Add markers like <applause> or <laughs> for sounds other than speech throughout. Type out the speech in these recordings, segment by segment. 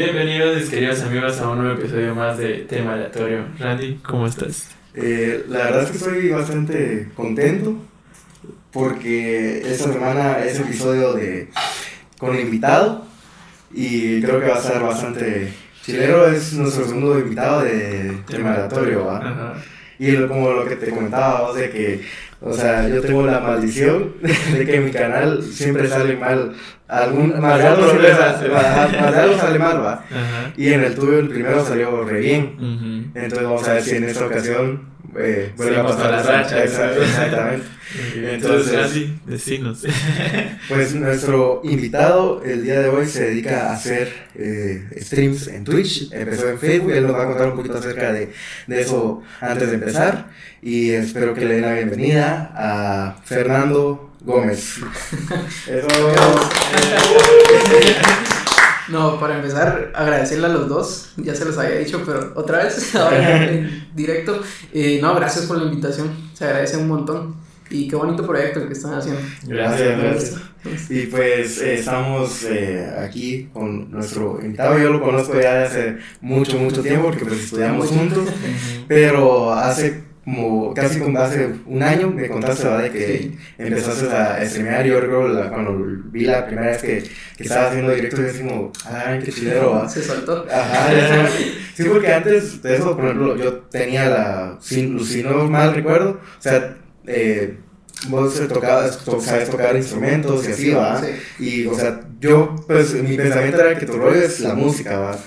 Bienvenidos, queridos amigos, a un nuevo episodio más de Tema Aleatorio. Randy, ¿cómo estás? Eh, la verdad es que estoy bastante contento porque esta semana es episodio de con invitado y creo que va a ser bastante chilero. Es nuestro segundo invitado de Tema Aleatorio, ¿va? Ajá. Y lo- como lo que te comentaba, vos, de que, o sea, yo tengo la maldición de que mi canal siempre sale mal. Algún, más de algo sale, sale mal, va. Ajá. Y en el tuyo, el primero salió re bien. Entonces vamos a ver si en esta ocasión eh, vuelve a Seguimos pasar la racha. Exactamente. <laughs> Entonces, Randy, decinos. <laughs> Pues nuestro invitado el día de hoy se dedica a hacer eh, streams en Twitch. Empezó en Facebook. Él nos va a contar un poquito acerca de, de eso antes de empezar. Y espero que le den la bienvenida a Fernando Gómez. <laughs> Eso. No, para empezar, agradecerle a los dos, ya se los había dicho, pero otra vez, <laughs> ahora en directo. Eh, no, gracias por la invitación, se agradece un montón. Y qué bonito proyecto el que están haciendo. Gracias, gracias. Y pues eh, estamos eh, aquí con nuestro invitado. Yo lo conozco ya de hace mucho, mucho tiempo porque pues estudiamos juntos. <laughs> Pero hace como casi como hace un año me contaste ¿verdad? de que Sí. empezaste a streamear. Yo recuerdo la- cuando vi la primera vez que, que estaba haciendo directo, yo decía como, ay, qué chilero, ¿va? Se soltó. Ajá, ya sí, porque antes de eso, por ejemplo, yo tenía la, si, si no mal recuerdo, o sea, eh, vos tocabas, to- sabes tocar instrumentos y así, ¿va? Sí. Y, o sea, yo, pues, mi pensamiento era que tu rollo es la música, ¿va?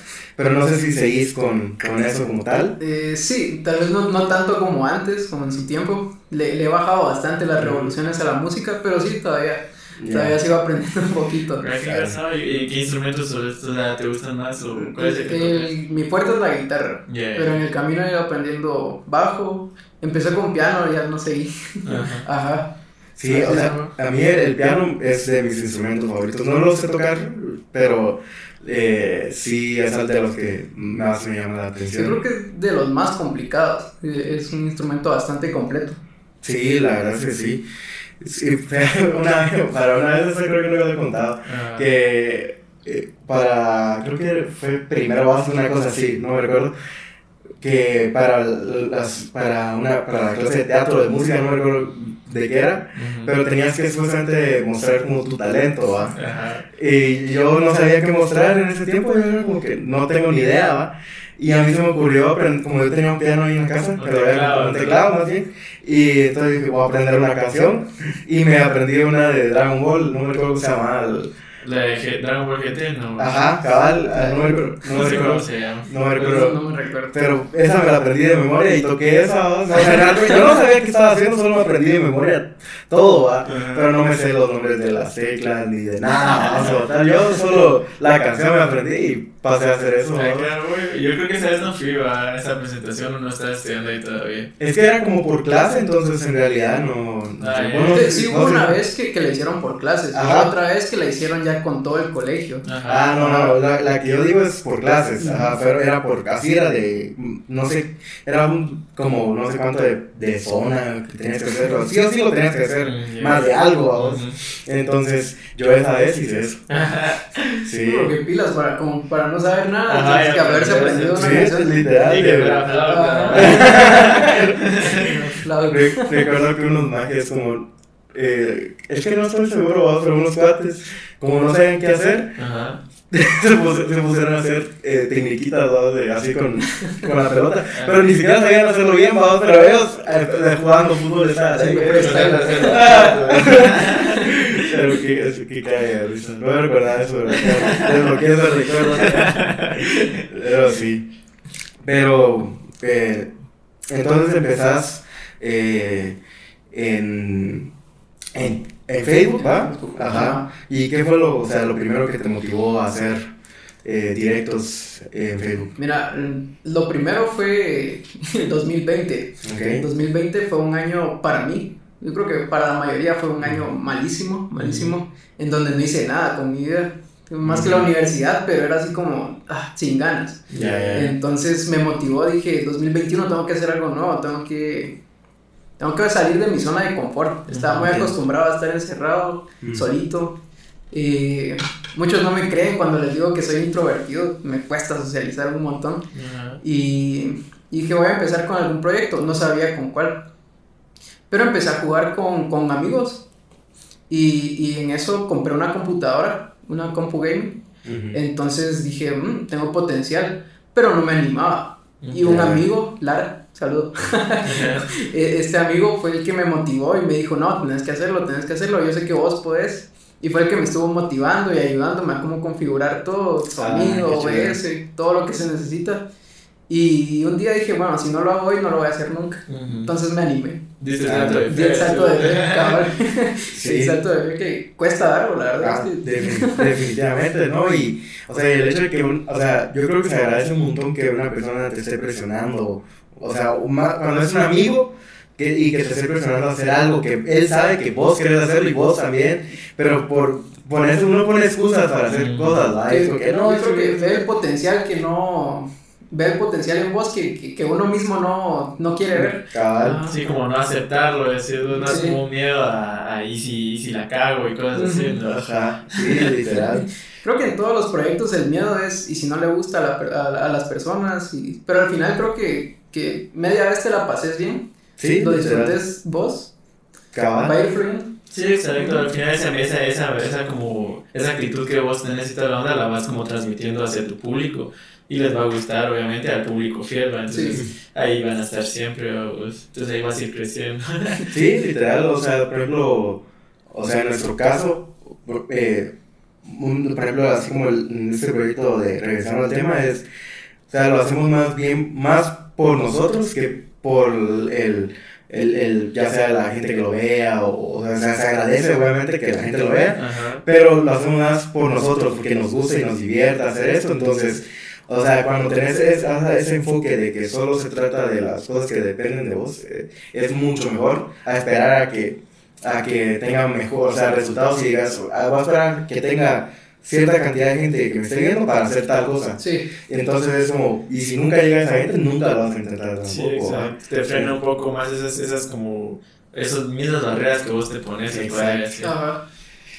Pero no sé si seguís con, con eso como tal. Eh, sí, tal vez no, no tanto como antes, como en su tiempo. Le, le he bajado bastante las revoluciones a la música, pero sí, todavía, todavía sigo aprendiendo un poquito. Qué engraçado. ¿Y qué instrumentos te gustan más o cuál es el que? El- mi fuerte es la guitarra. Yeah. Pero en el camino he ido aprendiendo bajo. Empecé con piano, ya no seguí. Ajá. Ajá. Sí, o sea, a mí el, el piano es de mis instrumentos favoritos. No lo sé tocar, pero eh, sí es de los que más me llama la Yo atención. creo que es de los más complicados. Eh, Es un instrumento bastante completo. Sí, la verdad es que sí. Sí, <laughs> una, para una vez, eso creo que no lo he contado, Ah. que eh, para, creo que fue primero base, una cosa así, no me recuerdo, que para, las, para, una, para la clase de teatro, de música, no me recuerdo de qué era, Ujú. pero tenías que supuestamente mostrar como tu talento, ¿va? Ajá. Y yo no sabía qué mostrar en ese tiempo, yo era como que no tengo ni idea, ¿va? Y a mí se me ocurrió, como yo tenía un piano ahí en la casa, Un pero era teclado, como un teclado más bien, y entonces dije, voy a aprender una canción, y me aprendí una de Dragon Ball, no me recuerdo cómo se llama, el- La de Dragon Ball GT, ¿no? ajá, cabal, ah, no me recuerdo, no No me recuerdo, se llama. no me recuerdo, no me recuerdo. pero esa me la aprendí de memoria y toqué esa, ¿va? <laughs> O sea, realmente yo no sabía qué estaba haciendo, solo me aprendí de memoria todo, ¿va? Pero no me sé los nombres de las teclas ni de nada, ¿va? O sea, yo solo la canción me aprendí y pasé a hacer eso, Ah, ¿va? claro, güey. Yo creo que esa vez no fui a esa presentación o no estaba estudiando ahí todavía. Es que era como por clase, entonces en realidad no. Ah, Sí, hubo una vez que, que la hicieron por clases. Y otra vez que la hicieron ya con todo el colegio. Ah, no, no, la, la que yo digo es por clases, ajá, pero era por, así era de, no sé, era un, como, no sé cuánto de, de zona que tenías que hacer, o sí o sí lo tenías que hacer, más de algo, vos. Ujú. Entonces, yo esa vez hice eso, <laughs> sí. Porque pilas, para, como para no saber nada, Ajá, tienes que haberse aprendido Sí, una es canción. literal. Sí, de que Flauta. <laughs> Re- Recuerdo que unos magias como, eh, es que no estoy seguro, vamos, pero unos cuates, como no sabían qué hacer, Ajá. <laughs> se, pus- se pusieron a hacer eh, tecniquitas, ¿no? de, así con, con la pelota. Pero ni siquiera sabían hacerlo bien, ¿no? pero ellos eh, jugando fútbol estaban así. <laughs> Pero que, que cae risa. No me recordaba eso, pero desbloqueé ese recuerdo. Pero sí. Pero, eh, entonces empezás eh, en, en, en Facebook, ¿va? Ajá. ¿Y qué fue lo, o sea, lo primero que te motivó a hacer eh, directos en Facebook? Mira, mm, lo primero fue <laughs> el 2020. El ¿Ok? 2020 fue un año para mí. Yo creo que para la mayoría fue un año malísimo, malísimo, en donde no hice nada con mi vida. Más que la universidad, pero era así como ah, sin ganas. Ya, ya. Entonces me motivó, dije, 2021 tengo que hacer algo nuevo, tengo que, tengo que salir de mi zona de confort. Estaba muy acostumbrado a estar encerrado, Ujú. solito. Y muchos no me creen cuando les digo que soy introvertido, me cuesta socializar un montón. Ajá. Y, y dije, voy a empezar con algún proyecto, no sabía con cuál. Pero empecé a jugar con, con amigos. Y, y en eso compré una computadora, una compu. Ujú. Entonces dije, "Mm, tengo potencial, pero no me animaba. Y un amigo, Lara, saludo. <laughs> E- Este amigo fue el que me motivó y me dijo, no, tienes que hacerlo, tienes que hacerlo, yo sé que vos podés. Y fue el que me estuvo motivando y ayudándome a cómo configurar todo, sonido, qué chido. OBS, todo lo que se necesita. Y un día dije, bueno, si no lo hago hoy, no lo voy a hacer nunca. Ujú. Entonces me animé. Diste el Ah, salto de el fe, salto de sí. fe, <laughs> cabrón. <laughs> Sí. El salto de fe que cuesta darlo, la verdad. Ah, es que- defin- definitivamente, ¿no? Y, o sea, el hecho de que, un- o sea, yo creo que se agradece un montón que una persona te esté presionando, o sea, cuando es un amigo que, y que te esté presionando a hacer algo que él sabe que vos querés hacerlo y vos también, pero por ponerse, uno pone excusas para hacer cosas, Es como que no, creo que ve el potencial que no. Ve el potencial en vos que, que, que uno mismo no, no quiere ver. Cabal. Sí, como no aceptarlo, decir, no es Sí. como un miedo a, a y, si, y si la cago y cosas así. ¿no? Ajá, sí, literal. <laughs> Creo que en todos los proyectos el miedo es, y si no le gusta a, la a, a las personas, y, pero al final creo que, que media vez te la pases bien, Sí, lo disfrutes vos, va Cabal. a ir fluyendo. Sí, exacto, al final esa, esa, esa, esa, como, esa actitud que vos tenés y toda la onda la vas como transmitiendo hacia tu público y les va a gustar obviamente al público fiel, ¿va? entonces Sí. ahí van a estar siempre, ¿va? Pues, entonces ahí vas a ir creciendo. <laughs> Sí, literal, o sea, por ejemplo, o sea, en nuestro caso, por- eh, un- por ejemplo, así como el- en este proyecto de regresando al tema, es, o sea, lo hacemos más bien, más por nosotros que por el, el, el ya sea la gente que lo vea, o, o sea, se agradece obviamente que la gente lo vea, Ajá. pero lo hacemos más por nosotros, porque nos gusta y nos divierte hacer esto, entonces, o sea, cuando tenés ese, ese enfoque de que solo se trata de las cosas que dependen de vos, eh, es mucho mejor a esperar a que, a que tenga mejor, o sea, resultados y digas, ah, voy a esperar que tenga cierta cantidad de gente que me esté viendo para hacer tal cosa. Sí, Y entonces es como, y si nunca llega esa gente, nunca lo vas a intentar tampoco. Sí, exacto. Te frena un poco más esas, esas como, esas mismas barreras que vos te pones, Exacto. decir. ajá.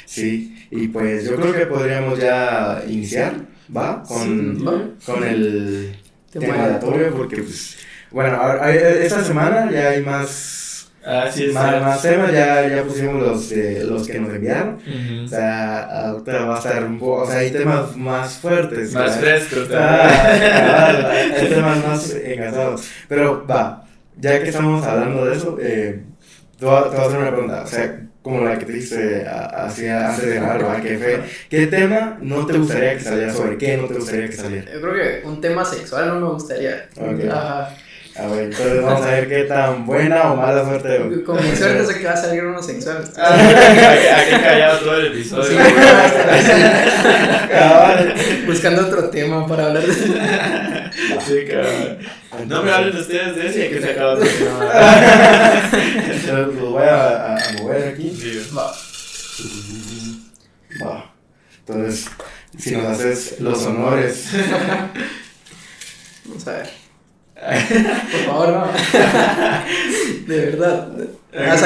Sí, y pues yo creo que podríamos ya iniciar, ¿va? Con, Sí, va. con el Tema aleatorio, porque pues, bueno, ahora- esta semana ya hay más, Ah, sí, es más, más temas, ya, ya pusimos los, eh, los que nos enviaron. Ujú. O sea, ahorita va a estar un poco, o sea, hay temas más fuertes. Más frescos Ah, hay temas más engasados. Pero va, ya que estamos hablando de eso, eh, te, voy a, te voy a hacer una pregunta. O sea, como la que te hice a- hacia, antes de grabar, ¿verdad? Que fue, ¿qué tema no te gustaría que saliera? ¿Sobre qué no te gustaría que saliera? Yo creo que un tema sexual no me gustaría. Ok. Ajá. A ver, entonces vamos a ver qué tan buena o mala suerte. Con mi suerte sé que va a salir uno sexual. Ah, aquí, callado todo el episodio. Sí. <laughs> Buscando otro tema para hablar de Sí, cabrón. No me hablen ustedes de ese y que se acaba otro tema. Entonces lo voy a, a- a mover aquí. Sí. Va. Va. Entonces, si nos haces los honores. <laughs> Vamos a ver. Por favor, no. <laughs> De verdad. Ah.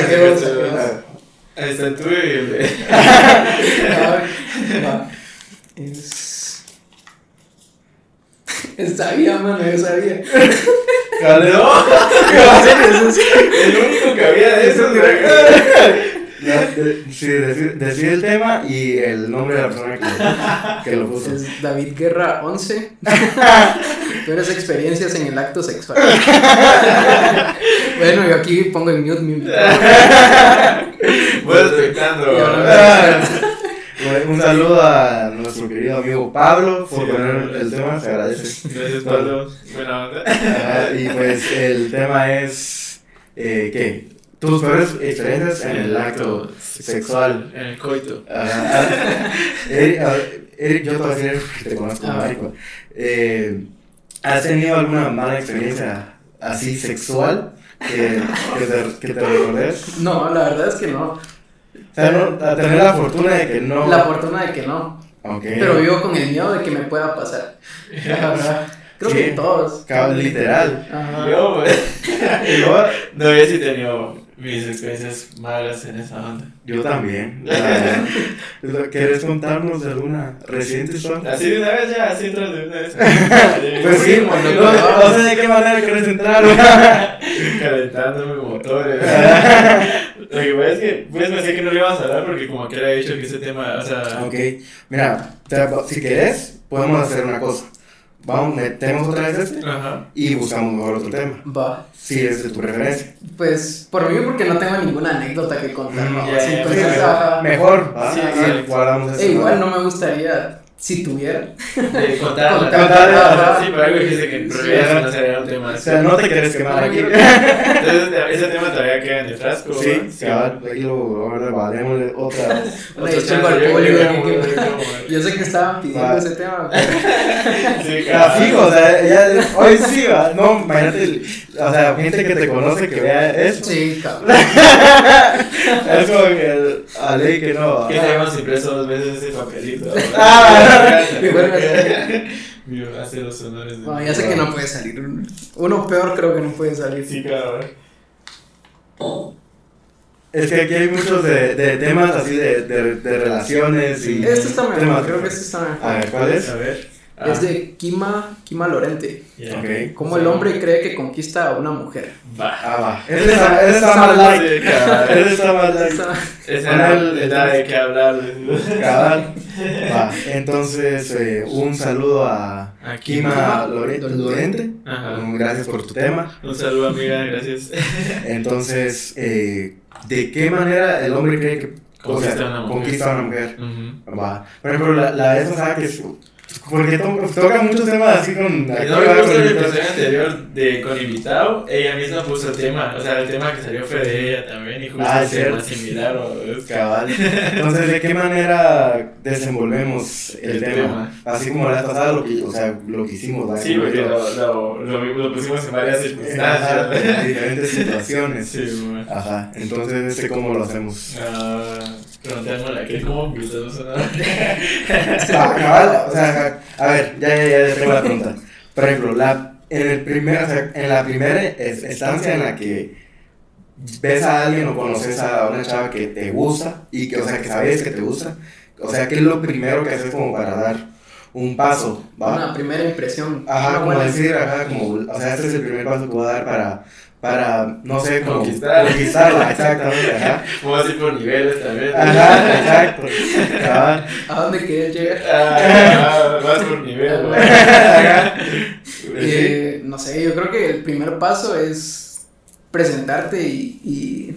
Ahí está el tuyo y el de. <laughs> Ay, va. Es. Es <laughs> sabía, mano, yo sabía. ¡Caleo! El único que había de esos, de- sí, decir, decir el tema y el nombre de la persona que lo, que lo puso. Es David Guerra 11. Peores <laughs> experiencias en el acto sexual. bueno, yo aquí pongo en mute mi Voy expectando. Ah, Un saludo a nuestro querido amigo Pablo por Sí, poner gracias. el tema, se agradece. Gracias, Pablo. Buena onda. Ajá, y pues el tema es, eh, ¿qué? Tus peores experiencias en el acto sexual. En el coito. Ajá. Eric, yo te voy a decir que te conozco, Ah. marico. Eh, ¿Has tenido alguna mala experiencia así sexual que, que te, que te recordes? No, la verdad es que no. O sea, no, a tener la fortuna de que no... La fortuna de que no. Ok. Pero vivo con el miedo de que me pueda pasar. Creo Sí. que todos. Literal. Ajá. Yo, güey. <laughs> Y luego, No, yo sí he tenido mis experiencias malas en esa onda. Yo también. <laughs> La- ¿Quieres contarnos de alguna reciente historia? Así de una vez ya, así entras de una vez. <laughs> Pues sí, no, no sé de qué manera quieres entrar. <laughs> Calentándome motores. Lo que pasa es que, pues pensé que no le íbamos a hablar porque como que le he dicho que ese tema, o sea... ok, mira, si querés, podemos hacer una cosa. Vamos, metemos otra vez este Ajá. y buscamos mejor otro tema. Va. Si es de tu preferencia. Pues por mí, porque no tengo ninguna anécdota que contar, ¿no? Mm, entonces, ajá. Mejor, ¿va? Sí, Ah, sí. guardamos E igual no me gustaría, si tuviera. De <laughs> contar. Contar, ajá. Sí, pero algo dijiste que en Sí, realidad no sería un tema O sea, no te quieres quemar aquí. Entonces, ese tema todavía queda en el frasco. Sí, cabal, ahí lo ahora valemos otra. Una disculpa al yo- público, yo- sé que estaban pidiendo ese tema. Sí, Ah, fijo, o sea, ya, hoy sí, va. No, imagínate, o sea, gente que te conoce que vea eso. Sí, cabrón. <laughs> Es como que el- a ley que no. Que hayamos impreso dos veces ese papelito. Ah, y vuelve a ser. Mío, hace los honores de. No, ya sé que no puede salir. Uno peor creo que no puede salir. Sí, cabrón. Es que aquí hay muchos de, de temas así de, de, de relaciones y. Este está mejor, temas. creo que este está mejor. A ver, ¿cuál es? A ver. Ah, Es de Kima, Kima Lorente. Ok. Cómo el hombre cree que conquista a una mujer. Va. Ah, va. Ese está, más light. Está más light. Esa- Esa era de qué hablar. Cabal. Va. <laughs> Entonces, eh, un saludo a A Kima Kima Lore- Lorente. Ajá. Mm, Gracias por tu tema. Un saludo, amiga, gracias. <laughs> Entonces, eh, ¿de qué manera el hombre cree que o sea, Conquista a una mujer. conquista a una mujer? Ujú. Va. Por ejemplo, la, la pasada que. su- Porque to- toca muchos temas así con. Y No me gusta el episodio anterior de con invitado, ella misma puso el tema, o sea, el tema que salió fue de ella también y justo Ah, tema similar o es <laughs> Cabal. <laughs> Entonces, ¿de qué manera desenvolvemos el, El tema? tema. Así como la vez pasada, lo que, o sea, lo que hicimos. ¿va? Sí, porque lo, lo, lo, lo pusimos en varias Ajá, circunstancias. en diferentes situaciones. <laughs> Sí, bueno. Ajá. Entonces, este, ¿cómo lo hacemos? Ah, preguntémosle a que cómo empezó sonar. Ah, cabal, o sea, a ver, ya, ya, ya tengo la pregunta. Por ejemplo, la, en, el primer, o sea, en la primera es- estancia en la que ves a alguien o conoces a una chava que te gusta y que, o sea, que sabes que te gusta, o sea, ¿qué es lo primero que haces como para dar un paso? ¿va? Una primera impresión. Ajá, como decir, ajá, como, o sea, este es el primer paso que voy a dar para, para no sé, Conquistar. conquistarla, <laughs> exactamente, ajá. Vamos a ir por niveles también. Ajá, exacto. Cabal. ¿A dónde quieres llegar? Ah, vas por nivel. ¿no? Ajá. Eh, no sé, yo creo que el primer paso es presentarte y, y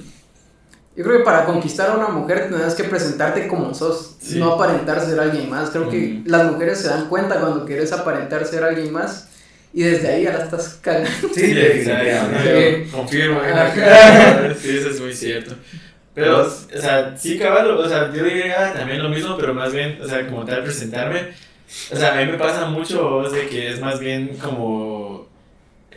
yo creo que para conquistar a una mujer tendrás que presentarte como sos, Sí. no aparentar ser alguien más. Creo que las mujeres se dan cuenta cuando quieres aparentar ser alguien más y desde ahí ya la estás cagando. Sí, definitivamente. Sí, Confirmo. Sí, eso es muy cierto. Pero, o sea, sí, cabal, o sea, yo diría también lo mismo, pero más bien, o sea, como tal, presentarme. O sea, a mí me pasa mucho o, de que es más bien como.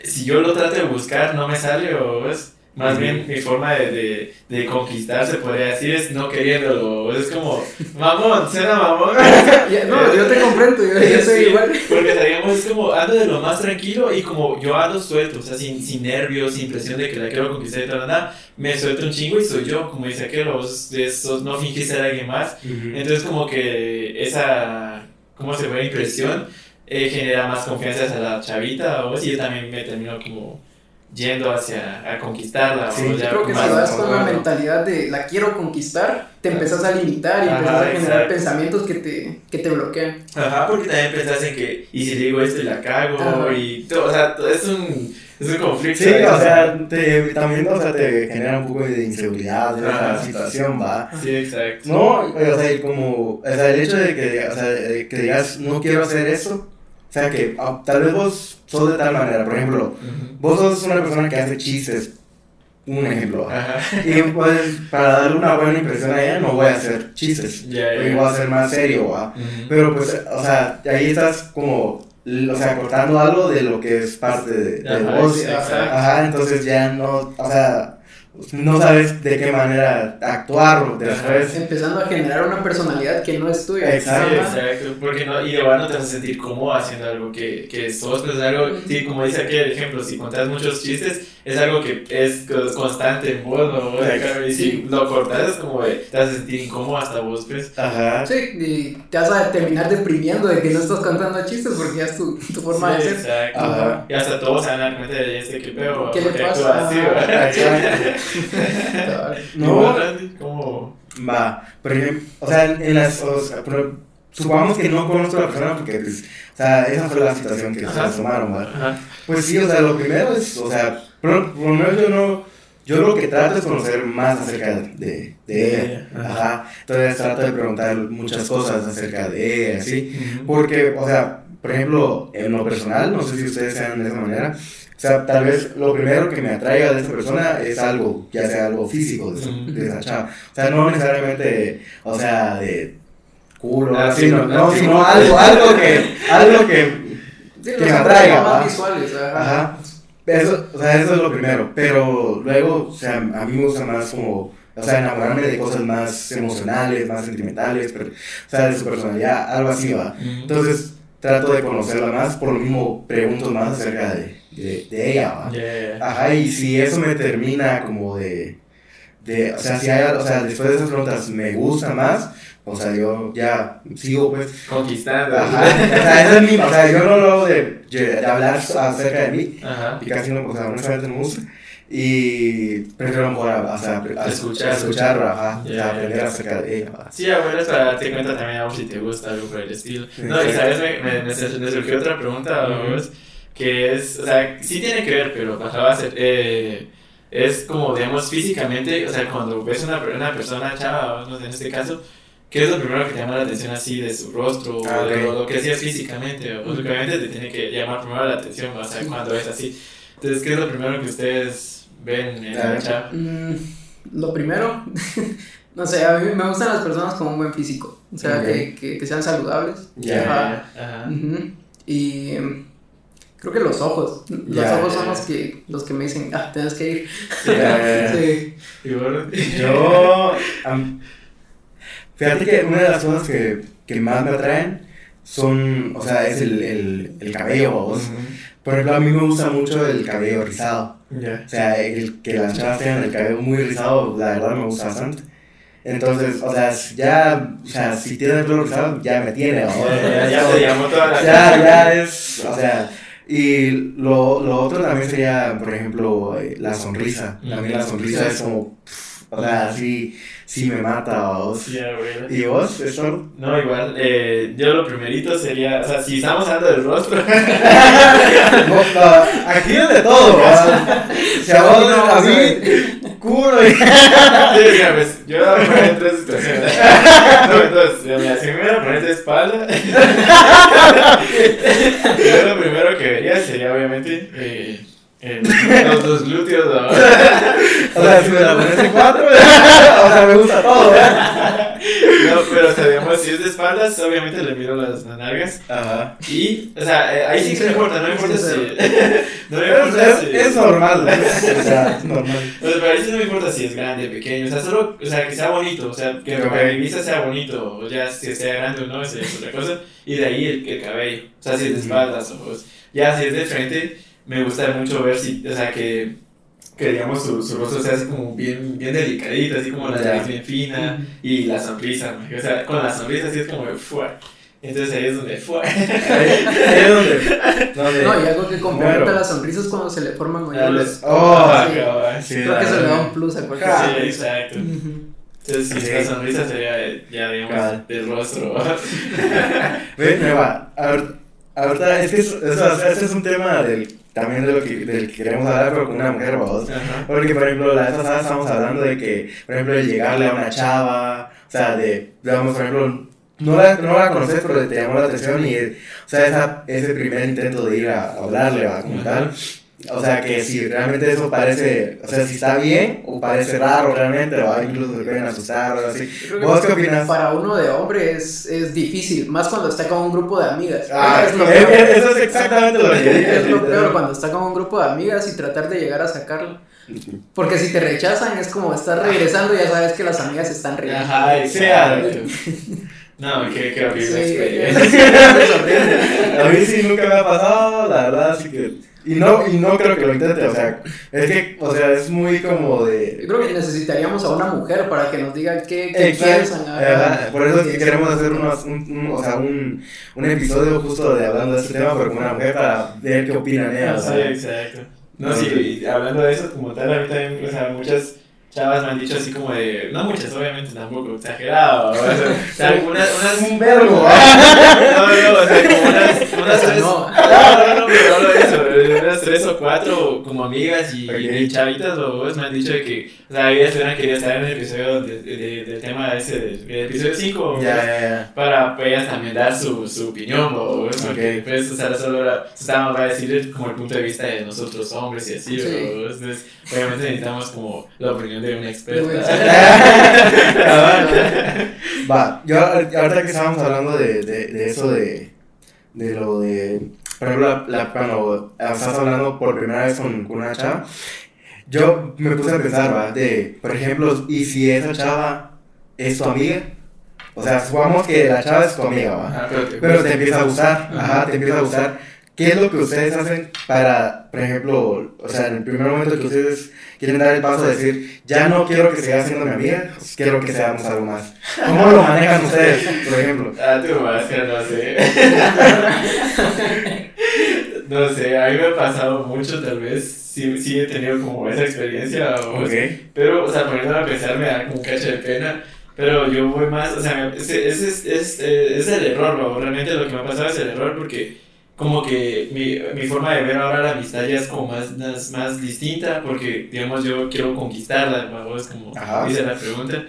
Si yo lo trato de buscar, no me sale, o es. Más bien mi forma de, de, de conquistar, se podría decir, es no queriéndolo. Es como, mamón, suena mamón. <laughs> No, <laughs> yo te comprendo, yo, yo soy Sí, igual. Porque digamos, es como ando de lo más tranquilo y como yo ando suelto, o sea, sin, sin nervios, sin presión de que la quiero conquistar y tal, nada, me suelto un chingo y soy yo, como dice aquel, vos esos no fingís ser alguien más. Entonces, como que esa, ¿cómo se ve? Impresión eh, genera más confianza hacia la chavita, o si yo también me termino como yendo hacia a conquistarla. Sí, o yo Creo que si vas con la mentalidad de la quiero conquistar, te empezás a limitar y Ajá, empezás a generar exacto. pensamientos que te, que te bloquean. Ajá, porque también pensás en que, y si le digo esto y la cago, Ajá. y todo, o sea, todo es un, es un conflicto. Sí, o sea, te, también, o sea, te genera un poco de inseguridad esa Ajá. situación, va. Sí, exacto. No, o sea, y como, o sea, el hecho de que, o sea, de que digas, no quiero hacer eso, o sea, que ah, tal vez vos sos de tal manera, por ejemplo, Ujú. vos sos una persona que hace chistes, un ejemplo. Ajá. y pues, para darle una buena impresión a ella, no voy a hacer chistes, Ya, ya. y voy a ser más serio, ¿va? Ujú. Pero pues, o sea, ahí estás como, o sea, cortando algo de lo que es parte de, de Ajá, vos. exacto. Ajá, entonces ya no, o sea, no sabes de qué manera actuar después. Empezando a generar una personalidad que no es tuya. Exacto. Exacto, porque no, y verdad no te vas a sentir cómodo haciendo algo que, que sos, pues algo, sí, como dice aquí el ejemplo, si contás muchos chistes, es algo que es co- constante en vos, ¿no? O sea, claro, y si lo cortas es como de, te vas a sentir incómodo hasta vos, pues. Ajá. Sí, y te vas a terminar deprimiendo de que no estás contando chistes porque ya es tu, tu forma Sí, de ser. Exacto. Ajá. Y hasta todos se van a dar cuenta de este que peor. ¿Qué le pasa? así, ¿verdad? Exacto. ¿Y <laughs> No. ¿Cómo? Va, por ejemplo, o sea, en las, o sea, por- supongamos que no conozco a la persona porque, pues, o sea, esa fue la situación que se ¿va? Ajá. Pues sí, o sea, lo primero es, o sea, por, por lo menos yo no, yo lo que trato es conocer más acerca de, de ella, ajá. entonces trato de preguntar muchas cosas acerca de ella, ¿sí? Ujú. Porque, o sea, por ejemplo, en lo personal, no sé si ustedes sean de esa manera, o sea, tal vez lo primero que me atraiga de esa persona es algo, ya sea algo físico de, esa- de esa chava. O sea, no necesariamente, o sea, de culo, Ah, así, sí, no, no, sino no. algo, algo que, <laughs> algo que, Que me atraiga, más visuales, ajá. Eso, o sea, eso es lo primero, pero luego, o sea, a mí me gusta más como, o sea, enamorarme de cosas más emocionales, más sentimentales, pero, o sea, de su personalidad, algo así va. Entonces trato de conocerla más, por lo mismo pregunto más acerca de, de, de ella, ¿va? Yeah. Ajá, y si eso me termina como de, de o sea, si hay, o sea, después de esas preguntas me gusta más, o sea, yo ya sigo pues, Conquistando. ajá, o sea, eso es mi, o sea, yo no lo hago de, de hablar acerca de mí, Ajá. y casi no, o sea, no me gusta, y prefiero mejor, a- o sea, a- Escuchar. escuchar, ajá, o sea, ya, aprender ya. acerca de ella. Sí, es para darte cuenta también a ver si te gusta algo por el estilo. No, y sabes, me, me, me sur- me surgió otra pregunta, que es, o sea, sí tiene que ver, pero ajá, va a ser, eh, es como, digamos, físicamente, o sea, cuando ves una, una persona chava, no sé, en este caso, ¿qué es lo primero que te llama la atención así de su rostro Ah, o de ok. lo, lo que hacías físicamente? O, porque obviamente te tiene que llamar primero la atención, o sea, cuando es así. Entonces, ¿qué es lo primero que ustedes ven en A la chava? Mm, lo primero, <laughs> no sé, a mí me gustan las personas con un buen físico, o sea, Ok. que, que, que sean saludables. Ya. Ajá. Ajá. Ujú. Y em, creo que los ojos, los Ya, ojos ya, son los que, los que me dicen, ah, tienes que ir. <laughs> Sí. ¿Y vos? Yo, <laughs> am- fíjate que una de las cosas que, que más me atraen son, o sea, es el, el, el cabello, vos. Por ejemplo, a mí me gusta mucho el cabello rizado. Ya. O sea, el que las chavas tengan el cabello muy rizado, la verdad me gusta bastante. Entonces, o sea, ya, o sea, si tiene el pelo rizado, ya me tiene, ¿no? Ya, ya te llamó toda la ya, ya es, o sea, y lo, lo otro también sería, por ejemplo, eh, la sonrisa. También la sonrisa es como, pff, o sea, sí, sí me mata, vos. Sí, abuelo. ¿Y vos, Héctor? No, igual, eh, yo lo primerito sería, o sea, si estamos hablando del rostro, <laughs> No, no, aquí es de todo. Si a <laughs> vos, No, a mí, culo y... sí, mira, pues, yo voy a poner en tres situaciones. No, entonces, mira, si me voy a poner de espalda, <laughs> yo lo primero que vería sería, obviamente, eh, el- los, los glúteos, ¿no? <laughs> O sea, si me la pones en cuatro, o sea, me gusta todo, ¿verdad? No, pero, o sea, digamos, si es de espaldas, obviamente le miro las, las nalgas. Ajá. Y, o sea, eh, ahí sí que no importa, no importa si. No me importa es, <laughs> si. es normal, o sea, es normal. <laughs> O sea, pero ahí sí no me importa si es grande, pequeño, o sea, solo, o sea, que sea bonito, o sea, que Ok. para mi vista sea bonito, o ya si sea grande o no, esa es otra cosa, y de ahí el, el cabello, o sea, si es de espaldas o pues, ya si es de frente, me gusta mucho ver si, o sea, que, que digamos su, su rostro sea así como bien, bien delicadito, así como la nariz bien fina, y la sonrisa, ¿no? o sea, con la sonrisa así es como de fuera, entonces ahí es donde fuera. <laughs> Ahí, es donde, donde... No, y algo que complementa Bueno. las sonrisas cuando se le forman Ah, los- Oh, ah, sí. cabal. Sí, Creo que eso le da un plus a cualquier Sí, exacto. Entonces, si Sí. la sonrisa sería ya, digamos, Cabal. del rostro. <laughs> Ve, me va. Ahor- Ahorita, es que es- o sea, este es un tema del, también de lo que, del que queremos hablar, pero con una mujer. Ajá. Porque, por ejemplo, la vez pasada estábamos hablando de que, por ejemplo, el llegarle a una chava, o sea, de, digamos, por ejemplo, no la, no la conoces, pero te llamó la atención y, o sea, esa, ese primer intento de ir a hablarle, va, como tal. O sea, que si realmente eso parece, o sea, si está bien o parece raro realmente, va, incluso se pueden asustar o así. ¿Vos qué opinas? Para uno de hombre es, es difícil, más cuando está con un grupo de amigas. Ah, es lo es- peor. es- eso es exactamente lo que dije. Es lo peor cuando está con un grupo de amigas y tratar de llegar a sacarlo. Porque si te rechazan es como estar regresando y ya sabes que las amigas están riendo. Ajá, exacto. No, qué, qué horrible Sí, experiencia. <laughs> A mí sí nunca me ha pasado, la verdad, así que... Y no, y no creo que lo intente, o sea, es que, o sea, es muy como Yo de... creo que necesitaríamos a una mujer para que nos diga qué, qué Exacto, piensan. Por eso es que queremos hacer unos, un, un- o sea, un, un episodio justo de hablando de este tema, pero con una mujer para ver qué opinan ellas. Sí, exacto. No, sí, y hablando de eso, como tal, a mí también, o sea, muchas chavas me han dicho así como de, no muchas, obviamente, tampoco, exagerado, o sea, sea, unas, unas, Un verbo. <laughs> no, no, o sea, como unas, <laughs> unas tres, no. no, no, no, pero hablo de eso, unas tres o cuatro como amigas y, Ok. y chavitas o me han dicho de que, o sea, ellas hubieran querido estar en el episodio de, de- del tema ese, del, del episodio 5, Ya, ya, ya. para pues, ellas también dar su, su opinión, o porque Ok. pues, o sea, solo era- estábamos a decir como el punto de vista de nosotros hombres y así, Sí. ¿o? entonces obviamente necesitamos como la opinión de un experto. <laughs> Va, yo ahorita que estábamos hablando de, de, de eso de, de lo de, por ejemplo, la, la- cuando estás hablando por primera vez con, con una chava, yo me puse a pensar, va, de, por ejemplo, ¿y si esa chava es tu amiga? O sea, supongamos que la chava es tu amiga, va. Ajá, pero te, Pero te empieza a gustar, Ajá. ajá, te empieza a gustar. ¿Qué es lo que ustedes hacen para, por ejemplo, o sea, en el primer momento que ustedes quieren dar el paso de decir, ya no quiero que siga siendo mi amiga, quiero que seamos algo más? ¿Cómo lo manejan ustedes, por ejemplo? <laughs> Ah, tu máscara, no sé. <laughs> no sé, a mí me ha pasado mucho, tal vez. Sí, sí he tenido como esa experiencia. o- Ok. Pero, o sea, poniéndome a pensar me da como un cacho de pena. Pero yo voy más, o sea, ese ese es, es, eh, es el error, ¿no? Realmente lo que me ha pasado es el error porque como que mi, mi forma de ver ahora la amistad ya es como más, más, más distinta porque, digamos, yo quiero conquistarla, ¿no? es como Ajá. dice la pregunta,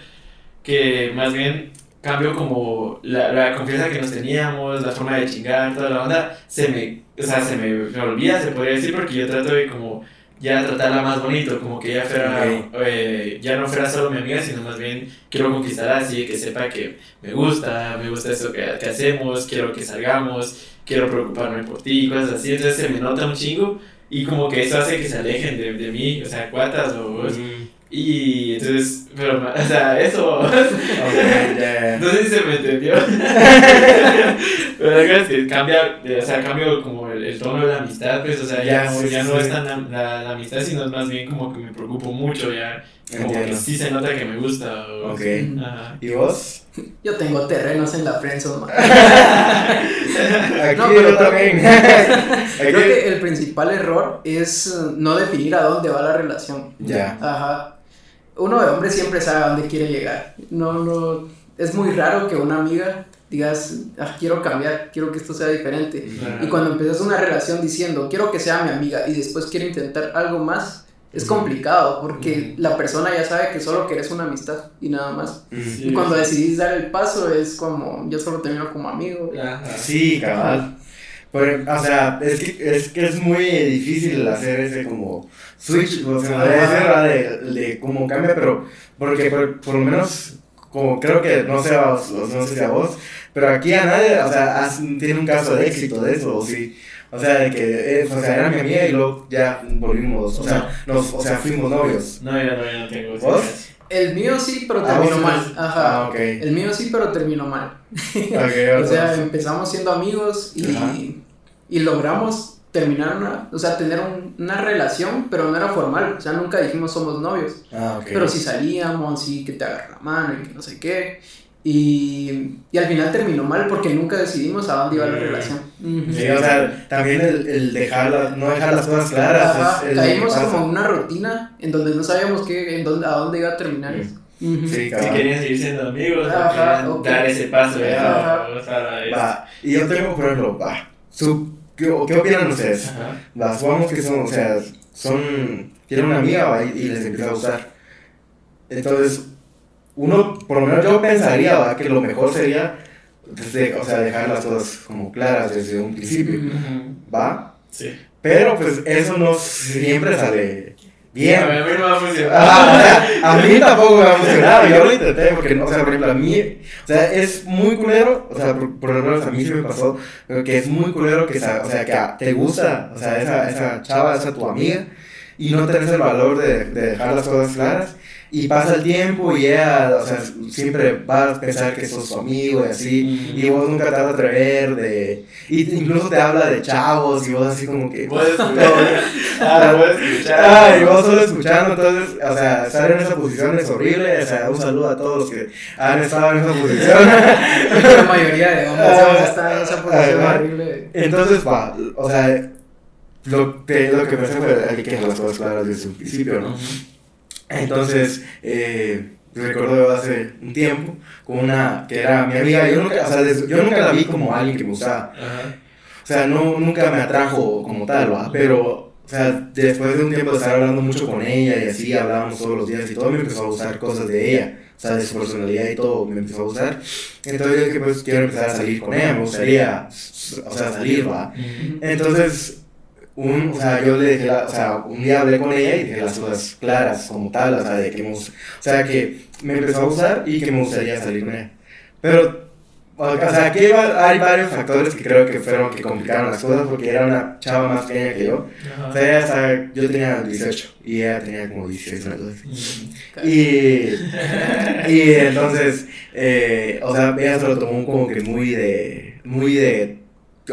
que más bien cambio como la, la confianza que nos teníamos, la forma de chingar, toda la onda, se me, o sea, se me, me olvida, se podría decir, porque yo trato de como ya tratarla más bonito, como que ya fuera, Ok. eh, ya no fuera solo mi amiga, sino más bien quiero conquistarla así, que sepa que me gusta, me gusta eso que, que hacemos, quiero que salgamos, quiero preocuparme por ti, cosas así, entonces se me nota un chingo y como que eso hace que se alejen de, de mí, o sea, cuatas o... Y entonces, pero, o sea, eso, Ok, ya, <laughs> no sé si se me entendió. <laughs> Pero la verdad es que cambia, eh, o sea, cambio como el, el tono de la amistad, pues, o sea, ya, Ya, no- sí, ya sí, no es tan la, la- la amistad, sino es más bien como que me preocupo mucho, ya, como que sí se nota que me gusta. o- Ok. Ajá. ¿Y vos? Yo tengo terrenos en la. <laughs> Aquí No, pero yo también. <laughs> Creo que el principal error es eh, no definir a dónde va la relación. Ya. Ajá. Uno de hombre siempre sabe a dónde quiere llegar. No, no. Es muy raro que una amiga digas, "Ah, quiero cambiar, quiero que esto sea diferente. Y cuando empiezas una relación diciendo, quiero que sea mi amiga y después quiero intentar algo más, es complicado porque la persona ya sabe que solo querés una amistad y nada más. Sí, Y cuando sí. decidís dar el paso es como, yo solo te miro como amigo. Ajá. Sí, cabal. Por- o sea, es que, es que es muy difícil hacer ese como switch, o sea, ¿verdad? de, de cómo cambia, pero porque por, por lo menos, como creo que, no sé, a vos, no sé si a vos, pero aquí a nadie, o sea, has- tiene un caso de éxito de eso, o sí. O sea, de que, eh, o sea, era mi amiga y luego ya volvimos, o sea, nos, o sea, fuimos novios. No, ya no, ya no tengo ¿Vos? El mío sí, pero Ah, terminó mal. Ajá. Ah, ok. El mío sí, pero terminó mal. Ok, <laughs> O sea, empezamos siendo amigos y, Ajá. y logramos terminar una, o sea, tener un- una relación, pero no era formal, o sea, nunca dijimos somos novios, Ah, ok. pero sí salíamos, sí que te agarra la mano y que no sé qué, y, y al final terminó mal porque nunca decidimos a dónde iba la Mm. relación. Sí, o sea, también el, el dejar las- no dejar las cosas claras. Ajá, es el caímos como en una rutina en donde no sabíamos qué, en dónde, a dónde iba a terminar eso. Ujú. Sí, Si querían seguir siendo amigos, o Ajá, querían ok. dar ese paso, ya, Ajá. o sea, es- Va, y yo tengo, por ejemplo, va, su, ¿qué, qué opinan ustedes? Va, supongamos que son, o sea, son, tienen una amiga va, y, y les empieza a gustar. Entonces, uno, por lo menos yo pensaría, va, que lo mejor sería, desde, o sea, dejar las cosas como claras desde un principio, va. Sí. Pero, pues, eso no siempre sale bien. A mí no va a funcionar. Ah, o sea, a mí <laughs> tampoco me ha funcionado, yo lo intenté porque, no, o sea, por ejemplo, a mí, o sea, es muy culero, o sea, por, por lo menos a mí sí me pasó, que es muy culero que, o sea, que a- te gusta, o sea, esa, esa chava, esa tu amiga, y no tenés el valor de, de dejar las cosas claras, Y pasa el tiempo y ella, o sea, siempre va a pensar que sos su amigo y así. Y vos nunca te vas a atrever de... Y incluso te habla de chavos y vos así como que... Puedes no, <laughs> Ah, puedes escuchar. Ah, y vos solo escuchando, entonces, o sea, estar en esa posición es horrible. O sea, un saludo a todos los que han estado en esa posición. <laughs> La mayoría de hombres Ah, hemos estado en esa posición ajá. horrible. Entonces, va, o sea, lo que, lo que pensé fue hay que dejar las cosas claras desde un principio, ¿no? Entonces, eh, recuerdo hace un tiempo con una que era mi amiga, yo nunca, o sea, yo nunca la vi como alguien que me gustaba, Ajá. o sea, no, nunca me atrajo como tal, ¿va? Pero, o sea, después de un tiempo de estar hablando mucho con ella y así, hablábamos todos los días y todo, me empezó a gustar cosas de ella, o sea, de su personalidad y todo, me empezó a gustar. Entonces yo dije, pues quiero empezar a salir con ella, me gustaría, o sea, salir, ¿va? Entonces, un, o sea, yo le dije, la- o sea, un día hablé con ella y dije las cosas claras como tal, o sea, de que me, o sea, que me empezó a gustar y que me gustaría salir con ella. Pero, o sea, aquí va- hay varios factores que creo que fueron que complicaron las cosas porque era una chava más pequeña que yo. O sea, ella, o sea, yo tenía 18 y ella tenía como 16 una cosa así. Mm. Y, y entonces, eh, o sea, ella se lo tomó como que muy de, muy de,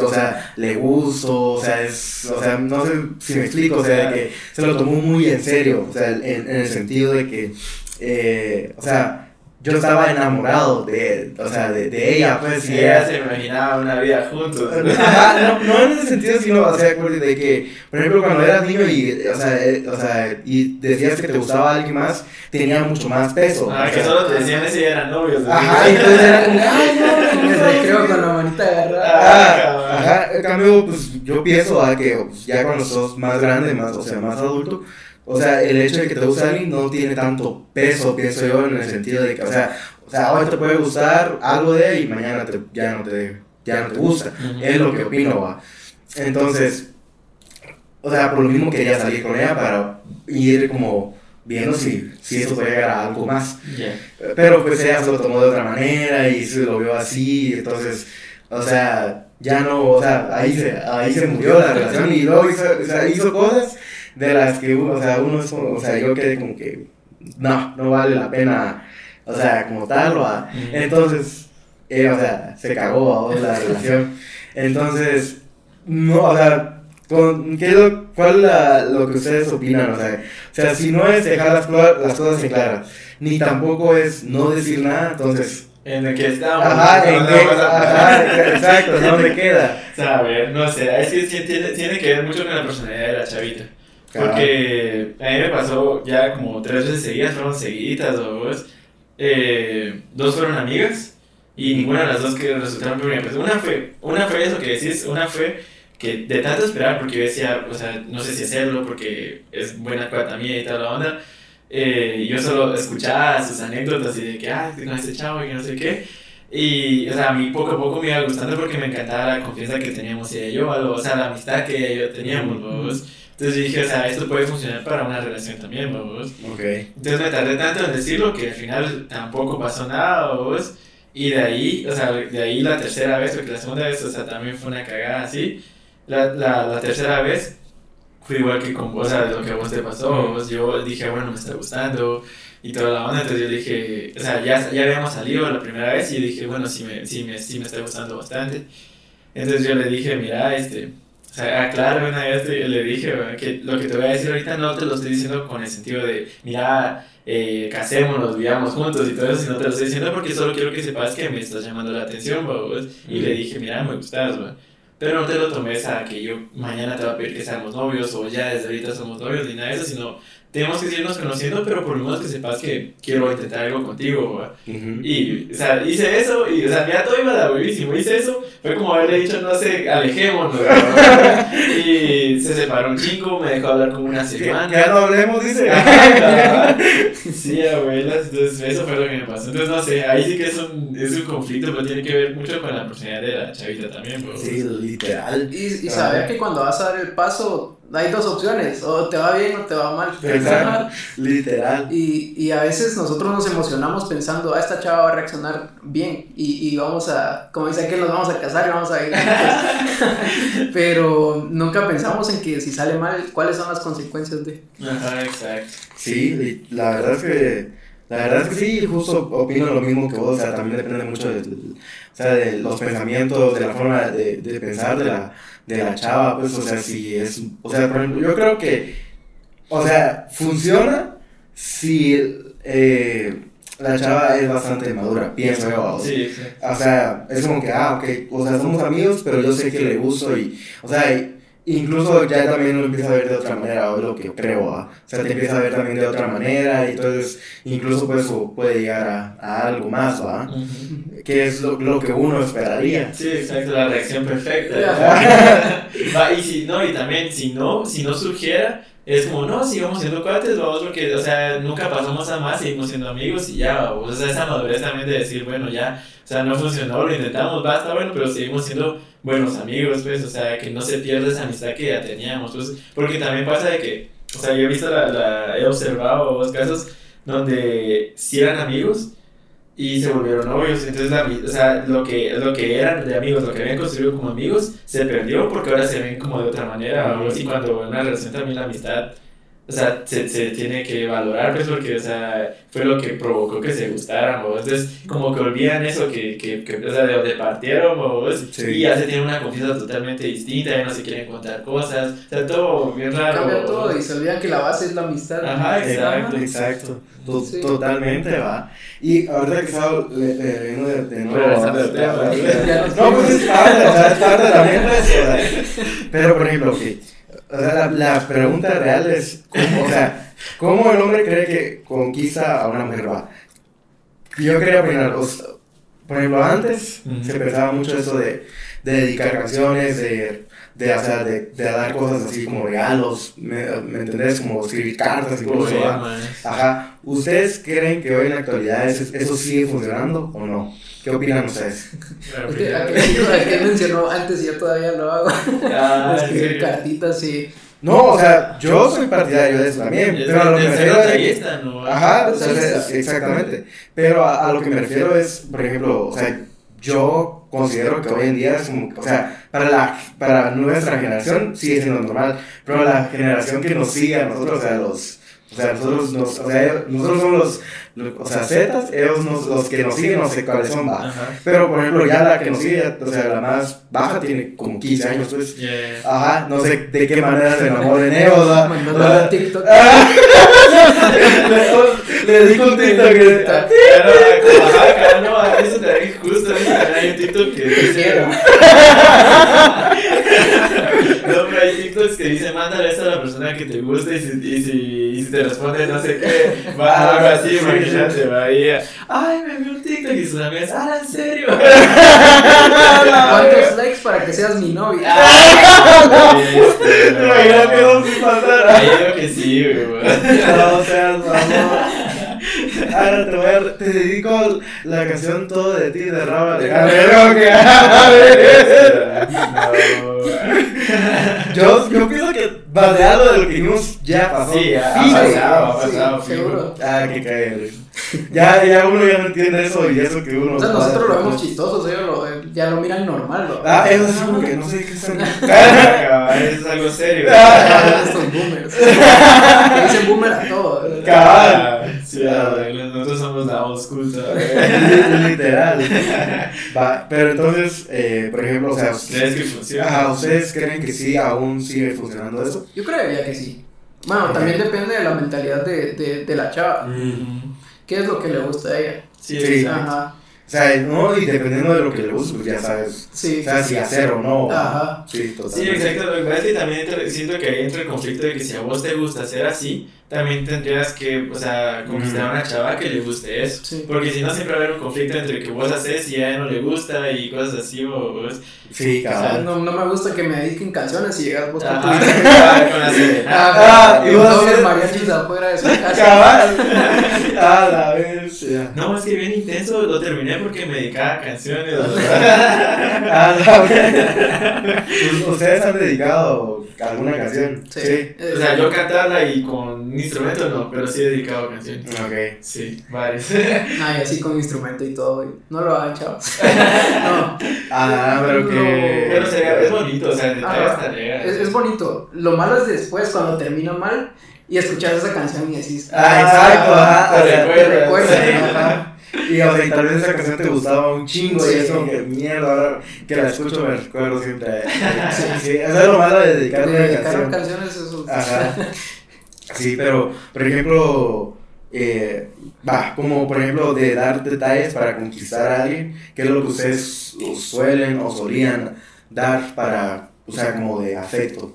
o sea, le gusto, o sea, es, o sea, no sé si me explico, o sea, que se lo tomó muy en serio, o sea, en, en el sentido de que, eh, o sea, yo estaba enamorado de, o sea, de, de ella, pues, y Sí, ella se imaginaba una vida juntos. No, no en ese sentido, sino, o sea, pues, de que, por ejemplo, cuando eras niño y, o sea, eh, o sea, y decías que te gustaba alguien más, tenía mucho más peso. Ah, que sea. solo te decían ese y eran novios. ¿no? Ajá, y entonces era como, ay, no, El recreo con la manita agarrada. Ah, ajá, en cambio, pues yo pienso a que pues, ya cuando sos más grande, más, o sea, más adulto, o sea, el hecho de que te guste alguien no tiene tanto peso, pienso yo, en el sentido de que, o sea, o sea, hoy te puede gustar algo de y mañana te, ya no te, ya no te gusta. Es lo que opino, va. Entonces, o sea, por lo mismo quería salir con ella para ir como viendo si, si eso puede llegar a algo más. Pero pues ella se lo tomó de otra manera y se lo vio así, entonces, o sea, ya no, o sea, ahí se, ahí se murió la relación y luego hizo, o sea, hizo cosas de las que, uno, o sea, uno es como, o sea, yo quedé como que, no, no vale la pena, o sea, como tal. Ujú. entonces, eh, o sea, se cagó a vos la relación, entonces, no, o sea, con, ¿qué es lo, ¿cuál la- lo que ustedes opinan? O sea, o sea, si no es dejar las, las cosas en claras, ni tampoco es no decir nada, entonces... En el que estamos. Ajá, en qué- ajá, <laughs> exacto, ¿dónde queda? O sea, a ver, no sé, es que tiene, tiene que ver mucho con la personalidad de la chavita. Porque a mí me pasó ya como tres veces seguidas, fueron seguiditas o dos. Eh, dos fueron amigas y ninguna de las dos que resultaron primero. Pues una fue, una fue eso que decís, una fue que de tanto esperar, porque yo decía, o sea, no sé si hacerlo porque es buena cuata mía y toda la onda. eh, yo solo escuchaba sus anécdotas y de que, ah, con este chavo y que no sé qué. Y, o sea, a mí poco a poco me iba gustando porque me encantaba la confianza que teníamos ella y yo, o sea, la amistad que ella y yo teníamos, vos. Entonces dije, o sea, esto puede funcionar para una relación también, vos. Ok. Entonces me tardé tanto en decirlo que al final tampoco pasó nada, vos. Y de ahí, o sea, de ahí la tercera vez, porque la segunda vez, o sea, también fue una cagada así. La, la, la tercera vez fue igual que con vos, o sea, lo que a vos te pasó. vos. Yo dije, bueno, me está gustando y toda la onda. Entonces yo dije, o sea, ya, ya habíamos salido la primera vez y yo dije, bueno, sí me, sí me, sí me está gustando bastante. Entonces yo le dije, mira, este, o sea, aclaro una vez te- le dije que lo que te voy a decir ahorita no te lo estoy diciendo con el sentido de, mira, eh, casémonos, vivamos juntos y todo eso, sino te lo estoy diciendo porque solo quiero que sepas que me estás llamando la atención, babos. Y le dije, mira, me gustas, ¿va? Pero no te lo tomes a que yo mañana te voy a pedir que seamos novios o ya desde ahorita somos novios ni nada de eso, sino tenemos que seguirnos conociendo, pero por lo menos que sepas que quiero intentar algo contigo, ¿va? Ujú. Y, o sea, hice eso y, o sea, ya todo iba de buenísimo. Hice eso, fue como haberle dicho, no sé, alejémonos. <laughs> y se separó un chingo, me dejó hablar como una semana. Ya no hablemos, dice. <laughs> sí, abuelas, entonces eso fue lo que me pasó. Entonces, no sé, ahí sí que es un, es un conflicto, pero tiene que ver mucho con la personalidad de la chavita también, bro. Sí, literal. Y, y saber que cuando vas a dar el paso, hay dos opciones, o te va bien o te va mal. Exacto, literal. Y, y a veces nosotros nos emocionamos pensando, ah, esta chava va a reaccionar bien y, y vamos a, como dice aquel, nos vamos a casar y vamos a ir. juntos". <laughs> Pero nunca pensamos en que si sale mal, cuáles son las consecuencias de... Ajá, exacto. Sí, la verdad es que, la verdad es que sí, justo opino lo mismo que vos, o sea, también depende mucho del, o sea, de los pensamientos, de la forma de, de pensar de la, de la chava, pues, o sea, si es, o sea, por ejemplo, yo creo que, o sea, funciona si eh, la chava es bastante madura, pienso yo. Sí, sí. O sea, es como que, ah, ok, o sea, somos amigos, pero yo sé que le gusto y, o sea, y- incluso ya también lo empieza a ver de otra manera, o es lo que creo, ¿ah? o sea, te empieza a ver también de otra manera y entonces incluso pues puede llegar a, a algo más, ¿va? Ujú. Que es lo, lo que uno esperaría. Sí, exacto, la reacción perfecta. <laughs> Va, y si no, y también, si no, si no surgiera, es como, no, sigamos siendo cuates, vamos porque, o sea, nunca pasamos a más, seguimos siendo amigos y ya, o sea, esa madurez también de decir, bueno, ya, o sea, no funcionó, lo intentamos, basta, bueno, pero seguimos siendo buenos amigos, pues, o sea, que no se pierda esa amistad que ya teníamos, pues, porque también pasa de que, o sea, yo he visto, la, la he observado dos casos donde sí eran amigos, y se volvieron novios. Entonces, la, o sea, lo que, lo que eran de amigos, lo que habían construido como amigos, se perdió porque ahora se ven como de otra manera. ¿no? Y cuando una relación también la amistad, o sea, se, se tiene que valorar, pues, porque, o sea, fue lo que provocó que se gustaran, ¿no? Entonces, como que olvidan eso que, que, que o sea, de donde partieron, ¿no? Sí. Y ya se tienen una confianza totalmente distinta, ya no se quieren contar cosas, o sea, todo bien raro. Cambia todo y se olvida que la base es la amistad. Ajá, exacto. Exacto, To- Sí. totalmente va. Y ahorita que estaba le- le- leyendo de, de nuevo. No, pues es tarde, o sea, es tarde también. <laughs> Pero, por ejemplo, que, o sea, la, la pregunta real es, ¿cómo, o sea, ¿cómo el hombre cree que conquista a una mujer? Va. Yo quería opinar, o sea, por ejemplo, antes se pensaba mucho eso de, de dedicar canciones, de, de, o sea, de, de dar cosas así como regalos, ¿me, me entendés? Como escribir cartas incluso, ¿va? Poemas. Ajá. ¿Ustedes creen que hoy en la actualidad eso, eso sigue funcionando o no? ¿Qué opinan ustedes? Es <laughs> que aquel, mencionó antes y yo todavía lo hago. Ah, <laughs> Escribir sí. cartitas y. No, o sea, yo soy partidario de eso también, Es pero a lo que me refiero es ¿no? Ajá, o sea, Detallista. es- exactamente. Pero a, a lo que me refiero es, por ejemplo, o sea, yo considero que hoy en día es como, o sea, para la para nuestra generación sigue siendo normal, pero la generación que nos sigue a nosotros, o sea, los o sea, nosotros, nos, o sea, nosotros somos los, los- o sea, Zetas, ellos nos- los que nos siguen, no sé cuáles son, va. Pero, por ejemplo, ya la que nos sigue, o sea, la más baja tiene como 15 años, pues. Yeah. Ajá, no sé de qué manera se enamoren ellos, ¿va? Mandando TikTok. <laughs> le, le dijo un TikTok que... Pero, <laughs> ajá, cara, no, eso también justo hay un TikTok que hay TikToks que dice, mándale esto a la persona que te gusta y si, y si, y si te responde no sé qué, va <laughs> algo así, Sí, imagínate, va y ay, me vi un TikTok y sus amigas, ah, ¿en serio? <laughs> ¿Cuántos <laughs> likes para que seas mi novia? Este, no. Imagínate dos sin pasar. Ahí digo que sí, güey. No seas mamón. Ahora te voy a... Te dedico la canción Todo de ti de Raba Alejandro. Como que, a ver. No. <laughs> Yo, yo pienso que baseado de lo que vimos ya pasó. Sí, ha Sí, pasado, ha sí, pasado. seguro. Ah, que cae. Ya, ya uno ya no entiende eso y eso que uno. O sea, nosotros lo vemos chistoso, ellos lo, ya lo miran normal. Lo, Ah, eso es como que no sé qué están. <laughs> Cabal, Eso es algo serio. <laughs> Ah, estos boomers. Que dicen boomer a todo. Cabal. Sí, ah, nosotros somos la school, ¿sabes? Literal. Va, pero entonces, eh, por ejemplo, o sea, ¿Crees que funciona? ¿Ustedes creen que sí aún sigue funcionando eso? Yo creería que sí. Bueno, también depende de la mentalidad de, de, de la chava. ¿Qué es lo que le gusta a ella? Sí, Sí. Ajá. O sea, no, y dependiendo de lo que le guste, pues ya sabes. Sí. O sea, si hacer o no. Ajá. Sí, Sí, totalmente. exacto. Lo que pasa es que también entra- siento que ahí entra el conflicto de que si a vos te gusta ser así, también tendrías que, o sea, conquistar a una chava que le guste eso. Sí. Porque si no, siempre va a haber un conflicto entre que vos haces y a ella no le gusta y cosas así, o vos. Sí, O sea, cabal. no, no me gusta que me dediquen canciones y llegas vos con tu <laughs> la serenata. <laughs> Ah, Ah, y vos haces- mariachis afuera de su <laughs> casa. Cabal. A la vez. No, es que bien intenso, lo terminé porque me dedicaba a canciones. Ah, no, ok. ¿Ustedes han dedicado alguna canción? Sí. O sea, yo cantarla y con instrumento no, pero sí he dedicado a canciones. Ok. Sí, varias. <laughs> Ay, así con instrumento y todo. güey. No lo hagan, chavos. <laughs> no. Ah, pero que. Pero sería, es bonito, o sea, el detalle Ajá. está legal. Es, es bonito. Lo malo es después, cuando termina mal y escuchas esa canción y decís. Ah, exacto, ajá. Te o sea, recuerda, te recuerda, Sí, ajá. Y o sea, y tal vez esa canción te gustaba un chingo y Sí. es como que mierda, ahora que la escucho me recuerdo siempre. Sí, sí, eso es lo malo de dedicarle De una dedicar canción. canciones, eso. Ajá. <laughs> Sí, pero, por ejemplo, eh, va, como por ejemplo de dar detalles para conquistar a alguien, ¿qué es lo que ustedes suelen o solían dar para, o sea, como de afecto?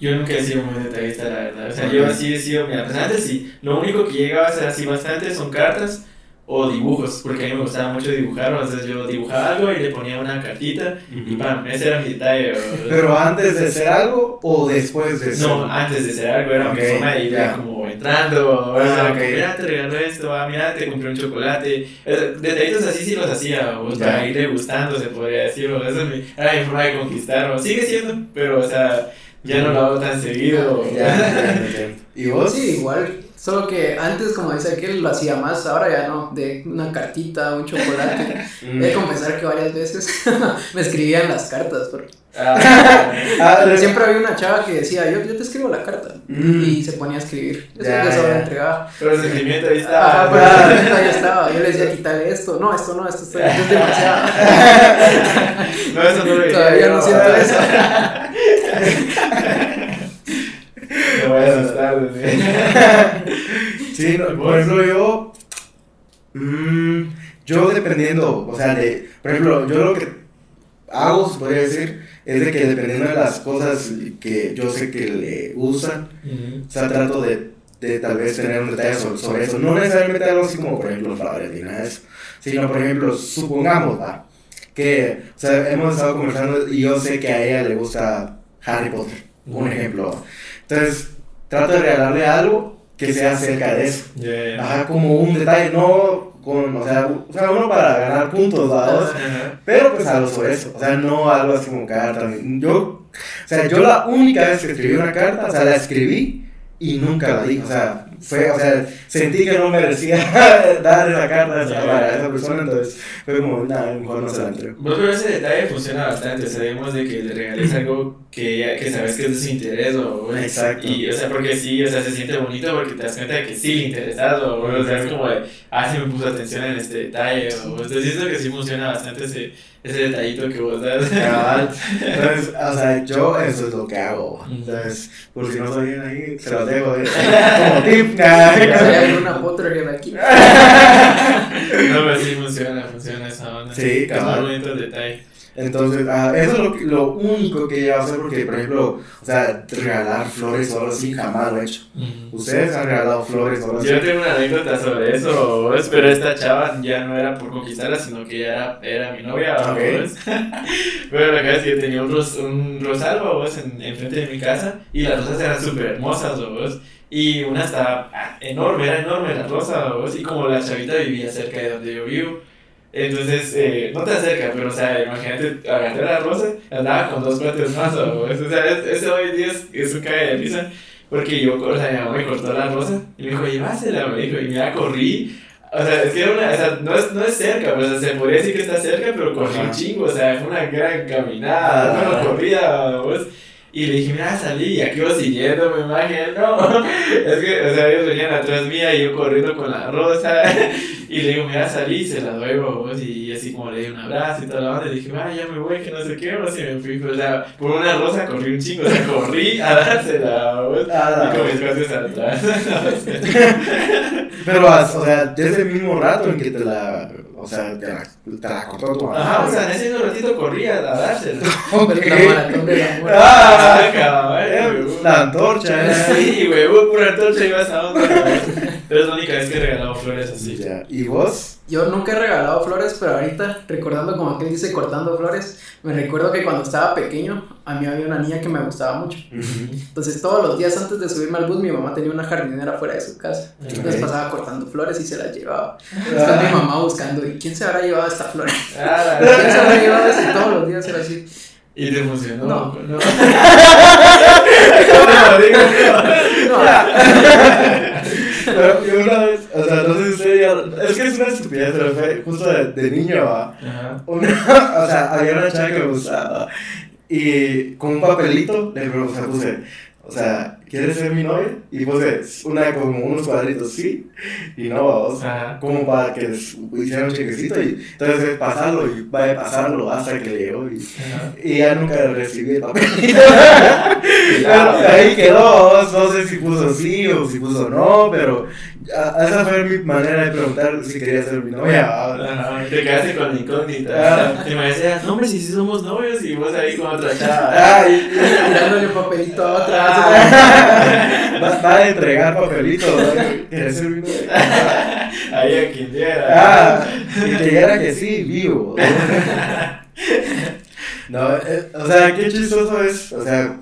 Yo nunca he sido muy detallista, la verdad. O sea, yo así he sido, mira, pues antes sí. Lo único que llegaba a hacer así bastante son cartas o dibujos, porque a mí me gustaba mucho dibujar. O sea, yo dibujaba algo y le ponía una cartita y pam, ese era mi detalle. o- <laughs> Pero antes de hacer algo o después de No, hacerlo? antes de ser algo era Ok, mi forma de ir ya. como entrando, o Ah, sea, ok. como, mira, te regaló esto, ah, mira, te compré un chocolate. Eh, Detallitos así sí los hacía, o Ya. para irle gustando, se podría decir, o esa es mi, era mi forma de conquistar, o sigue siendo, pero, o sea, ya no lo hago tan seguido. <laughs> Ya. ¿Y vos? Sí, igual. Solo que antes, como dice aquel, lo hacía más. Ahora ya no. De una cartita, un chocolate. Mm. He de confesar que varias veces <laughs> me escribían las cartas. <laughs> Pero Ah, Ah, de- siempre había una chava que decía, yo, yo te escribo la carta. Mm. Y se ponía a escribir. Eso Ya, se ya. la entregaba. pero el sentimiento ahí está. Ajá, pero Ah. ahí estaba. Yo le decía, quítale esto. No, esto no, esto, está- esto es demasiado. No, eso no lo Todavía no siento eso. Me voy a asustar, güey. <laughs> Sí, no, por ejemplo, yo. mm, yo dependiendo, o sea, de. Por ejemplo, yo lo que hago, se podría decir, es de que dependiendo de las cosas que yo sé que le gustan, o sea, trato de, de tal vez tener un detalle sobre, sobre eso. No necesariamente algo así como, por ejemplo, flores ni nada de eso. Sino, por ejemplo, supongamos, va, que, o sea, hemos estado conversando y yo sé que a ella le gusta Harry Potter, un ejemplo. Entonces, trato de regalarle algo que sea acerca de eso. Ajá, como un detalle, no con, o sea, o sea, uno para ganar puntos. Ajá. Pero pues algo sobre eso, o sea, no algo así como carta. Yo, o sea, yo la única vez que escribí una carta, o sea, la escribí y nunca la di, o sea, fue, o sea, sentí que no merecía <laughs> <laughs> dar esa carta a esa, para esa persona, entonces fue como, nada, mejor no se la entrego. Pero ese detalle funciona bastante, sabemos de que le regales algo que, ya- que sabes que es de su interés o Exacto. y o sea porque sí, o sea se siente bonito porque te das cuenta de que sí le interesas o, o sea es como de, ah sí me puso atención en este detalle o entonces siento que sí funciona bastante ese, ese detallito que vos das. <laughs> Cabal. Entonces, <laughs> o sea, yo eso es lo que hago. Entonces, por si no bien ahí, se los dejo eh, <laughs> como tip. Hay una Potterhead aquí. no, pero sí funciona, funciona esa onda. Sí, es muy cabal. bonito el detalle. Entonces, ah, eso es lo, que- lo único que yo hacer porque, por ejemplo, o sea, regalar flores o algo así, jamás lo he hecho. ¿Ustedes han regalado flores o algo así? Yo tengo una anécdota sobre eso, pero esta chava ya no era por conquistarla, sino que ya era, era mi novia, Ok. ¿ves? <laughs> pero la cosa es que tenía un, ros, un rosal, ¿ves? En, enfrente de mi casa, y las rosas eran súper hermosas, ¿ves? Y una estaba ah, enorme, era enorme la rosa, ¿ves? Y como la chavita vivía cerca de donde yo vivo, entonces, eh, no tan cerca, pero o sea, imagínate, agarré la rosa, andaba con dos cuates más. O sea, es- ese hoy día es, es un cae de risa. Porque yo, o sea, mi mamá me cortó la rosa y me dijo, llévasela, me dijo, y mira, corrí. O sea, es que era una, o sea, no es, no es cerca, pero o sea, se podría decir que está cerca, pero corrí un chingo, o sea, fue una gran caminada, Ah. bueno, corrida, pues. Y le dije, mira, salí, y aquí iba siguiendo, me imagino, <laughs> no, es que, o sea, ellos venían atrás mía y yo corriendo con la rosa, y le digo, mira, salí, y se la doy, vos, y así como le di un abrazo y toda la onda, y dije, ah, ya me voy, que no sé qué, vos, y me fui, o sea, por una rosa corrí un chingo, o sea, corrí a dársela, vos, Ah, y con mis cuates atrás. <laughs> Pero, o sea, desde el mismo rato en que te la, o sea, te la, te la cortó tu mamá. Ajá, o sea, en ese mismo ratito corría a dársela. <laughs> <laughs> La maratón del amor. Ah, Ah, cabrón, la antorcha. eh. Sí, güey, por antorcha ibas a güey. Pero es la única vez que he regalado flores así. Ya. ¿Y vos? Yo nunca he regalado flores, pero ahorita, recordando como aquel dice cortando flores, me recuerdo que cuando estaba pequeño, a mí había una niña que me gustaba mucho. Entonces, todos los días antes de subirme al bus, mi mamá tenía una jardinera fuera de su casa. Entonces, pasaba cortando flores y se las llevaba. Estaba mi mamá buscando, ¿y quién se habrá llevado esta flor? Ah, <laughs> ¿Quién se habrá llevado esto? Y todos los días era así. Y te funcionó. No. no. <laughs> no, digo, no. Pero yo una vez, o sea, no Es que es una estupidez, pero fue justo de, de niño, ¿va? Ajá. Una, <laughs> o sea, había una chava que me gustaba. Y con un papelito le o sea, puse, o sea, ¿quieres ser mi novia? Y puse una, como unos cuadritos, sí. Y no, vamos. Como para que hiciera un chequecito. Y entonces pasarlo y vaya a pasarlo hasta que le llegó. Y, Ajá. y ya nunca recibí el papelito. <laughs> Pero ahí quedó, no sé si puso sí o si puso no, pero esa fue mi manera de preguntar si quería ser mi novia. Ajá, Te quedaste con la incógnita. Ah. Te me decías, no, hombre, si sí somos novios y vos ahí con otra chava. Ay, Tirándole papelito a otra. <laughs> va, va a entregar papelitos, ¿no? ¿Quieres ser mi novia? Ahí a quien diera. Ah, y que dijera que sí, vivo. <laughs> No, eh, o sea, qué chistoso es, o sea,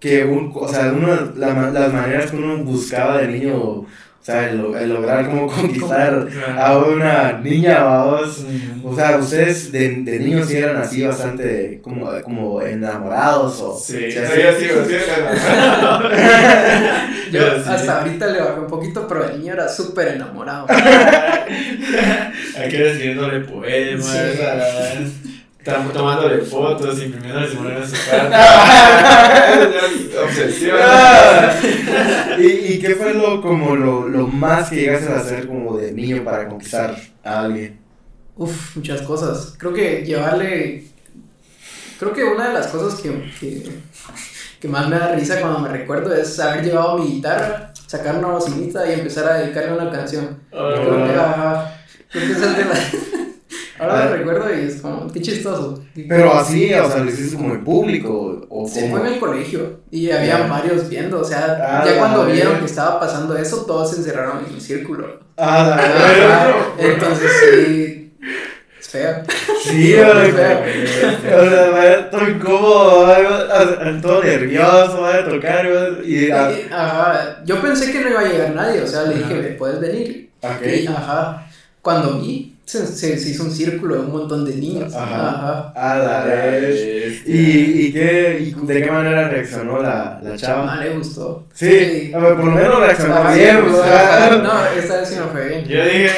que un, o sea, la ma- las maneras que uno buscaba de niño, o sea, el, lo- el lograr como <laughs> conquistar a una niña, vamos. O sea, ustedes de, de niños sí eran así bastante como, como enamorados o... Sí, o sí, sea, sí, sí. sí, sí. Yo <laughs> hasta ahorita le bajé un poquito, pero el niño era súper enamorado. <laughs> Aquí escribiéndole poemas, Sí. Tomándole fotos, imprimiéndole simulaciones en su carta. <laughs> Obsesión. Ah. <laughs> ¿Y, ¿Y qué fue lo, como lo, lo más que llegaste a hacer como de niño para conquistar a alguien? Uf, muchas cosas. Creo que llevarle. Creo que una de las cosas que, que, que más me da risa cuando me recuerdo es haber llevado mi guitarra, sacar una bocinita y empezar a dedicarle una canción. Oh. Creo que, ajá, creo que es de la- Ahora Ah. me recuerdo y es como, qué chistoso. Pero así, o sea, lo hiciste como en público o Se como... fue en el colegio y había Ya. varios viendo, o sea, Ah, ya cuando vieron que estaba pasando eso, todos se encerraron en un círculo. Ah, la verdad. Entonces sí, es feo. Sí. <laughs> O sea, vaya todo incómodo, vaya, todo nervioso, vaya a tocar, y... ah, Y, Ajá, yo pensé que no iba a llegar nadie, o sea, le dije, ¿me puedes venir? ok. Y, ajá, cuando vi, se, se, se hizo un círculo de un montón de niños. Ajá. Ajá. Ah, la vez. ¿Y, y, qué, ¿Y de qué manera reaccionó la, la chava? Ah, le gustó. Sí, a ver, por lo menos reaccionó Ajá, bien, sea... No, esta vez sí no fue bien. Yo dije,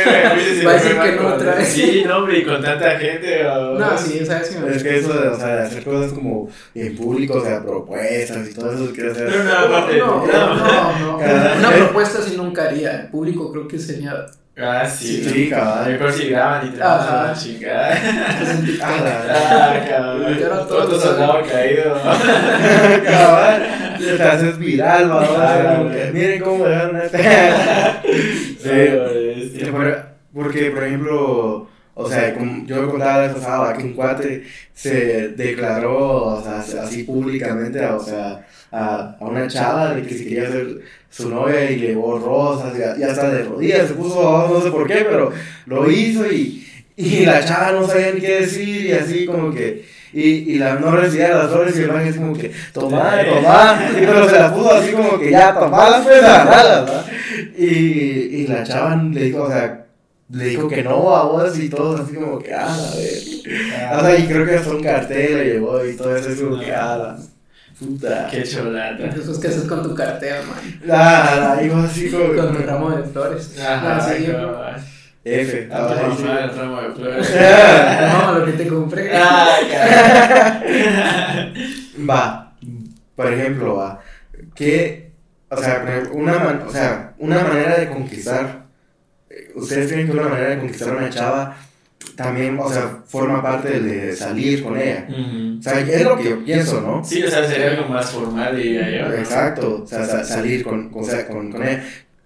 si <laughs> Va a decir que no otra vez. Sí, no, hombre, y con tanta gente. o- No, sí, esa vez sí me Es que eso de, o sea, de hacer cosas como en público, o sea, propuestas y todo eso, quiero hacer... Pero no, aparte. No, no, no, no. Cada- Una propuesta sí nunca haría. El público creo que sería. Ah, sí. Sí, cabal. Mejor si graban y te vas a la chingada. <laughs> Ah, cabrón. Todo soldado caído. <laughs> Cabal, te haces viral, Ah, güey. miren cómo le dan <laughs> a este. Sí, Sí, por- porque, por ejemplo, o sea, como yo contaba la pasada que un cuate se declaró, o sea, así públicamente, o sea, a, a una chava de que si quería ser su novia y le llevó rosas y, y hasta de rodillas se puso, no sé por qué, pero lo hizo y, y la chava no sabía ni qué decir y así como que, y, y la no recibía las flores y el man es como que, toma, toma, <laughs> y pero se la puso así como que ya, tomalas pues, agarralas, ¿verdad? Y, y la chava le dijo, o sea, le dijo que no a vos y todos así como que, ah, a ver. O sea, y creo que hasta un cartel le llevó y todo eso, es como que, ah, puta. Qué cholata. Eso es que haces con tu cartera, man. Ah, la digo así <laughs> como Con tu ramo de flores. Ajá, Ah, sí. F. Ah, ahí sí. el ramo de flores. <laughs> <laughs> No, lo que te compré. Ah. Va, por ejemplo, va, que, o sea, una, man- o sea, una manera de conquistar, eh, ustedes tienen que una manera de conquistar a una chava también, o sea, forma parte de salir con ella. Ujú. O sea, es lo que yo pienso, ¿no? Sí, o sea, sería algo más formal, diría yo. Exacto, o sea, sa- salir con, con, con, con ella.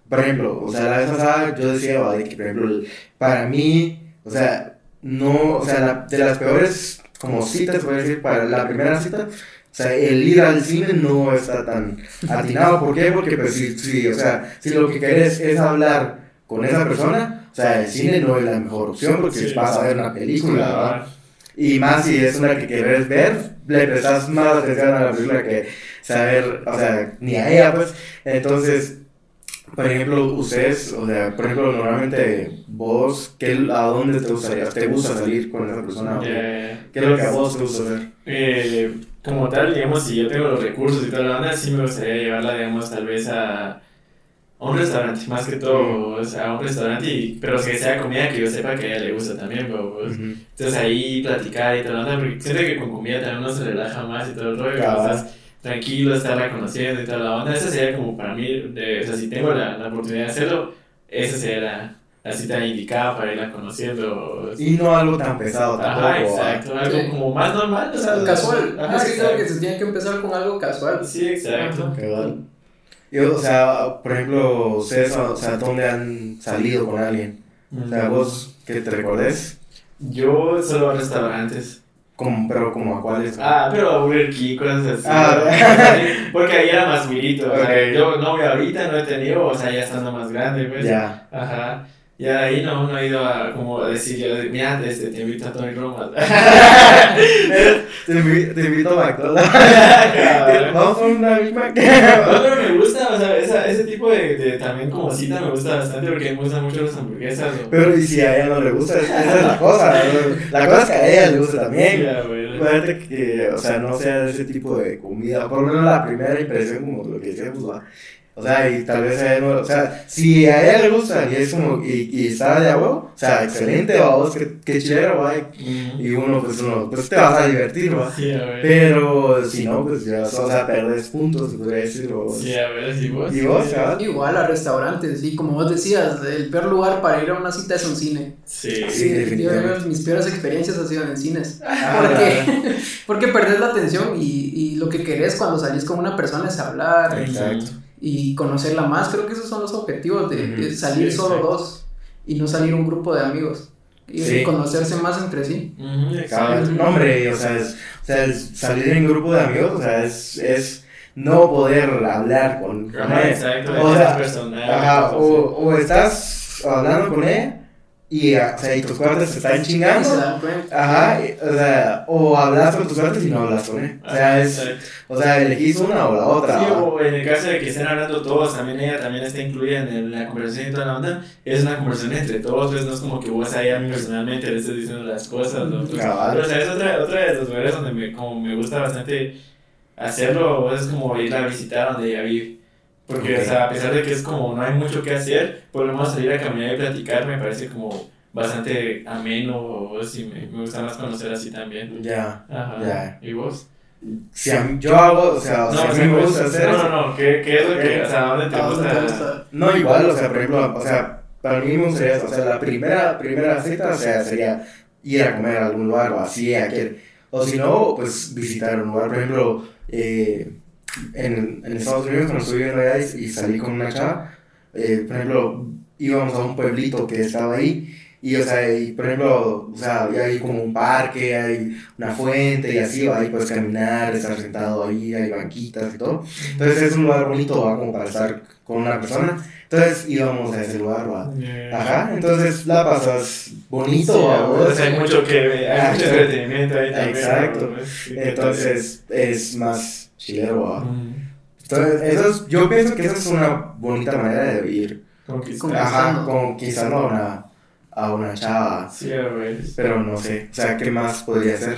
Por ejemplo, o sea, la vez pasada yo decía, de que, por ejemplo, para mí, o sea, no, o sea, la- de las peores como citas, voy a decir, para la primera cita, o sea, el ir al cine no está tan atinado. ¿Por qué? Porque, pues, si, si, o sea, si lo que querés es hablar con esa persona, sea, el cine no es la mejor opción porque Sí. vas a ver una película, ¿verdad? Y más si es una que querés ver, le prestas más atención a la película que saber, o sea, ni a ella, pues. Entonces, por ejemplo, ustedes, o sea, por ejemplo, normalmente vos, ¿qué, ¿a dónde te gustaría, te gusta salir con esa persona? Ya, ¿Qué es lo que a vos te gusta hacer? Eh, como tal, digamos, si yo tengo los recursos y toda la banda, sí me gustaría llevarla, digamos, tal vez a un restaurante, más que todo, o sea, un restaurante, y, pero que sea comida que yo sepa que a ella le gusta también, pues, Ujú. entonces ahí platicar y toda la banda, porque siento que con comida también uno se relaja más y todo el rollo, que estás tranquilo, estarla conociendo y toda la onda, esa sería como para mí, de, o sea, si tengo la, la oportunidad de hacerlo, esa sería la, la cita indicada para irla conociendo. Y no algo tan pesado tampoco. Ajá, ¿va? exacto, algo Sí. como más normal, o sea, Casual. Ajá, es que creo que se tiene que empezar con algo casual. Sí, exacto. Ajá. Yo, o sea, por ejemplo, ustedes, o sea, ¿dónde han salido con alguien? O sea, vos, que te recordes, Yo solo a restaurantes. como, pero como a cuáles. Ah, pero a Burger King, cosas así. Ah. <laughs> Porque ahí era más virito. O sea, yo novia ahorita no he tenido, o sea, ya estando más grande, pues. Ya. Ajá. Ya de ahí no, no he ido a como a decir, yo, mira, este, te invito a Tony Roma. <laughs> te, invi- te invito a McDonald's. <laughs> Vamos a una Big Mac. No, pero me gusta, o sea, esa, ese tipo de, de también como cita me gusta bastante porque me gustan mucho las hamburguesas. o- Pero y si a ella no le gusta, esa es la cosa. ¿no? La cosa es que a ella le gusta también. Imagínate que, o sea, no sea ese tipo de comida, por lo menos la primera impresión, como lo que decíamos, va. O sea, y tal vez a ella no, o sea, si a ella le gusta y es como, y, y está de agua, o sea, excelente, vamos, que, que chilero, va. Mm. Y uno, pues, uno, pues te vas a divertir, va. Sí, a ver. Pero si no, pues ya, o sea, perdes puntos, se podría decir, Sí, a ver si vos. ¿Y vos, chaval? Igual a restaurantes, sí, como vos decías, el peor lugar para ir a una cita es un cine. Sí. Sí, yo- definitivamente. mis peores experiencias han sido en cines. Ah, <laughs> Porque, porque perdés la atención y, y lo que querés cuando salís con una persona es hablar Exacto. y conocerla más. Creo que esos son los objetivos de, de salir sí, solo exacto. dos y no salir un grupo de amigos. Y Sí. conocerse más entre sí. Cabal. exacto. No, hombre, o sea, es, o sea, es salir en grupo de amigos, o sea, es, es no poder hablar con, con Ajá, él. exacto. O sea, personal. Ajá, o, o estás hablando con él y, o sea, y tus cuartos se están chingando. Ajá, y- o sea, o hablas con tus cuartos y no hablas con él. O sea, es, o sea, elegís una o la otra. Sí, o en el caso de que estén hablando todos, también ella también está incluida en la conversación y toda la onda. Es una conversación entre todos, pues no es como que vos a ella personalmente le estés diciendo las cosas. ¿no? Pues, pero, o sea, es otra, otra de los lugares donde me, como me gusta bastante hacerlo, es como ir a visitar donde ella vive. Porque, Ok. o sea, a pesar de que es como no hay mucho que hacer, lo menos salir a caminar y platicar me parece como bastante ameno, o sí, me, me gusta más conocer así también. Ya. Ajá. Ya. ¿Y vos? Si a mí- yo hago, o sea, o sea, a mí me gusta hacer no, no, no, ¿qué, qué es lo que, o sea, dónde te ¿A gusta? te gusta? No, igual, o sea, por ejemplo, o sea, para mí me gustaría o sea, la primera, primera cita, o sea, sería ir a comer a algún lugar o así, a o si no, pues visitar un lugar, por ejemplo, eh, en, en Estados Unidos cuando estuve viviendo allá y, y salí con una chava, eh, por ejemplo, íbamos a un pueblito que estaba ahí, y, o sea, y, por ejemplo, o sea, ahí como un parque, hay una fuente y así, ahí puedes caminar, estar sentado ahí, hay banquitas y todo. Entonces es un lugar bonito, ¿va? como para estar con una persona. Entonces íbamos a ese lugar, ¿va? Ajá, entonces la pasas bonito, Sí, ¿va? o sea, hay mucho que hay Ah, mucho <laughs> entretenimiento ahí también. Exacto. Entonces es más chilero. Mm, Entonces, eso es- yo pienso que esa es una bonita manera de ir. conquistar. Ajá, conquistando a una, a una chava. Sí, a ver. Pero no sé, o sea, ¿qué más podría ser?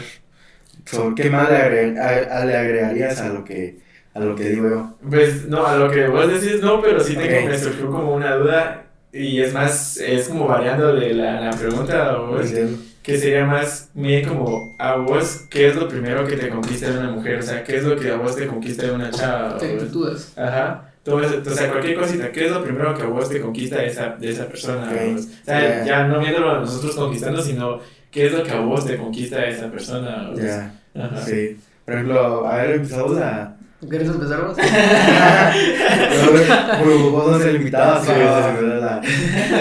So, ¿Qué más le, agre- a- a- le agregarías a lo que, a lo que digo yo? Pues no, a lo que vos decís no, pero sí tengo, Ok. me surgió como una duda y es más, es como variándole la, la pregunta vos, Entiendo. Que sería más bien como a vos, ¿qué es lo primero que te conquista de una mujer? O sea, ¿qué es lo que a vos te conquista de una chava? ¿Qué o- actitudes? Ajá. Todo eso, o sea, cualquier cosita, ¿qué es lo primero que a vos te conquista de esa, de esa persona? Ok. O sea, Yeah. ya no viéndolo a nosotros conquistando, sino ¿qué es lo que a vos te conquista de esa persona? Ya, Ajá. sí. Por ejemplo, a ver, empezamos a... ¿Quieres empezar vos? <laughs> Vos sos el invitado, Ah. la,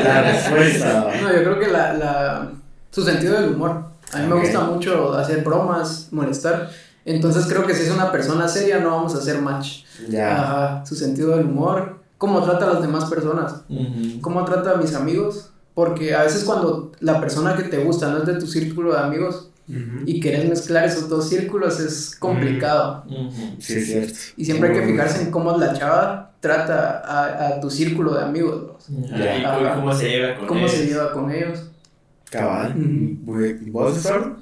la respuesta. No, yo creo que la, la, su sentido del humor. A mí me Ok. gusta mucho hacer bromas, molestar. Entonces creo que si es una persona seria no vamos a hacer match. Ya. Ajá, su sentido del humor, cómo trata a las demás personas, Ujú. cómo trata a mis amigos, porque a veces cuando la persona que te gusta no es de tu círculo de amigos Ujú. y querés mezclar esos dos círculos es complicado. Ujú. Sí, es cierto. Y siempre hay que fijarse en cómo la chava trata a, a tu círculo de amigos, ¿no? Ajá, ¿Y cómo, cómo se lleva con cómo se ellos? lleva con ellos. Cabal. ¿Y ¿Vos, Eduardo?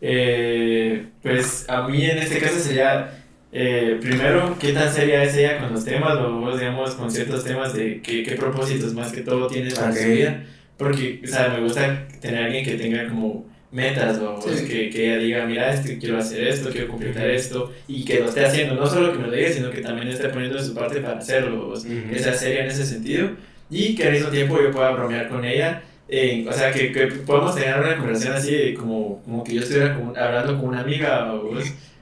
Eh, pues a mí en este caso sería, eh, primero, qué tan seria es ella con los temas, o vos, digamos, con ciertos temas de qué, qué propósitos más que todo tienes para su vida. Porque, o sea, me gusta tener a alguien que tenga como metas, o Sí. que, que ella diga, mira, este, quiero hacer esto, quiero completar esto, y que lo esté haciendo, no solo que me lo diga, sino que también esté poniendo de su parte para hacerlo, sea, Ujú. que sea seria en ese sentido, y que al mismo tiempo yo pueda bromear con ella eh, o sea, que, que podamos tener una conversación así, como, como que yo estuviera hablando con una amiga, o,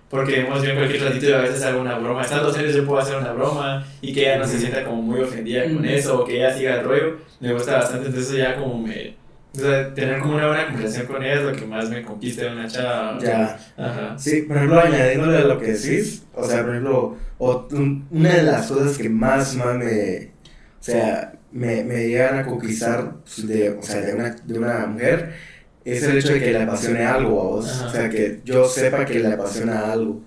porque hemos visto en cualquier ratito y a veces hago una broma. Estando serios yo puedo hacer una broma y que ella no se sienta como muy ofendida con eso, o que ella siga el rollo. Me gusta bastante, entonces ya como me... O sea, tener como una buena conversación con ella es lo que más me conquista de una chava. Ya. Ajá. Sí, por ejemplo, añadiéndole a lo que decís, o sea, por ejemplo, o- un- una de las cosas que más, más me, o sea, me, me llegan a conquistar de, o sea, de, una, de una mujer es el hecho de que le apasione algo a vos, Ajá. o sea, que yo sepa que le apasiona algo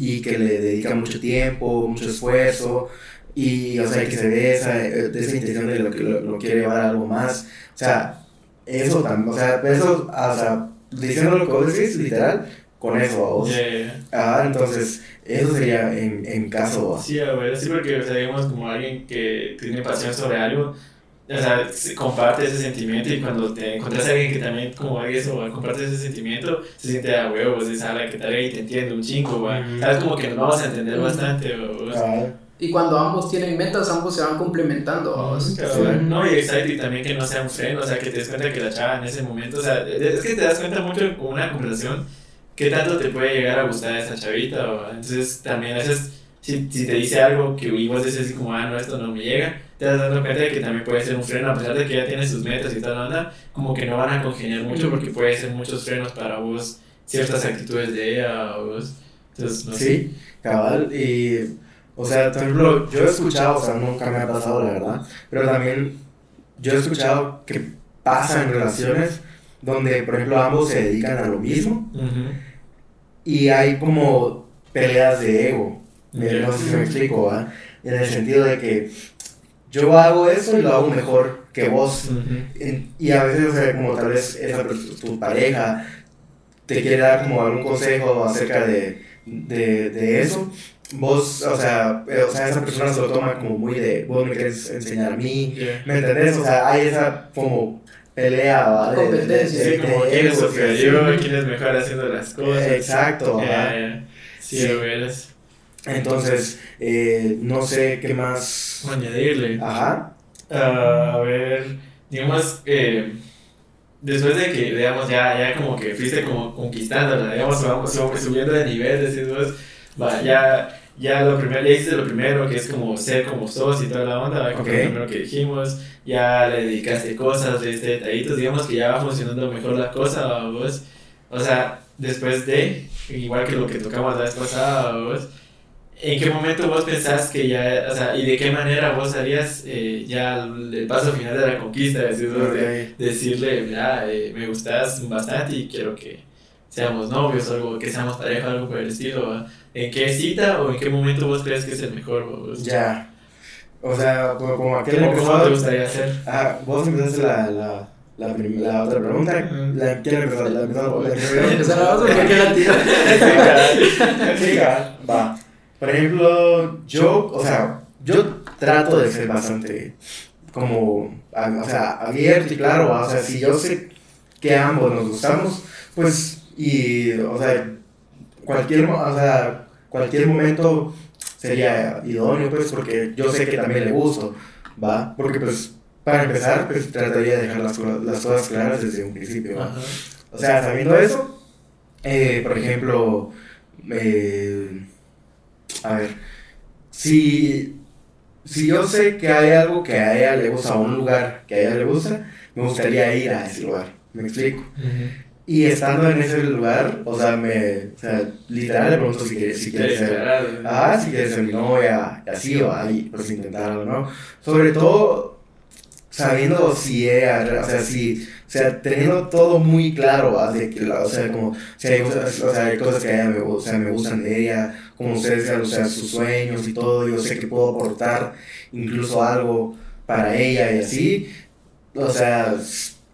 y que le dedica mucho tiempo, mucho esfuerzo y, o sea, que se ve esa, eh, de esa intención de lo que lo, lo quiere llevar a algo más, o sea, eso también, o sea, eso, o sea, diciendo lo que vos decís, literal, con eso a vos. Yeah, yeah. Ah, entonces, eso sería en, en caso. Sí, a ver, sí, porque, o sea, digamos, como alguien que tiene pasión sobre algo, o sea, se- comparte ese sentimiento y cuando te encuentras a alguien que también, como eso, comparte ese sentimiento, se siente a huevos, es alguien que tal vez te entiende un chingo, ¿va? Ujú. sabes, como que nos vamos a entender bastante, o, o sea, Ah, Y cuando ambos tienen metas, ambos se van complementando. vamos. Cabrón, No, y exacto, y también que no sea un freno, o sea, que te des cuenta que la chava en ese momento, o sea, es que te das cuenta mucho con una conversación qué tanto te puede llegar a gustar esa chavita, o, entonces también a veces, si, si te dice algo que y vos dices así como, ah, no, esto no me llega, te das dando cuenta de que también puede ser un freno, a pesar de que ya tiene sus metas y tal, onda, como que no van a congeniar mucho porque puede ser muchos frenos para vos, ciertas actitudes de ella, o vos, entonces, no sé. sí, cabal. Y, o sea, por ejemplo, yo he escuchado, o sea, nunca me ha pasado, la verdad, pero también yo he escuchado que pasa en relaciones donde, por ejemplo, ambos se dedican a lo mismo Ujú. y hay como peleas de ego. Ya. No sé si me explico, ¿va? En el sentido de que yo hago eso y lo hago mejor que vos. Ujú. En- Y a veces, o sea, como tal vez esa tu pareja te quiere dar como algún consejo acerca de, de, de eso, vos, o sea, eh, o sea, esa persona se lo toma como muy de, vos me quieres enseñar a mí, Yeah. ¿me entendés? O sea, hay esa como pelea, ¿va? De- de- Competencia. de- Sí, como de quién es superior, sí. quién es mejor haciendo las cosas. Exacto, ya. Sí, Sí. veras. Entonces, eh, no sé qué más. Añadirle. Ajá. Ah, a ver, digamos, eh, después de que, digamos, ya, ya como que fuiste como conquistándola, digamos, vamos sub- subiendo de nivel, decís vos, va, ya, ya lo primero, ya hiciste lo primero, que es como ser como sos y toda la onda, que fue Ok. lo primero que dijimos, ya le dedicaste cosas, le diste detallitos, digamos que ya va funcionando mejor la cosa, vos, o sea, después de, igual que lo que tocamos la vez pasada, vos, ¿En qué momento vos pensás que ya, o sea, y de qué manera vos harías eh, ya el, paso final de la conquista? Decir, vos, de- decirle, mira, eh, me gustas bastante y quiero que seamos novios o algo, que seamos pareja, algo por el estilo. ¿va? ¿En qué cita o en qué momento vos crees que es el mejor? vos? Ya. O sea, como, aquel ¿Cómo, cómo te gustaría hacer? Ah, vos empezaste la, la, la, la otra pregunta. La, ¿Quién empezó? La empezó. La empezó la tiro. Sí, ca- va. Por ejemplo, yo, o sea, yo trato de ser bastante como, a- o sea, abierto y claro, o sea, si yo sé que ambos nos gustamos, pues, y, o sea, cualquier, o sea, cualquier momento sería idóneo, pues, porque yo sé que también le gusto, ¿va? Porque, pues, para empezar, pues, trataría de dejar las, co- las cosas claras desde un principio, ¿va? O sea, sabiendo eso, eh, por ejemplo, eh, a ver, si, si yo sé que hay algo que a ella le gusta, o un lugar que a ella le gusta, me gustaría ir a ese lugar, me explico. Ujú. Y estando en ese lugar, o sea, me, o sea, literal le pregunto si quiere, si quiere ser, ah, si quiere ser mi novia, y así, o ahí, pues intentarlo, ¿no? Sobre todo, sabiendo si ella, o sea, si, o sea, teniendo todo muy claro, ¿va? de que, o sea, como, si hay, o sea, hay cosas que a ella me, o sea, me gustan de ella, como ustedes, o sea, sus sueños y todo, yo sé que puedo aportar incluso algo para ella y así, o sea,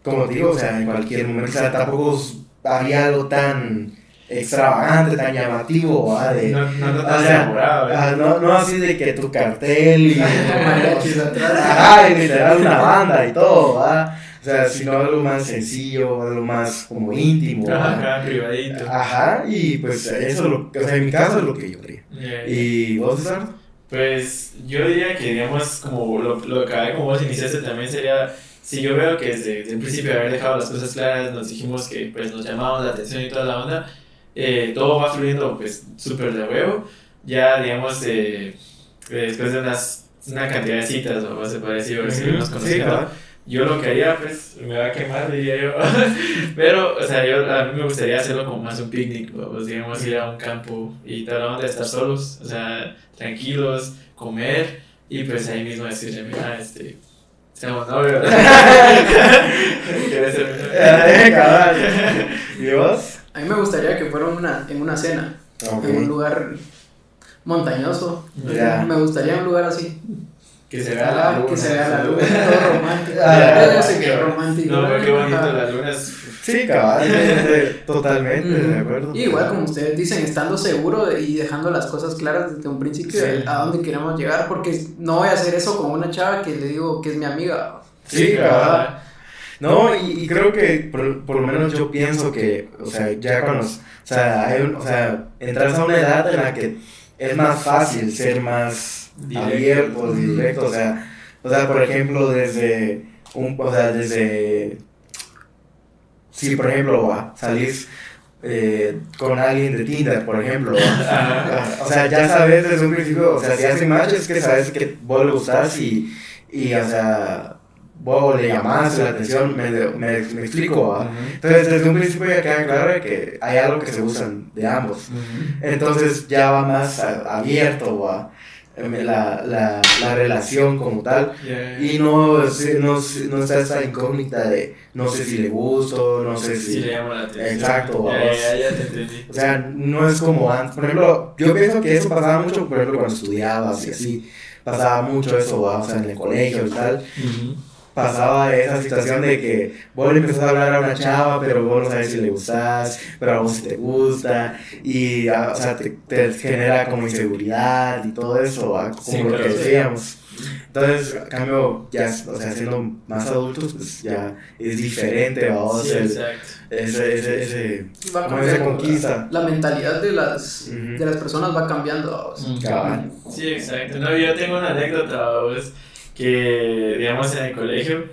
como digo, o sea, en cualquier momento, o sea, tampoco había algo tan extravagante, tan llamativo, ¿va? De, No, no, no o sea, ¿eh? ah, no, no así de que tu cartel y... <laughs> <laughs> Ajá, y literal una banda y todo, ¿va? O sea, sino algo más sencillo, algo más como íntimo. Ajá, privadito. Ajá, y pues eso, lo, o sea, en mi caso es lo que yo haría. Ya, ya. ¿Y vos, César? Pues yo diría que, digamos, como lo, lo que como vos iniciaste también sería, si yo veo que desde, desde el principio de haber dejado las cosas claras, nos dijimos que pues nos llamábamos la atención y toda la onda, eh, todo va fluyendo pues súper de huevo, ya digamos, eh, después de unas, una cantidad de citas, o se puede decir, o si nos claro. yo lo que haría, pues, me va a quemar, diría yo. <laughs> Pero, o sea, yo, a mí me gustaría hacerlo como más un picnic, pues, digamos, ir a un campo y tal, onda, estar solos, o sea, tranquilos, comer y pues ahí mismo decirle, mira, este, seamos novios. <laughs> ¿Quieres ser mi novio? <laughs> Cabal. ¿Y vos? A mí me gustaría que fuera una, en una cena, Ok. en un lugar montañoso. Me gustaría un lugar así. Que se vea la Ah, luna. que se vea la ¿sabes? luna, <laughs> todo romántico. Ah, sé romántico. No, pero qué bonito, Ajá. las lunas. Sí, cabal, <laughs> totalmente, <laughs> de acuerdo. Y igual como ustedes dicen, estando seguro de- y dejando las cosas claras desde un principio Sí. de a dónde queremos llegar, porque no voy a hacer eso con una chava que le digo que es mi amiga. Sí, cabal. No, y, y creo que por, por lo menos yo pienso que, o sea, ya cuando, o sea, hay un- o sea, entras a una edad en la que es más fácil ser más abierto, directo, o sea, o sea, por ejemplo, desde un, o sea, desde, si por ejemplo, va, salís eh, con alguien de Tinder, por ejemplo, <laughs> o sea, ya sabes desde un principio, o sea, si hacen match es que sabes que vos le gustás y, y o sea, vos le llamás la atención, me, me, me explico, ¿va? Entonces, desde un principio ya queda claro que hay algo que se gustan de ambos. Entonces, ya va más a- abierto, ¿va? Em, La, la, la relación como tal. Y no, se- no, no está esta incógnita de no sé si le gusto, no sé Sí, si... le llamo la atención. Exacto, ya, te entendí. O sea, no es como antes. Por ejemplo, yo pienso que eso pasaba mucho, por ejemplo, cuando estudiabas y así. Pasaba mucho eso, ¿va? o sea, en el colegio y tal. Pasaba esa situación de que vos le empezás a hablar a una chava, pero vos no sabes si le gustas, pero a vos sí te gusta. Y, ah, o sea, te, te genera como inseguridad y todo eso, ¿va? como Sí, lo que decíamos. Entonces, a cambio, ya, o sea, siendo más adultos, pues ya es diferente, ¿va? O Sí, ese, ese, ese, Va como esa conquista. La mentalidad de las, Ujú. de las personas va cambiando. vamos. Cabal. Sí, exacto. No, yo tengo una anécdota, pues, que, digamos, en el colegio,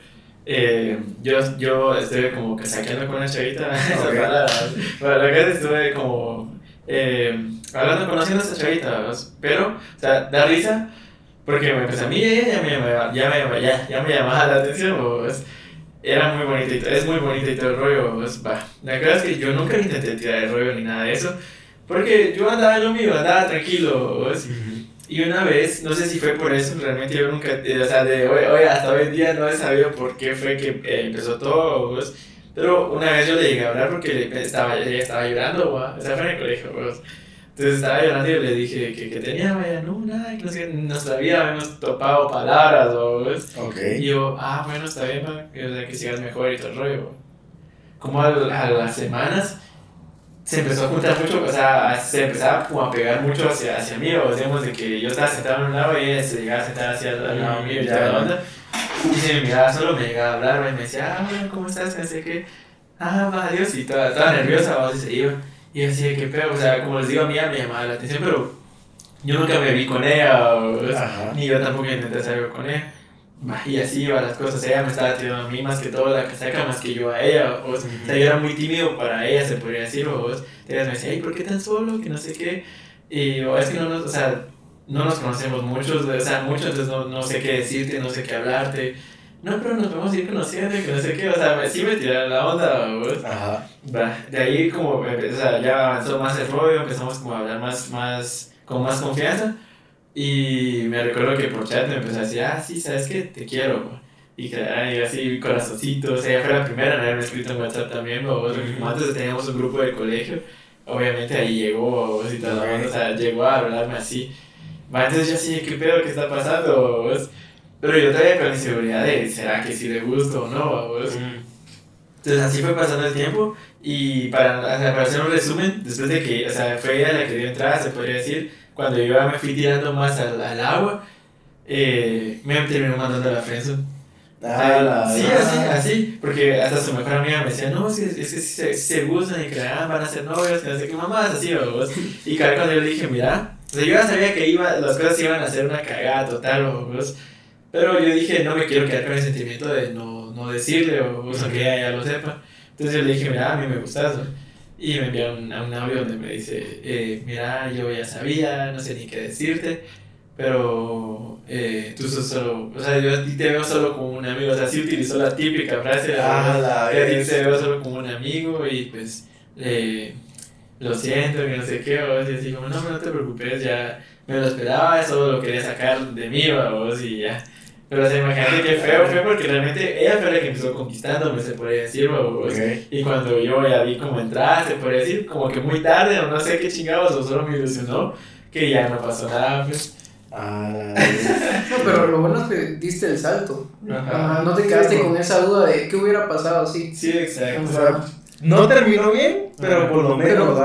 eh, yo, yo estuve como que saqueando con una chavita, <laughs> esa Ok. palabra, pero la verdad estuve como eh, hablando, conociendo a esa chavita, pero, o sea, da risa, porque me, pues, a mí ya me llamaba, ya me, llamaba- ya, ya me llamaba la atención, pues, era muy todo, es muy bonita y todo el rollo, pues, va. La verdad es que yo nunca intenté tirar el rollo ni nada de eso, porque yo andaba en lo mío, andaba tranquilo, pues, y una vez, no sé si fue por eso, realmente yo nunca, eh, o sea, de hoy, hoy hasta hoy en día no he sabido por qué fue que eh, empezó todo, pues, pero una vez yo le llegué a hablar porque le- estaba, ella estaba llorando, ¿va? o sea, fue en el colegio, pues. Entonces estaba llorando y yo le dije que, que tenía, vaya, no, nada, que no sé, vida habíamos topado palabras, ¿va? pues. Ok. Y yo, ah, bueno, está bien, va, o sea, que sigas mejor y todo el rollo. ¿va? Como al- a, las semanas se empezó a juntar mucho, o sea, se empezaba como a pegar mucho hacia, hacia mí, o digamos de que yo estaba sentado en un lado y ella se llegaba a sentar hacia el lado mío y Ya, toda la onda. Y se me miraba solo, me llegaba a hablar, y me decía, ah, bueno, ¿cómo estás? Sé qué. Ah, va, adiós, y toda, toda nerviosa, ¿va? y se iba. Y yo así, de, qué pedo, o sea, como les digo, a mí me llamaba la atención, pero yo nunca me vi con ella, o, ni yo tampoco intenté salir con ella. Y así iban las cosas, ella me estaba tirando a mí más que todo la casaca, más que yo a ella. O sea, yo era muy tímido para ella, se podría decir. O vos, ella me decía, "Ay, ¿por qué tan solo? Que no sé qué. Y o, es que no nos, o sea, no nos conocemos muchos, o sea, muchos, entonces no, no sé qué decirte, no sé qué hablarte. no, pero nos podemos ir conociendo que no sé qué, o sea, sí me tiraron la onda, vos. Ajá. De ahí como, o sea, ya avanzó más el rollo, empezamos como a hablar más, más, con más confianza. Y me recuerdo que por chat me empezó a decir, ah, sí, ¿sabes qué? Te quiero, bro". Y que, ay, así, corazoncito, o sea, ella fue la primera en haberme escrito en WhatsApp también, como antes teníamos un grupo de colegio, obviamente ahí llegó, vos, y la onda, o sea, llegó a hablarme así. Entonces yo así, ¿qué pedo que está pasando, vos? Pero yo todavía con la inseguridad de, ¿será que sí le gusto o no, vos? Entonces así fue pasando el tiempo y para, para hacer un resumen, después de que, o sea, fue ella la que dio entrada, se podría decir, cuando yo ya me fui tirando más al, al agua, eh, me terminó mandando a la friendzone. Ah, la- sí, así, así, porque hasta su mejor amiga me decía, no, es que, es que sí se, se gustan y que ah, van a ser novios, que no sé qué mamás, así, vos. Y cada cuando yo le dije, mira, o sea, yo ya sabía que iba, las cosas iban a ser una cagada total, vos. Pero yo dije, no me quiero quedar con el sentimiento de no, no decirle, o vos, aunque ella ya lo sepa. Entonces yo le dije, mira, a mí me gustas, ¿no? Y me envió un, a un audio donde me dice, eh, mira, yo ya sabía, no sé ni qué decirte, pero eh, tú sos solo, o sea, yo a ti te veo solo como un amigo, o sea, sí utilizó la típica frase, Ah, la ti te veo solo como un amigo y pues eh, lo siento, que no sé qué, o así como, no, no te preocupes, ya me lo esperaba, solo lo quería sacar de mí, vos, y ya. Pero, o sea, imagínate qué feo fue porque realmente ella fue la que empezó conquistándome, se podría decir. Y cuando yo ya vi cómo entrar, se podría decir, como que muy tarde, o no sé qué chingados, o solo me ilusionó, que ya no pasó nada, pues. Ah. <laughs> No, pero lo bueno es que diste el salto. Ajá. Ajá, no te quedaste con esa duda de qué hubiera pasado así. Sí, exacto. No terminó bien, pero por lo menos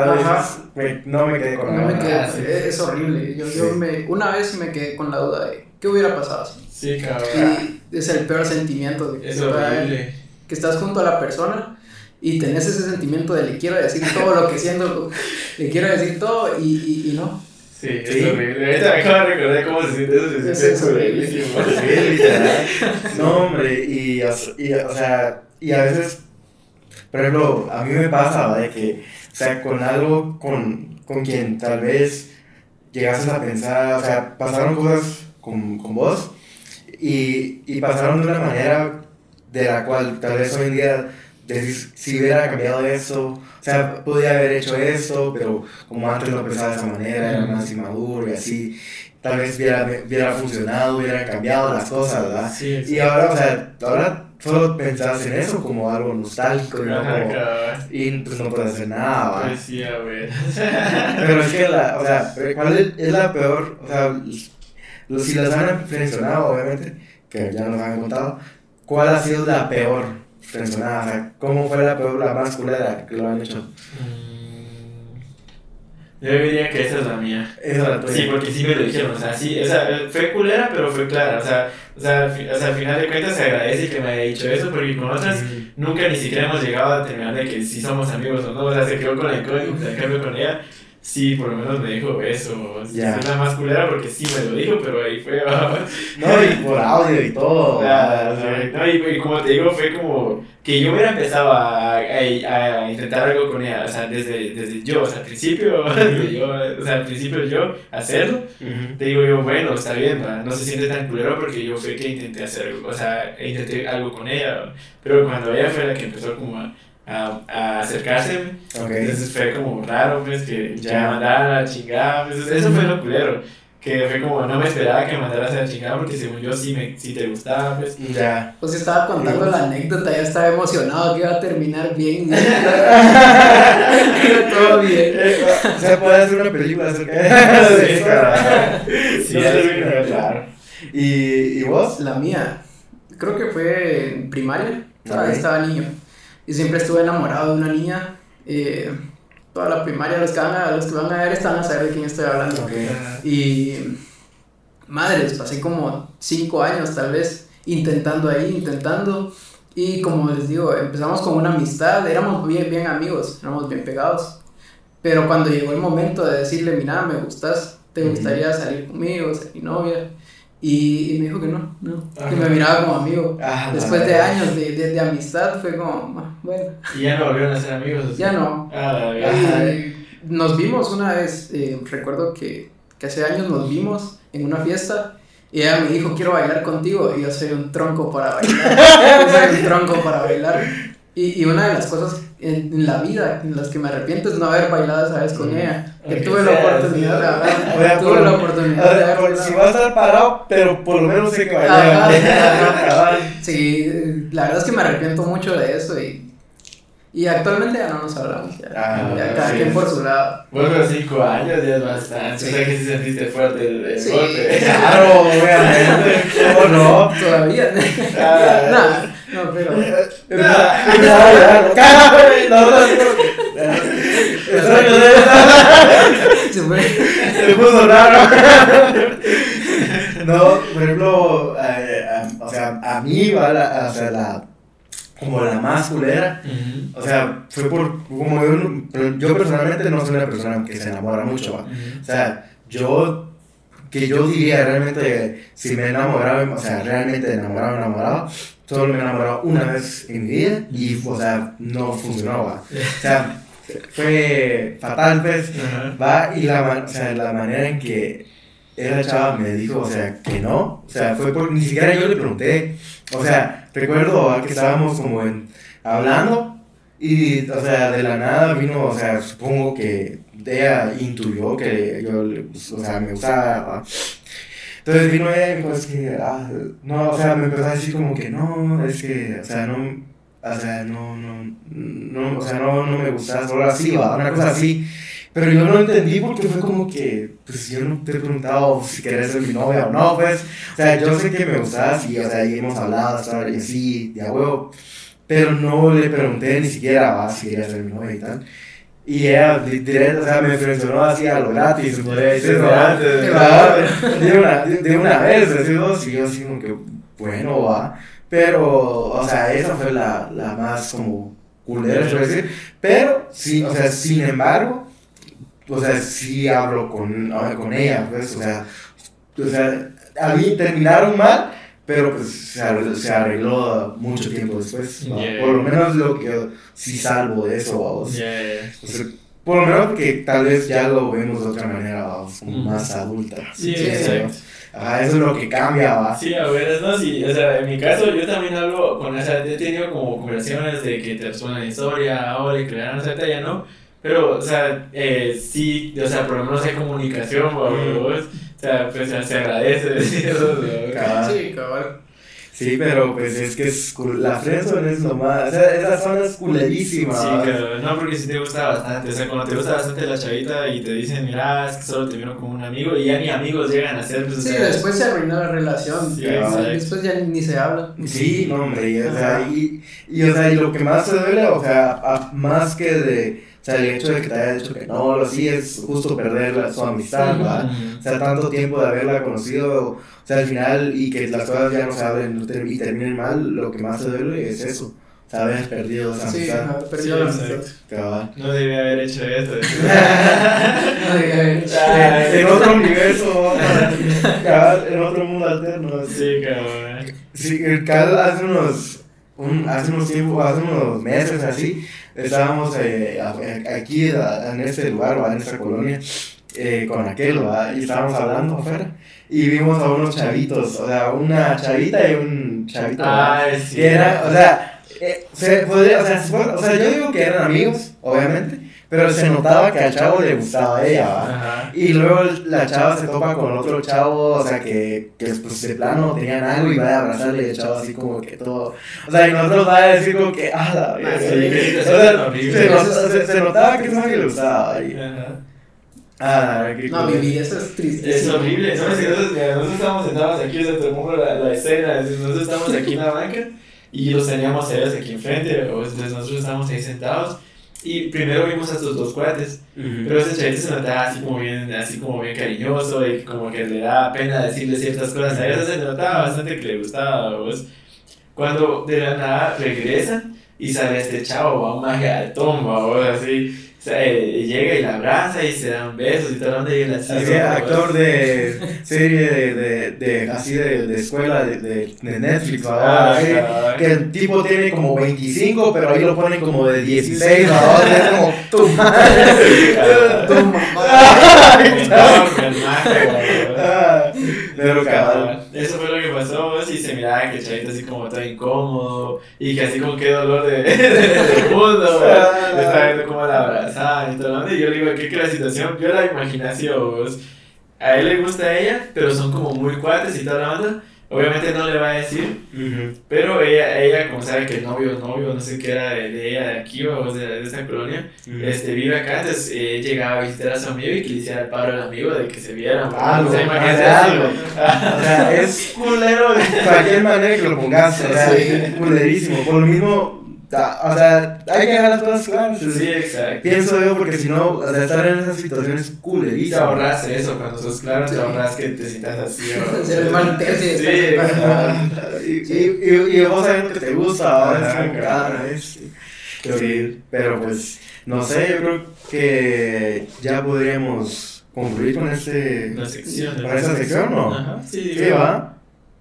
me- no me quedé con No me quedé, sí. es, es horrible. Yo, yo Sí. me, una vez me quedé con la duda de qué hubiera pasado así. Sí, cabrón. Y es el peor sentimiento de que, Es horrible. que estás junto a la persona y tenés ese sentimiento de le quiero decir todo lo que siento, le quiero decir todo y, y, y no. Sí, es Sí. horrible. Ahorita me acabo de recordar cómo se siente eso. Se Es- siente es horrible. Sí, literal. <laughs> No, hombre, y, y, o sea, y a veces, por ejemplo, a mí me pasa, de que, o sea, con algo con, con quien tal vez llegases a pensar, o sea, pasaron cosas con, con vos y, y pasaron de una manera de la cual tal vez hoy en día decís, si hubiera cambiado esto, o sea, podía haber hecho esto, pero como antes no pensaba de esa manera, era más inmaduro y así, tal vez hubiera, hubiera funcionado, hubieran cambiado las cosas, ¿verdad? Sí, Y ahora, o sea, ahora solo pensás en eso como algo nostálgico y no como, y pues no puedes hacer nada, ¿va? Pues sí, a ver. <laughs> Pero es que la, o sea, ¿cuál es, es la peor? O sea, los, si las han mencionado, obviamente, que ya nos han contado, ¿cuál ha sido la peor mencionada? O sea, ¿cómo fue la peor, la más culera que lo han hecho? Mm, Yo diría que esa es la mía. Esa es la tuya. Sí, porque sí me lo dijeron, o sea, sí, o sea, fue culera, pero fue clara, o sea, o sea, o sea, al final de cuentas se agradece que me haya dicho eso, porque con otras nunca ni siquiera hemos llegado a terminar de que si somos amigos o no, o sea, se quedó con la incógnita, en cambio con ella, sí, por lo menos me dijo eso, Ya. es la más culera porque sí me lo dijo, pero ahí fue, No, y por audio y todo. Nada, o sea, no, y, y como te digo, fue como que yo hubiera empezado a, a, a intentar algo con ella, o sea, desde, desde yo, o sea, al principio, <laughs> desde yo, o sea, al principio yo hacerlo, ujú. te digo yo, bueno, está bien, ¿va? no se siente tan culero porque yo fue que intenté hacer algo, o sea, intenté algo con ella, pero cuando ella fue la que empezó como a, a, a acercarse, Ok. entonces fue como raro, pues, que ya mandara a la chingada, pues, eso fue lo culero, que fue como, no me esperaba que mandaras a la chingada porque según yo sí, me, sí te gustaba, pues, Ya. Pues estaba contando la anécdota, ya estaba emocionado que iba a terminar bien. Iba <laughs> todo bien. Eh, Se puede hacer una película acerca de <laughs> Sí, eso. claro. Sí, No claro. ¿Y, ¿Y vos? La mía, creo que fue en primaria, estaba, Ok. estaba niño. Y siempre estuve enamorado de una niña. eh, toda la primaria, los que, van a, los que van a ver están a saber de quién estoy hablando. Ok. Y madres, pasé como cinco años tal vez intentando ahí, intentando. Y como les digo, empezamos con una amistad, éramos bien, bien amigos, éramos bien pegados. Pero cuando llegó el momento de decirle, mira, me gustas, te gustaría salir conmigo, ser mi novia. Y, y me dijo que no, no, que Ajá. me miraba como amigo. Ah, Después de años de, de, de amistad fue como, "Ah, bueno, Y ya no volvieron a ser amigos. ¿o sí? ya no. Ah. Ajá. Nos vimos una vez, eh, recuerdo que, que hace años nos vimos en una fiesta Y ella me dijo, quiero bailar contigo. Y yo soy un tronco para bailar. <laughs> yo soy un tronco para bailar. Y, y una de las cosas en, en la vida en las que me arrepiento es no haber bailado esa vez con ella. Que tuve la oportunidad de hablar. Tuve por- la oportunidad de si va a estar parado, pero por lo menos sé que ajá. <laughs> Sí, la verdad es que me arrepiento mucho de eso y, y actualmente ya no nos hablamos. Ya, Ah, ya cada sí. quien por su lado. Bueno, cinco años ya es bastante. Sí. O sea que sí sentiste fuerte el, el Sí. golpe. <laughs> Claro, obviamente. ¿Cómo no? Todavía. Ah, <laughs> no, no, pero. Se fue. Se puso raro. No, por ejemplo, eh, a- o sea, a mí va la, o sea, la, como la más culera. Ujú. O sea, fue por, como yo, yo personalmente no soy una persona que se enamora mucho, ¿va? Ujú. O sea, yo, que yo diría realmente, si me he enamorado, o sea, realmente enamorado, enamorado, solo me he enamorado una vez en mi vida y, o sea, no funcionó, ¿va? <laughs> O sea, fue fatal, pues, Ajá. va, y la, o sea, la manera en que esa chava me dijo, o sea, que no, o sea, fue por, ni siquiera yo le pregunté, o sea, recuerdo ¿va? que estábamos como en, hablando, y, o sea, de la nada vino, o sea, supongo que ella intuyó que yo, o sea, me gustaba, ¿va? Entonces vino ella y dijo, es que, ah, no, o sea, me empezó a decir como que no, es que, o sea, no, o sea, no, no, no, o sea, no, no me gusta, solo así, va, una cosa así. Pero yo no entendí porque fue como que, pues yo no te he preguntado si querés ser mi novia o no, pues, o sea, yo sé que me gustas y, o sea, y hemos hablado hasta y así, de a huevo, pero no le pregunté ni siquiera, va, si quería ser mi novia y tal. Y ella, di- directo, o sea, me mencionó así a lo gratis, podría decir, de- una, de, una vez, así dos, y yo así como que, bueno, va. Pero, o sea, esa fue la, la más como culera, se decir. Pero, sí, o sea, sin embargo, o sea, sí hablo con, con ella, pues, o sea, o sea, a mí terminaron mal, pero pues se arregló, se arregló mucho tiempo después. ¿va? Yeah. Por lo menos lo que sí salvo de eso, vamos. Ya. O sea, por lo menos que tal vez ya lo vemos de otra manera, vamos, como Ujú. más adulta. Sí, Sí, exacto. Ajá, eso es lo que cambia, va. Sí, a ver, no, sí, o sea, en mi caso yo también hablo con, o sea, he tenido como conversaciones de que te resuenan la historia ahora y que la ahorita ya no, pero, o sea, eh, sí, o sea, por lo menos hay comunicación, ¿va, Mm. vos? O sea, pues se se agradece. <laughs> Sí, cabal. Sí, pero pues es que es cul- la friendzone es lo más, o sea, esa zona es culerísima. Sí, ¿va? claro, no, porque sí te gusta bastante, o sea, cuando te gusta bastante la chavita y te dicen, mira, es que solo te vieron como un amigo y ya ni amigos llegan a ser, pues, o Sí, sea, después se arruinó la relación. Sí, después ya ni se habla. Sí, no, hombre, y, o sea, y, y, o sea, y lo que más te duele, o sea, a- más que de, o sea, el hecho de que te haya dicho que no, lo sí es justo perder la- su amistad. Ujú. O sea, tanto tiempo de haberla conocido, o sea, al final, y que las cosas ya no se hablen no y terminen mal, lo que más te duele es eso, o sea, haber perdido esa Sí, amistad. haber Sí, perdido la amistad. Cabal. No debía haber hecho esto. <laughs> Ay, ay, Ah, en otro universo, cabal, en otro mundo alterno. Sí, cabrón. Sí, el Cal hace unos, un, hace unos tiempos, hace unos meses así, estábamos eh, aquí en este lugar, ¿va? en esta colonia, eh, con aquel, ¿va? y estábamos hablando afuera, y vimos a unos chavitos, o sea, una chavita y un chavito, ¿va? Ah, sí. que era, o sea, eh, se podría, o sea, se puede- o sea, yo digo que eran amigos, obviamente, pero se notaba que al chavo le gustaba a ella, ¿va? Y luego la chava se topa con otro chavo, o sea, que, que pues de plano tenían algo y va a abrazarle y el chavo así como que todo. O sea, y nosotros va a decir como que, ah, la se, nota- se- se notaba que eso que le gustaba. y- Ajá. ah, la verdad que No, vivir eso es triste. Es horrible, ¿no? Si nosotros, mira, nosotros estábamos sentados aquí, o sea, te pongo la, la escena, es nosotros estamos aquí en la banca y los teníamos a ellos aquí enfrente, o entonces nosotros estábamos ahí sentados y primero vimos a estos dos cuates, Ujú. pero ese chavito se notaba así como bien, así como bien cariñoso y como que le daba pena decirle ciertas cosas a ellos, se notaba bastante que le gustaba, ¿vos? Cuando de la nada regresan y sale este chavo, va un maje altón, va, así, sea, eh, llega y la abraza y se dan besos y todo, donde así, Así, ¿no? actor de <laughs> serie de, de, de así de, de escuela de, de, Netflix. Ah, Así, cabrón. que el tipo tiene como 25, pero ahí lo ponen como de 16, ¿va? <laughs> Es como tu madre. Tu mamá. <laughs> Eso fue lo que pasó, pues, y se miraba que el Chavito así como todo incómodo, y que así con qué dolor de, <laughs> mundo, <laughs> estaba viendo como la abrazada y todo, y yo le digo, ¿qué que la situación? Yo la imaginación, pues, a él le gusta a ella, pero son como muy cuates y toda la banda, Obviamente no le va a decir, pero ella, ella, como sabe que el novio, novio, no sé qué era de, ella de aquí o de, de esta colonia, este, vive acá, entonces eh, llegaba a visitar a su amigo y que le hiciera el paro al amigo de que se vieran. Ah, o sea, imagínate algo. O sea, <laughs> es culero de cualquier manera que lo <laughs> pongas. O sea, Sí. culerísimo. Por lo mismo, da- o sea, hay que dejar las cosas claras. Sí, exacto. Pienso yo, porque si no, o sea, estar en esas situaciones es Y te ahorras eso, cuando sos claro, te Sí. ahorras que te sientas así. o- <laughs> y Sí, ajá. Y, y, y, y vos sabiendo que te gusta, ahora es Ajá, como, claro. es- Sí, pero pues, no sé, yo creo que ya podríamos concluir con este. Sección. ¿Para esa sección no? Ajá, sí, ¿Qué va?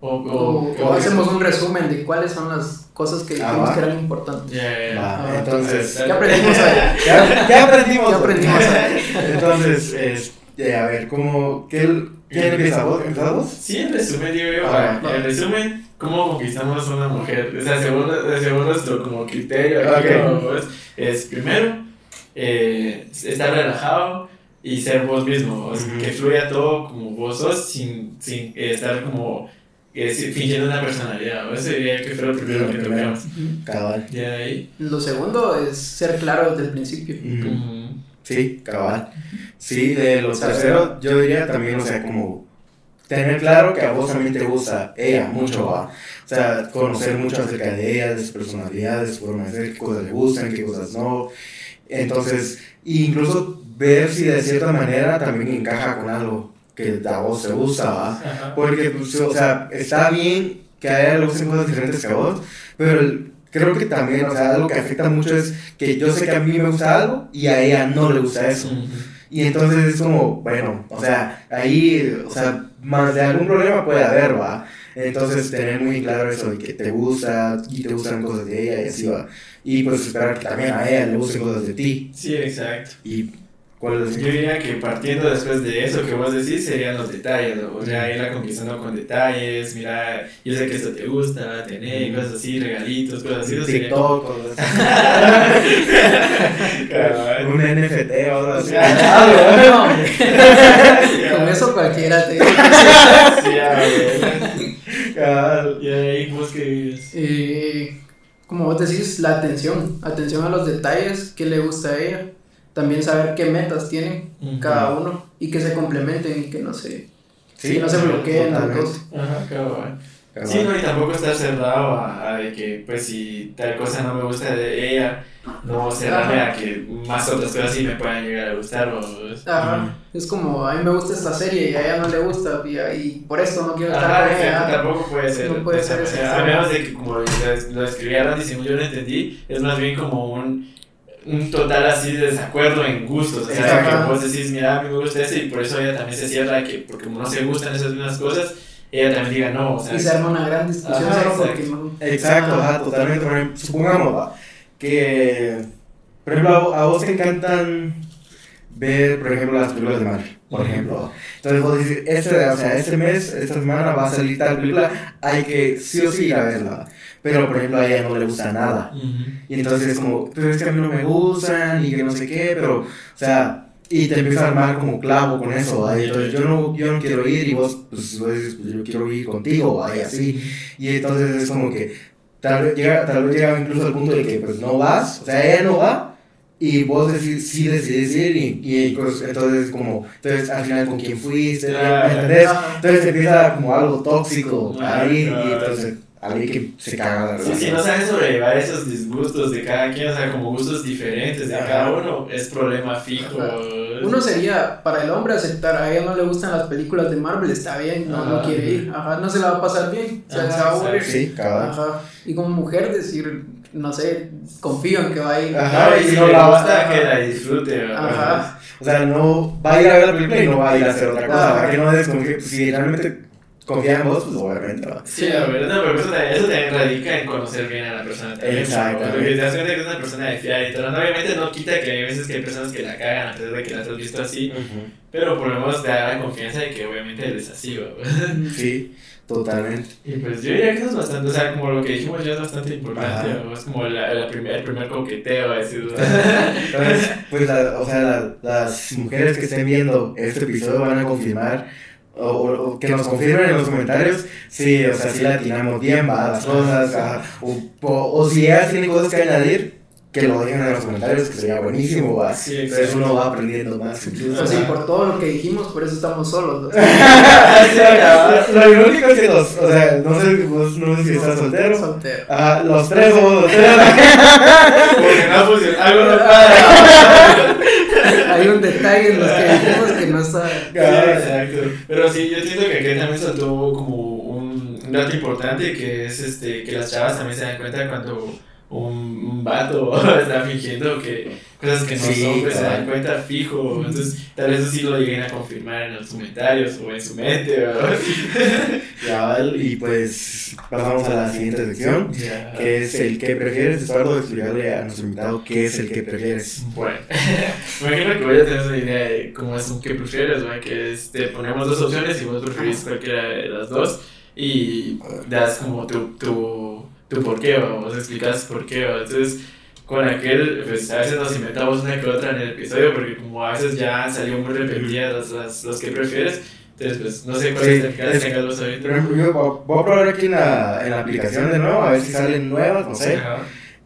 O, O, o, o hacemos un resumen de cuáles son las cosas que Ah, dijimos va. que eran importantes. Ya, ya, ya. Va, Ah, entonces. ¿Qué aprendimos ahí? ¿Qué, qué aprendimos? ¿Qué aprendimos <laughs> Entonces, este, a ver, ¿cómo, qué, ¿quién empieza vos? ¿Empiezas vos? Sí, en resumen, digo yo, Ah, en resumen, ¿cómo conquistamos a una mujer? O sea, según, según nuestro como criterio, aquí, Ok. como, pues, es primero, eh, estar relajado y ser vos mismo, o sea, que fluya todo como vos sos sin, sin estar como sí, fingiendo una personalidad, o ese diría que fue lo primero Lo que primero. tocamos. Cabal. Ahí. Lo segundo es ser claro desde el principio. Sí, cabal. Sí, de lo tercero, yo diría también, o sea, como tener claro que a vos también te gusta ella mucho, ¿va? O sea, conocer mucho acerca de ella, de su personalidad, de su forma de ser, qué cosas le gustan, qué cosas no. Entonces, incluso ver si de cierta manera también encaja con algo que a vos te gusta, ¿va? Ajá. Porque, pues, o sea, está bien que a ella le gusten cosas diferentes que a vos, pero el- creo que también, o sea, algo que afecta mucho es que yo sé que a mí me gusta algo y a ella no le gusta eso. Y entonces es como, bueno, o sea, ahí, o sea, más de algún problema puede haber, va. Entonces, tener muy claro eso de que te gusta y te gustan cosas de ella y así va. Y pues esperar que también a ella le gusten cosas de ti. Sí, exacto. Y cuál es Yo diría que partiendo después de eso que vos decís serían los detalles, ¿no? o sea, irla conquistando con detalles, mira, yo sé que esto te gusta, tener Mm. cosas así, regalitos, cosas así, eso sería- cosas así. <laughs> Cabal. <laughs> un NFT o algo así. <laughs> No, hombre. Con eso cualquiera te Sí, a ver. Cabal. Y ahí vos que vives. Eh, como vos decís, la atención, atención a los detalles, qué le gusta a ella, también saber qué metas tienen Ujú. cada uno y que se complementen y que no se, Sí, que no se bloqueen totalmente. dos. Ajá, cabal. Cabal. Sí, no, y tampoco estar cerrado a, a de que, pues, si tal cosa no me gusta de ella, no cerrarme Ajá. a que más otras cosas sí me puedan llegar a gustar o... Ajá. Es como, a mí me gusta esta serie y a ella no le gusta y, y por esto no quiero estar Ajá, con ella. tampoco puede ser. No puede de esa ser manera. A menos de que, como lo, lo escribía Randy, si yo lo entendí, es más bien como un, un total así de desacuerdo en gustos. O sea, Exacto. que vos decís, mira, a mí me gusta ese y por eso ella también se cierra, que porque como no se gustan esas mismas cosas, ella también diga no. O sea, Y se arma una gran discusión Ajá, solo exacto. porque no. Exacto, Ajá. totalmente. Supongamos va, que, por ejemplo, a vo- a vos te encantan ver, por ejemplo, las películas de Marvel, por ejemplo. Entonces vos decís, este, o sea, este mes, esta semana va a salir tal película, hay que sí o sí ir a verla. Pero, por ejemplo, a ella no le gusta nada. Ujú. Y entonces es como, pero es que a mí no me gustan y que no sé qué, pero, o sea, y te empieza a armar como clavo con eso, ¿va? Y entonces yo no, yo no quiero ir y vos, pues, vos dices, pues yo quiero ir contigo, ¿va? y así. Y entonces es como que tal vez llega, tal vez llega incluso al punto de que pues no vas, o sea, ella no va y vos decís, sí decides ir y, y pues, entonces como, entonces al final con quién fuiste. ¿me entendés? Ajá. Entonces empieza como algo tóxico ahí y entonces ahí que se caga la Sí, si relación. no sabes sobrellevar esos disgustos de cada quien, o sea, como gustos diferentes de Ajá. cada uno, es problema fijo. Ajá. Uno sería, para el hombre, aceptar, a ella no le gustan las películas de Marvel, está bien, no, no quiere ir, ajá, no se la va a pasar bien, o sea, Ajá, se va a aburrir. Sí, cabal. Ajá. Y como mujer decir, no sé, confío en que va a ir. Ajá. Y si no le la gusta, que la disfrute. ¿verdad? Ajá. O sea, no va a ir a ver la película y no va a ir a hacer otra cosa. Ajá. Para que no des como que si realmente confía en vos, pues obviamente va. Sí, la verdad, no, pero eso también, eso también radica en conocer bien a la persona también. Exactamente. Porque te das cuenta que es una persona de fiar y todo. No, obviamente no quita que hay veces que hay personas que la cagan a pesar de que las has visto así, pero por lo menos te da la confianza de que obviamente eres así, güey. Sí, totalmente. Y pues yo diría que eso es bastante, o sea, como lo que dijimos ya es bastante importante. ¿no? es como la, la primer, el primer coqueteo, decir, <laughs> Entonces, pues, la- o sea, la- las mujeres que estén viendo este episodio van a confirmar, o, o- que nos confirmen en los comentarios, sí, o sea, si la atinamos bien, va, las cosas, o, o, o si ellas tienen cosas que añadir, que lo digan en los comentarios, que sería buenísimo, va. Sí, Entonces uno va aprendiendo más. incluso. Sí, por todo lo que dijimos, por eso estamos solos. ¿no? <laughs> Lo irónico es que los, o sea, no sé, vos no sé si estás soltero. Soltero. Ajá, los tres somos solteros. <laughs> Porque no funciona, algo no para. <laughs> Hay un detalle en los que dijimos que no está. Sí, exacto. Pero sí, yo siento que aquí también saltó como un, un dato importante que es este que las chavas también se dan cuenta cuando un, vato <laughs> está fingiendo que cosas que no Sí, son, pues se dan cuenta fijo. Entonces, tal vez eso sí lo lleguen a confirmar en los comentarios o en su mente, <laughs> y pues pasamos a la siguiente sección. Que es el que prefieres, Eduardo, explicarle a nuestro invitado qué es el que prefieres. Bueno, <laughs> me imagino que voy a tener una idea de cómo es un que prefieres, que es, te ponemos dos opciones y vos preferís cualquiera de las dos y das como tu, tu, tu por qué, vos explicas por qué, ¿va? entonces con aquel, pues a veces nos inventamos una que otra en el episodio porque como a veces ya salió muy repetidas las, las, los que prefieres, entonces pues no sé cuál Sí, es tengas vos ahorita. Por ejemplo, yo voy voy a probar aquí en la, en la aplicación de nuevo, a ver si salen nuevas, no sé. Ajá.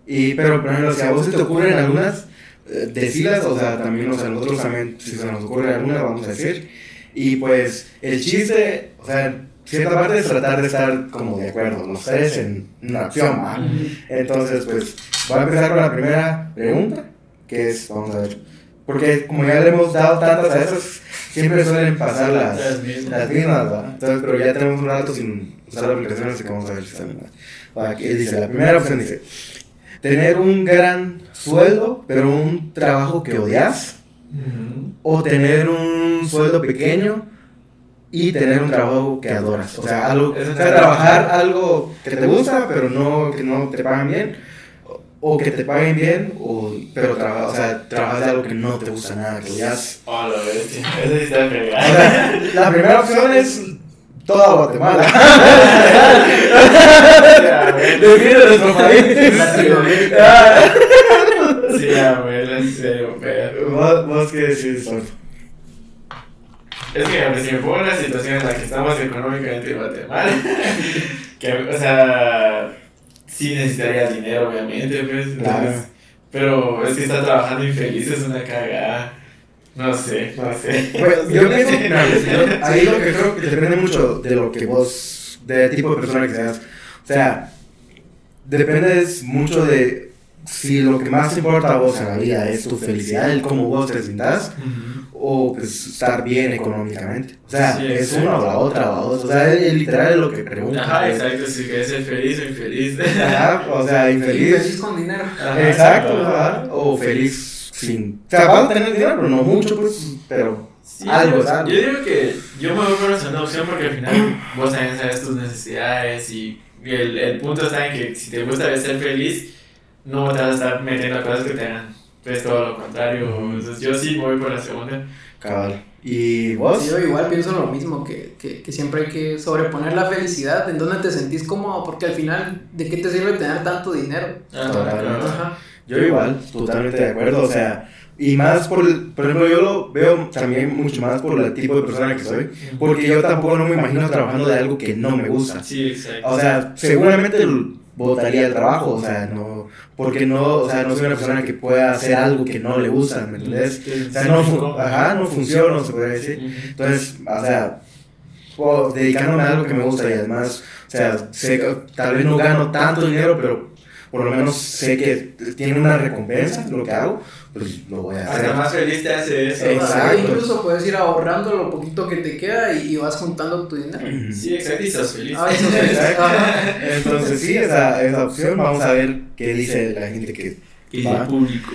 Y, pero, por ejemplo, si a vos se te ocurren algunas, eh, decilas, o sea, también, o sea, nosotros también, si se nos ocurre alguna, vamos a decir. Y pues, el chiste, o sea, cierta parte es tratar de estar como de acuerdo, los tres en una opción, ¿va? Entonces, pues, voy a empezar con la primera pregunta, que es, vamos a ver, porque como ya le hemos dado tantas a esas, siempre suelen pasar las, Las mismas. las mismas, ¿va? Entonces, pero ya tenemos un rato sin usar la aplicación, así que vamos a ver si están Va, Aquí dice, la primera opción dice, tener un gran sueldo, pero un trabajo que odias, Ujú. o tener un sueldo pequeño y tener un trabajo que adoras. O sea, algo, o sea, trabajar algo que te gusta, pero no que no te pagan bien, o- que te paguen bien, o, pero traba- o sea, trabajas de algo que no te gusta nada, que odias. Oh, la. Eso sí está O pegado. sea, la primera opción es toda Guatemala. <laughs> Define nuestro país. Latinoamérica. Sí, abuela, en serio, pero. ¿Vos, vos qué decís, Sol? Es que, hombre, si me pongo en la situación en la que estamos económicamente en Guatemala, <laughs> que, o sea, sí necesitaría dinero, obviamente, pues. entonces. Pero es que estar trabajando infeliz es una cagada. No sé, no sé. Pues, <laughs> yo pienso, mira, pues, yo- ahí lo que creo que depende mucho de lo que vos, del tipo de persona que seas. O sea, depende mucho de si lo que más importa a vos en la vida es tu felicidad, el cómo vos te sientas, o pues estar bien económicamente. O sea, Sí, es exacto. una o la otra, o o sea, es literal lo que pregunta. Ajá, exacto, si quieres ser feliz o infeliz. <laughs> Ajá, o sea, infeliz. Feliz con dinero. Ajá. Exacto, ajá, o feliz sin. O sea, vas a tener dinero, pero no mucho, pues, pero Sí, algo, yo, ¿sabes? yo digo que yo me voy por la segunda opción porque al final vos también sabes tus necesidades y el, el punto está en que si te gusta ser feliz, no te vas a estar metiendo a cosas que te hagan pues todo lo contrario. Entonces yo sí voy por la segunda. Cabal. ¿Y vos? Sí, yo igual pienso lo mismo, que, que, que siempre hay que sobreponer la felicidad, en donde te sentís cómodo, porque al final, ¿de qué te sirve tener tanto dinero? Ajá, Totalmente. claro. Ajá. Yo igual, totalmente de acuerdo, o sea, y más por, el- por ejemplo, yo lo veo también mucho más por el tipo de persona que soy, porque yo tampoco no me imagino trabajando de algo que no me gusta. Sí, exacto. O sea, seguramente votaría el trabajo, o sea, no, porque no, o sea, no soy una persona que pueda hacer algo que no le gusta, ¿me entiendes? O sea, no, ajá, no funciona, se podría decir. Entonces, o sea, o dedicándome a algo que me gusta y además, o sea, sé tal vez no gano tanto dinero, pero por lo menos sé que tiene una recompensa lo que hago, pues lo voy a hacer. Hasta más feliz te hace eso. Exacto. Incluso puedes ir ahorrando lo poquito que te queda y, y vas juntando tu dinero. <clears throat> Sí, exacto, y sos feliz. Ah, eso. Ajá. Entonces, sí, esa, esa opción, vamos a ver qué dice la gente que Y Va. el público.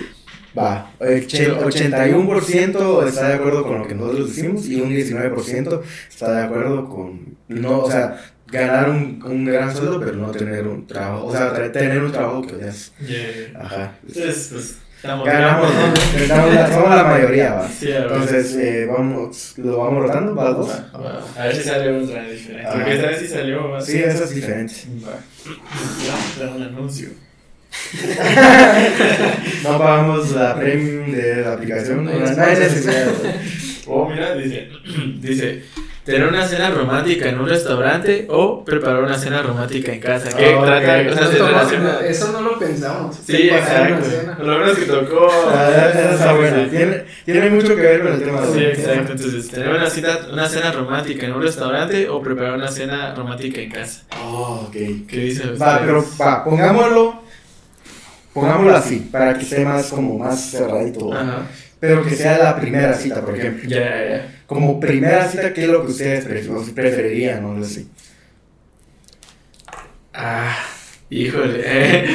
Va, ochen- 81% está de acuerdo con lo que nosotros decimos y un 19% está de acuerdo con, no, o sea, ganar un, un gran sueldo, pero no tener un trabajo, o sea, tener un trabajo que ya es, Yeah. ajá. Entonces, pues, estamos Ganamos, estamos la- somos la mayoría, va. Sí, a ver. Entonces, eh, vamos, lo vamos rotando, va dos. Va, va. A ver si sale otra diferente. Ajá. Porque esta vez sí salió. va. Sí, eso es diferente. Va. Un anuncio. <laughs> No pagamos la premium de la aplicación, No no, hay no hay sponsors. necesidad. Oh, mira, dice, <clears throat> dice, tener una cena romántica en un restaurante o preparar una cena romántica en casa. ¿Qué Ah, trata? eso no lo pensamos. Sí, exacto. Lo menos que tocó. Ah, <laughs> esa está buena. Tiene, tiene mucho que ver con el tema de Sí, exacto. Entonces, tener una, cita, una cena romántica en un restaurante o preparar una cena romántica en casa. Oh, ok. ¿Qué dicen Va, ustedes? pero va, pongámoslo, pongámoslo así, para que esté más como más cerradito. Ajá. Pero que sea la primera cita, por ejemplo. Ya, ya, ya. Como primera cita, ¿qué es lo que ustedes pref- o preferirían? No sé. Ah, híjole. eh.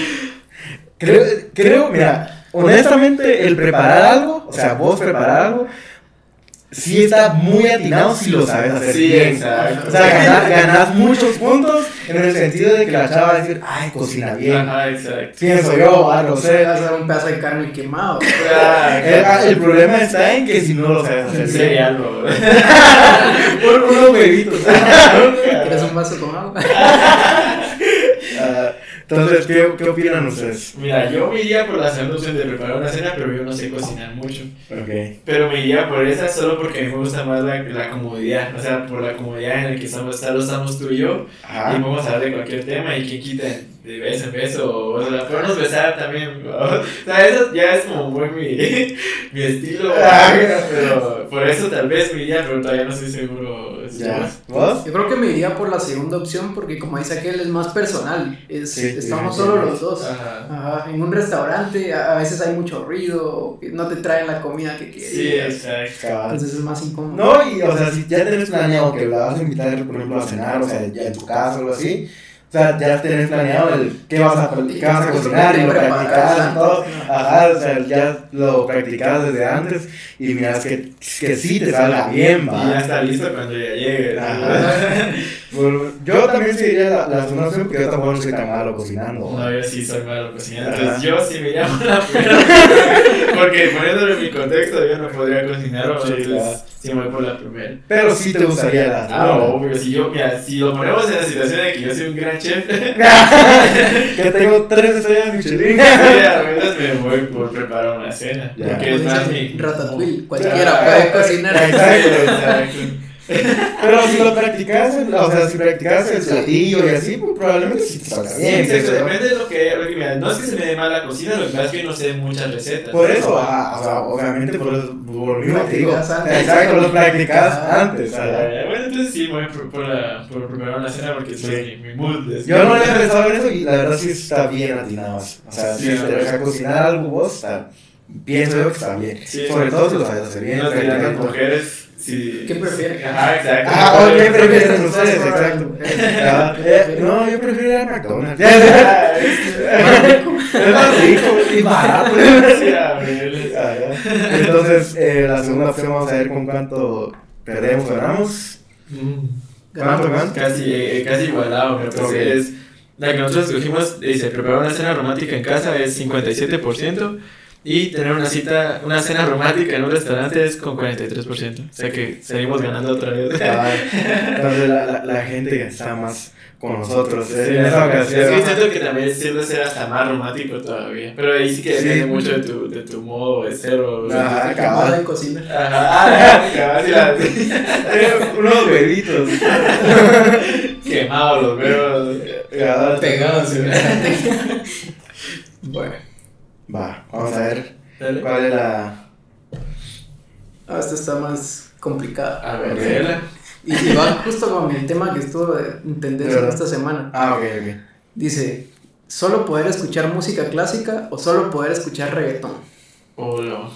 Creo, creo, mira, honestamente, el preparar algo, o sea, vos preparar algo, sí está muy atinado si lo sabes hacer Sí, bien. exacto. O sea, ganas, ganas muchos puntos en el sentido de que la chava va a decir, ay, cocina bien. Ajá, exacto. Pienso yo, ah, no sé. Vas a dar un pedazo de carne quemado. <laughs> Ah, El, el problema está en que si no lo sabes hacer Sí, bien. algo. <laughs> Por unos huevitos. ¿Quieres un vaso con agua? <laughs> Entonces, ¿qué, ¿qué opinan ustedes? Mira, yo me iría por la segunda opción de preparar una cena, pero yo no sé cocinar mucho. Ok. Pero me iría por esa solo porque a mí me gusta más la, la comodidad. O sea, por la comodidad en la que estamos, solo estamos tú y yo. Y Ajá. podemos hablar de cualquier tema y quien quita de beso en beso. O sea, podemos besar también. <laughs> O sea, eso ya es como muy mi, <laughs> mi estilo. <laughs> Pero por eso tal vez me iría, pero todavía no estoy seguro. Ya. ¿Vos? Yo creo que me iría por la segunda opción porque como dice aquel es más personal. Es, Sí, estamos sí, solo sí. los dos. Ajá. Ajá, en un restaurante a, veces hay mucho ruido, no te traen la comida que. Sí, exacto. Entonces es más incómodo. No, y o sea, si ya tenés planeado que la vas a invitar, por ejemplo, a cenar, o sea, ya en tu casa o algo así, o sea, ya tenés planeado el qué vas a, qué vas a cocinar y lo practicás y todo. Ajá, o sea, ya lo practicás desde antes y miras que, que sí te salga bien, Y ya va. está listo cuando ya llegue. Ajá. Bueno, yo también seguiría la, la segunda opción porque yo tampoco soy tan malo cocinando. No, yo sí soy malo cocinando. Entonces yo sí me llamo la primera. <laughs> Porque poniéndolo en mi contexto, yo no podría cocinar. Sí, entonces. Sí me voy por la primera. Pero sí te gustaría la Ah, segunda. obvio. Si, yo, mira, si lo ponemos en la situación de que yo soy un gran chef, <laughs> <laughs> que tengo tres estrellas Michelin. sí, a veces me voy por preparar una cena. Ya. Porque es más mi. Ratatouille, cualquiera puede cocinar. exacto. <laughs> Exacto. <laughs> Pero si lo practicas, o sea, si practicas el platillo y así, pues probablemente sí te salga bien. exacto, ¿sí? depende de lo que, lo que mira, no es que se me dé mal la cocina, lo que pasa es que yo no sé muchas recetas. Por eso, ah, o sea, obviamente, por, eso- por lo mismo te digo. Exacto, lo practicas antes. Ah, bueno, entonces sí, voy por, por, la, por preparar una cena porque Sí. es mi, mi mood. es- Yo no había pensado en eso y la verdad sí está bien atinado. O sea, Sí, si ¿no? te vas a cocinar algo vos, está, pienso yo que está bien. Sí, Sobre todo si lo sabes hacer bien. Las mujeres, sí. ¿Qué prefieren? Ajá, exacto. Ah, ok, Mujeres- prefieren ustedes, exacto. Ah, eh, no, yo prefiero ir a McDonald's. Ah, es- Es más rico y barato. Ah. Entonces, eh, la segunda opción vamos a ver con cuánto perdemos o ganamos. ¿Cuánto, cuánto? Casi, eh, casi igualado, me parece. Ok. Es, la que nosotros escogimos, dice, preparar una cena romántica en casa es 57%. Y tener una cita, una cena romántica en un restaurante es con 43%. O sea que seguimos ganando otra vez. <laughs> Ah, Entonces, la, la, la gente está más con nosotros Sí, eh, en esa es que ocasión. siento que también sirve ser hasta más romántico todavía. Pero ahí sí que depende Sí. mucho de tu, de tu modo de ser o de Ajá, cabal. Acabada en cocina. Ajá, ah, sí, la- <laughs> Eh, unos huevitos. <laughs> quemados los huevos. Pegados. bueno. Va, vamos a ver Dale. cuál es la. Ah, esta está más complicada. A ver. Y, va justo con el tema que estuvo en tendencia esta semana. Ah, ok, ok. Dice, ¿solo poder escuchar música clásica o solo poder escuchar reggaetón? Oh, no.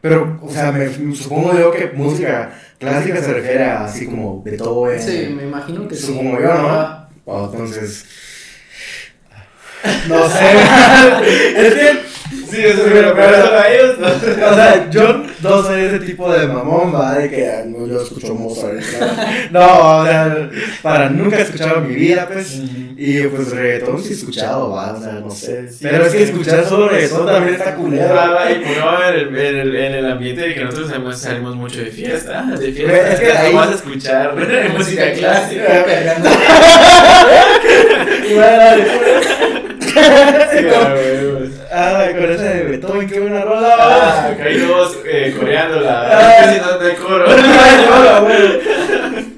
Pero, o sea, me, supongo yo que música clásica se refiere a así como Beethoven. Sí, me imagino que sí. Supongo yo, ¿no? Oh, entonces. No sé. <laughs> es que Sí, eso sí, pero pero eso a ellos no. O sea, <laughs> yo no soy ese tipo de mamón, va, de que ah, no, yo escucho Mozart. <laughs> ¿no? O sea, para nunca he escuchado en mi vida, pues. Y pues reggaetón sí he escuchado, va, o sea, no sé. Pero es que escuchar solo reggaetón también está culero. Ah, Y por no, en el, en, el, en el ambiente de que nosotros salimos, salimos mucho de fiesta. De Es fiesta. que ahí- vamos a escuchar música clásica. Perreando. Ah, güey. Ah, con ese de Beethoven, qué buena Ah, rola. acá hay dos eh, coreándola. Ah. Casi no de coro. <laughs>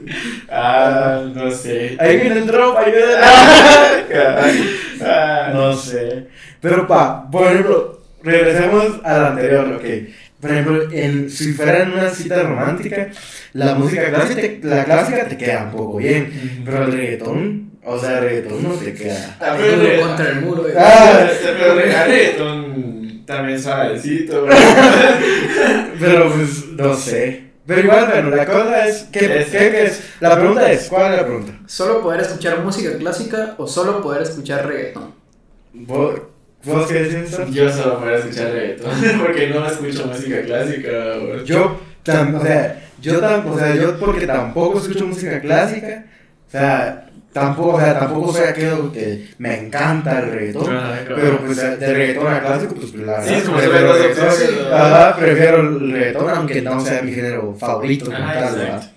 Ah, no sé. Ahí viene el drop, ahí viene el Ah, No sé. Pero pa, por ejemplo, regresemos al anterior, ok. Por ejemplo, en, si fuera en una cita romántica, la música clásica, la clásica te queda un poco bien. Pero el reggaetón, o sea, el reggaetón no te queda. Ah, Duro pero- contra el muro. eh. Ah. <laughs> Pero reggaetón también suavecito. <laughs> Pero pues, no sé. Pero igual, bueno, la cosa es, ¿qué, Es- qué- qué es? La pregunta es, ¿cuál es la pregunta? Solo poder escuchar música clásica o solo poder escuchar reggaetón. ¿Vos, vos qué decís? Yo solo para escuchar reggaetón. <laughs> Porque no escucho música clásica. Yo, tam- o sea, yo, tam- o sea, yo porque tampoco escucho música clásica, o sea, tampoco, o sea, tampoco soy aquello que me encanta el reggaetón, Ah, claro. pero pues de reggaetón a clásico, pues la Sí, verdad, es como prefiero reggaetón. Ajá, prefiero el reggaetón, aunque no sea mi género favorito como Ah, tal.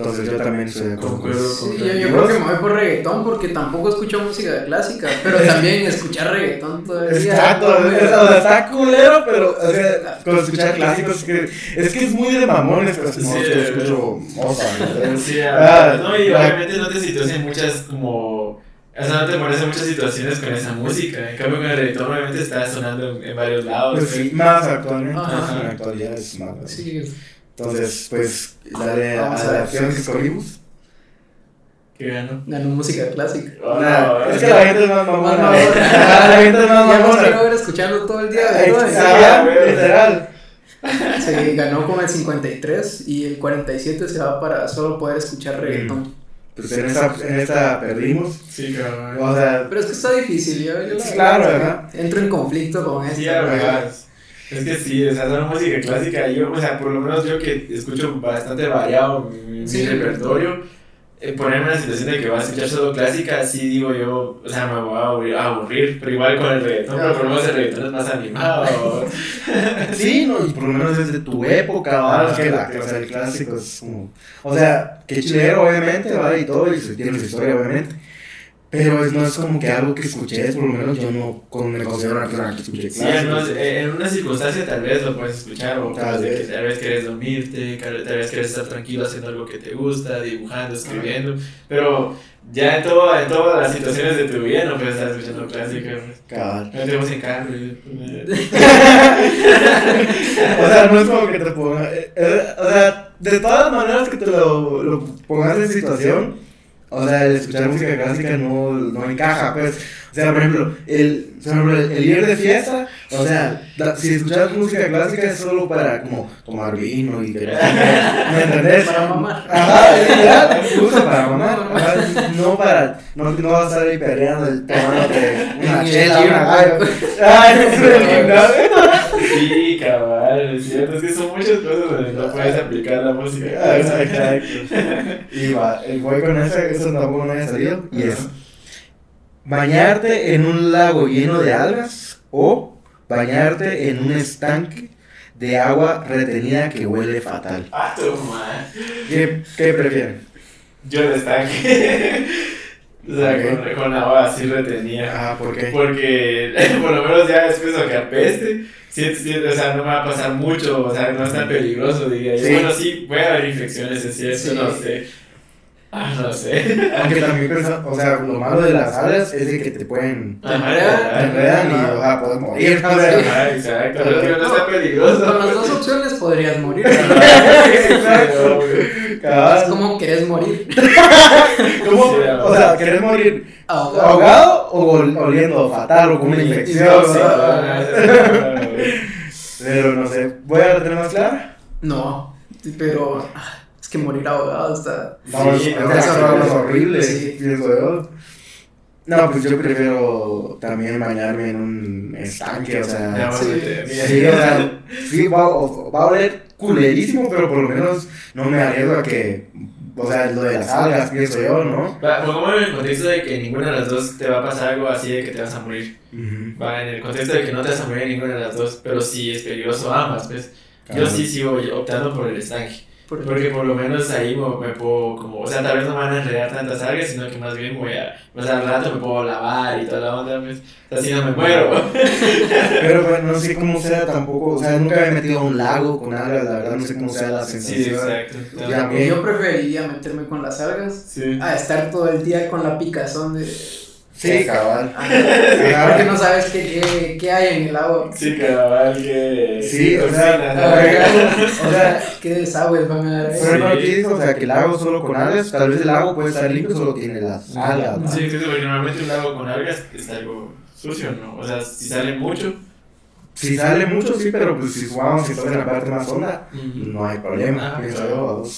Entonces yo también estoy de acuerdo eso. Sí, yo, yo ¿Y creo que me voy por reggaetón porque tampoco escucho música clásica, pero <laughs> también escuchar reggaetón todo el día. Exacto, no, es- o sea, está culero, pero, o sea, con escuchar clásicos, es que, es que es muy de mamones, pues, como Sí, es- escucho Mozart, ¿no? <laughs> Sí, Ah, no, y obviamente no te sitúas en muchas como. O sea, no te pones en muchas situaciones con esa música. En cambio, con el reggaetón, obviamente está sonando en, en varios lados. Pues sí, más actualmente, Ajá. en la actualidad es más. Sí, Entonces, pues, dale a Vamos a la opción que escogimos. ¿Qué ganó? ganó música clásica. Oh, Nah, no, es que la gente es más mamona. <laughs> La gente es más Ya mamona. ver escuchando todo el día. Sí, Ah, ya, literal. Se ganó con el 53 y el 47 se va para solo poder escuchar reggaetón. Pues en esta, en esta perdimos. Sí, cabrón. O sea, Pero es que está difícil, yo, yo la- claro, ¿verdad? Entro en conflicto con esto. Sí, la. Es que sí, o sea, la música clásica, yo, o sea, por lo menos yo que escucho bastante variado mi, repertorio, eh, ponerme en la situación de que voy a escuchar solo clásica, sí digo yo, o sea, me voy a aburrir, a aburrir pero igual con el reggaetón, pero por lo menos el reggaetón es más animado. <laughs> sí, no, y por lo menos es de tu época. Ah, que la, o sea, el clásico es como. O sea, que chilero, obviamente, va y todo, y tiene su historia, obviamente. Pero es- no es como que algo que escuché, por lo menos yo no con- me considero una persona que escuche Sí, en, clásicos. unos- eh, en una circunstancia tal vez lo puedes escuchar, o Tal vez. que tal vez quieres dormirte, tal vez quieres estar tranquilo haciendo algo que te gusta, dibujando, escribiendo, pero ya en, todo, en todas las situaciones de tu vida no puedes estar escuchando clásica. pues. Cabal. No tenemos en carro. <laughs> <laughs> O sea, no es como que te ponga. eh, eh, o sea, de todas maneras que te lo, lo pongas en situación, o sea, el escuchar música clásica no, no encaja, pues. O sea, por ejemplo, el, ejemplo, el, el ir de fiesta, o sea, la- si escuchas música clásica es solo para como tomar vino y que. <laughs> ¿Me entendés? Para mamar. Ajá, literal, justo para mamar. Ajá, no para. No, no vas a estar ahí perreando, tomándote una el chela, gym, una. Ay, no sé, ¿no? <laughs> Sí, cabal, es cierto. Es que son muchas cosas donde no puedes aplicar la música. Ah, Exacto. Y va, el voy con esa, eso tampoco no había salido. Y es bañarte en un lago lleno de algas o bañarte en un estanque de agua retenida que huele fatal. Ah. ¿Qué, qué prefieren? Yo el estanque. O sea, con, con agua así retenida. Ah, ¿por qué? Porque <laughs> por lo menos ya después de que apeste, sí, sí, o sea, no me va a pasar mucho, o sea, no es tan peligroso, diría yo. Bueno, sí, puede haber infecciones, es cierto, no sé. Ah, no sé. Aunque también pensa, o sea, lo malo de las algas es de que te pueden Te enredan, y o sea, puedes morir. exacto, pero es que no está peligroso. Con las dos opciones podrías morir. Exacto. Es como querés morir. <laughs> ¿Cómo? O sea, ¿querés morir Ahogado. o ol- oliendo fatal o con una infección? Pero no sé, voy a la tener más clara. No, pero que morir ahogado está. No, Sí, es no, una es cosa más horrible. Sí. pienso yo. No, pues yo prefiero también bañarme en un estanque, o sea. Ya, sí, mira. Sí, o sea, sí, va, va a oler culerísimo, pero por lo menos no me arriesgo a que, o sea, lo de las algas, pienso yo, ¿no? Va, como en el contexto de que ninguna de las dos te va a pasar algo así de que te vas a morir. Ujú. Va, en el contexto de que no te vas a morir en ninguna de las dos, pero sí es peligroso ambas, pues. Yo Claro. sí sigo optando por el estanque. Por- Porque por lo menos ahí me, me puedo, como, o sea, tal vez no me van a enredar tantas algas, sino que más bien voy a, o sea, al rato me puedo lavar y toda la onda, pues, así no me muero. <laughs> Pero bueno, no sé cómo sea tampoco, o sea, nunca me he metido a un lago con algas, la verdad, no sé cómo sea la Sí, sensación. exacto. Ya, bien. Yo preferiría meterme con las algas Sí. a estar todo el día con la picazón de. Sí, cabal. Porque no sabes qué, qué, qué hay en el agua. Sí, cabal, que... Sí, <laughs> o sea, toxinas, o sea, ¿Qué desagües van a dar por ejemplo, aquí dijo, o sea, que el lago solo con algas, tal vez el lago puede estar limpio, solo tiene las algas. ¿no? Sí, sí, porque normalmente un lago con algas está algo sucio, ¿no? O sea, si sale mucho, Si sale mucho, sí, pero pues si jugamos, si estás en la parte más honda, no hay problema, Ah, pienso claro. yo.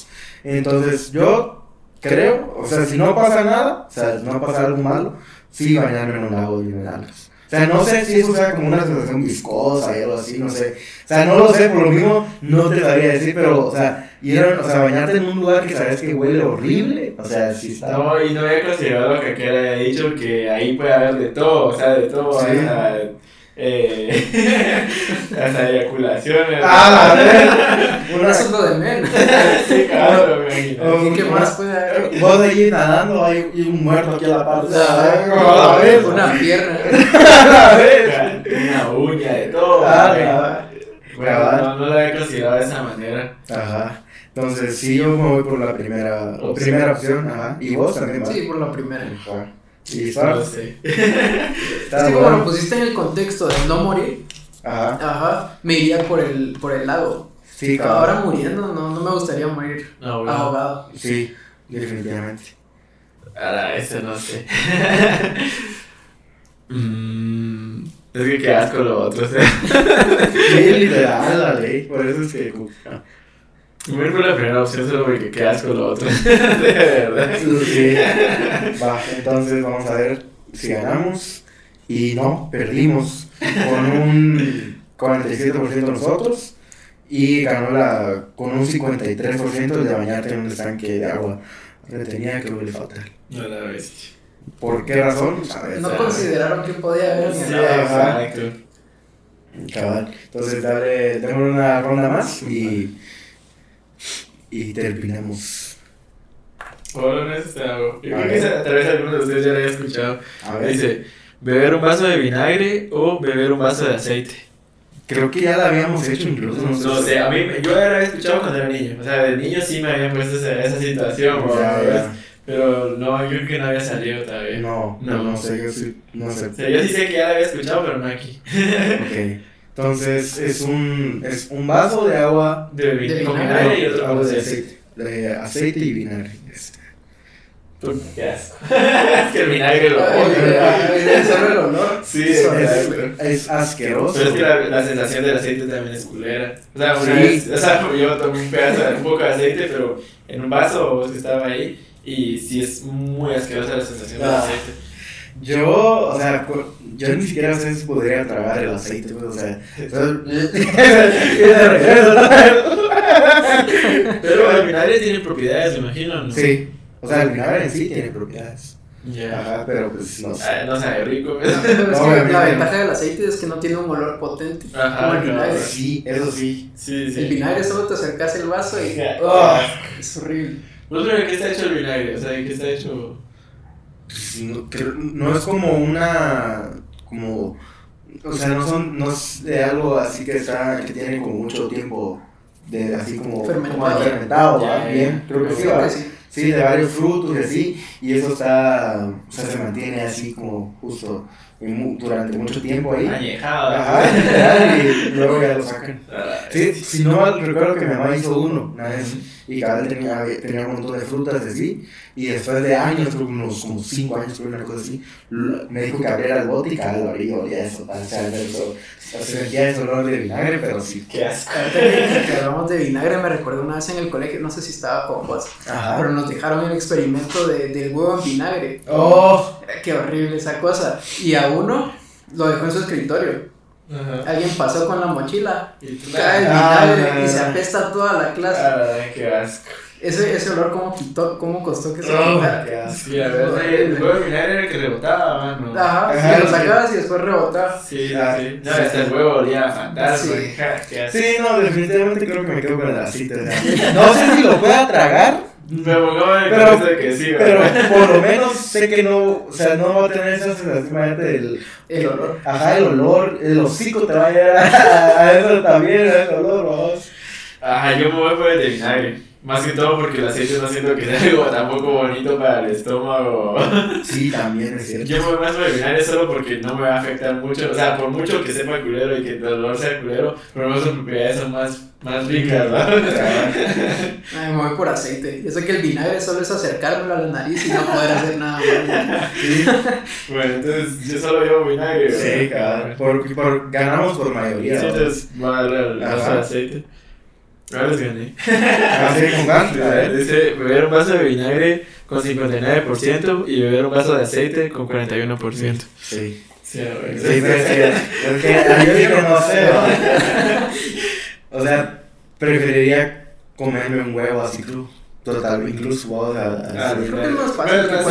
Entonces, yo creo, o sea, si no pasa nada, o sea, no pasa algo malo, sí bañarme en un lago de algas. O sea, no sé si eso sea como una sensación viscosa y algo así, no sé. O sea, no lo sé, por lo mismo no te sabría decir, pero, o sea, a- o sea, bañarte en un lugar que sabes que huele horrible, o sea, sí está... No, y no había considerado lo que había dicho, que ahí puede haber de todo, o sea, de todo, Sí. hasta, eh, <laughs> hasta eyaculaciones. ¡Ah, la es lo de menos. <laughs> sí, cabrón, me imagino. Oh, ¿Y qué más puede haber? Vos de ahí nadando, hay y un muerto aquí a la parte. Ah, A ver, Una pierna. <laughs> a ver. Una uña, de todo. Ah. Bueno, no, no lo había considerado de esa manera. Ajá. Entonces, sí, yo me voy por la primera, o primera opción, ajá. Y vos también. Sí, por la primera. Ajá. Y No está, sé. <laughs> está Es que como lo pusiste en el contexto de no morir, Ajá. ajá, me iría por el, por el lago. Sí, Ahora cabrón. muriendo, no, no me gustaría morir No, bueno. ahogado. Sí, definitivamente. Ahora, eso no sé. <laughs> Mm, es que qué asco lo otro, o sea. Sí, literal, la ley. Por eso es que. <laughs> ah, Voy por la primera opción solo porque qué asco lo otro. <laughs> <laughs> De verdad. Sí. Va, entonces vamos a ver si ganamos. Y no, perdimos con un 47% nosotros. Y ganó la con un 53% de bañarte en un estanque de agua. Le tenía que huele fatal. No la bestia. ¿Por qué razón? A ver, No sea, consideraron que podía haber Sí, exacto. Cabal. Entonces, dale, démosle una ronda más y. Y terminamos. Por no hago. Yo creo que tal vez alguno de ustedes ya lo haya escuchado. A ver, Dice, beber un vaso de vinagre o beber un vaso de aceite. creo que ya la habíamos hecho incluso. No sé, a mí, yo lo había escuchado cuando era niño. O sea, de niño sí me habían puesto esa, esa situación, ¿no? Ya, ya. pero no, yo creo que no había salido todavía. No, No. no, no sé, yo sí, no sé. O sea, yo sí sé que ya la había escuchado, pero no aquí. Ok. <laughs> Entonces es un, es un vaso de agua, De, De vinagre. y otro vaso de aceite, de aceite y vinagre. este. Qué asco. <laughs> es que el vinagre lo odio. el olor. Sí, Es es. Es asqueroso. Pero es que la, la sensación del aceite también es culera. O sea, una Sí. vez, o sea, <laughs> yo tomé un pedazo, un poco de aceite, pero en un vaso que estaba ahí. Y sí es muy asquerosa la sensación del Ah. aceite. Yo, o sea, yo ni siquiera sé si podría tragar el aceite, pues, o sea. Pero el <laughs> vinagre tiene propiedades, me imagino, ¿no? sí, o sea, el vinagre en sí tiene propiedades. Ya. Ajá, pero pues no sé. No sabe rico. Pero es que Obviamente la ventaja del aceite es que no tiene un olor potente Ajá, como el claro. vinagre. Sí, eso sí. Sí, sí. El vinagre solo te acercas el vaso y. <laughs> ¡oh! es horrible. ¿Vos pero de qué está hecho el vinagre? O sea, ¿de qué está hecho? No, creo- no es como una. como. O sea, no son. no es de algo así que está. que tiene como mucho tiempo. de así como. Fermentado. como fermentado, ya. Bien, creo que sí, sí. Sí, de varios frutos y así. Y eso está. o sea, se mantiene así como justo. durante mucho tiempo ahí. Añejado. Ajá, literal, y luego ya lo sacan. <laughs> Sí, si no recuerdo que mi mamá hizo uno una vez y cada vez tenía, tenía un montón de frutas así y después de años, creo que unos como 5 años, creo una cosa así, me dijo que abriera el bote y cada vez lo abría y olía eso, o sea, eso, se sentía ese olor de vinagre, pero sí. Qué asco. Que hablamos de vinagre, me recuerdo una vez en el colegio, no sé si estaba con vos, pero nos dejaron el experimento de, del huevo en vinagre. Oh, Qué horrible esa cosa. Y a uno lo dejó en su escritorio. Ajá. Alguien pasó con la mochila, Y cae el Ah, vinagre y se ah. apesta toda la clase. Ay, qué asco. Ese, ese olor, ¿cómo, quitó, cómo costó que se Oh, quitara? qué asco. Sí, a ver, el juego de vinagre era el que rebotaba, mano. Ajá, Ajá, que lo sí. sacabas y después rebotaba. Sí, sí, Ah, sí. No, sí. el huevo olía fantasma. Sí. Sí, no, definitivamente creo que me quedo con el aceite. o sea, No sé si lo pueda tragar, Me abogó el Pero- de que sí, pero <laughs> por lo menos sé que no, o sea, no va a tener esa sensación del El olor. Ajá, el olor, el hocico te va a llegar a, a eso también, ese olor, vamos. Ajá, yo me voy por el de vinagre. Más que todo porque el aceite no siento que sea <laughs> algo tampoco bonito para el estómago. <laughs> Sí, también es cierto. Yo me voy más por el vinagre solo porque no me va a afectar mucho. O sea, por mucho que sepa culero y que el olor sea culero, pero no sus propiedades son más, más ricas, ¿no? <laughs> Ay, me voy por aceite. Yo sé que el vinagre solo es acercármelo a la nariz y no poder hacer nada más. Sí, bueno, entonces yo solo llevo vinagre. ¿verdad? sí, cabrón. Por, por, ganamos por mayoría. Sí, entonces voy a de aceite. Ahora les gané. A. Dice beber un vaso de vinagre con 59% y beber un vaso de aceite con 41%. Sí. Sí, a ver. Sí, sí. Es que ah, yo digo, no sé, ¿no? O sea, preferiría comerme un huevo así tú. Total, incluso vos a, a- Ah, sí. creo que es más fácil Bueno,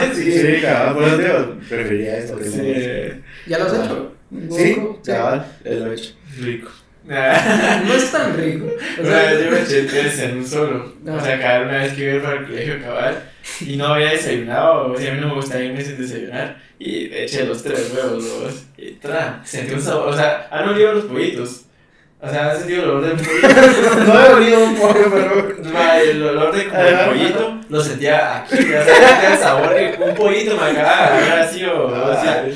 que sí, que cabrón, por eso digo, preferiría que Sí, ¿Ya lo has hecho? Sí, cabal, lo he hecho. rico. No es tan rico. O Una sea, vez yo me eché tres en un solo. Ah. O sea, cada una vez que iba para el colegio cabal y no había desayunado, o sea, a mí no me gusta irme sin desayunar. Y eché los tres huevos, los, y tra, sentí un sabor. O sea, han olido los pollitos. O sea, han sentido el olor del pollito. <laughs> No he olido un pollo, pero. El olor de como el pollito lo sentía aquí, o sea, sentía el sabor que un pollito me acaba de agarrar así o, o sea,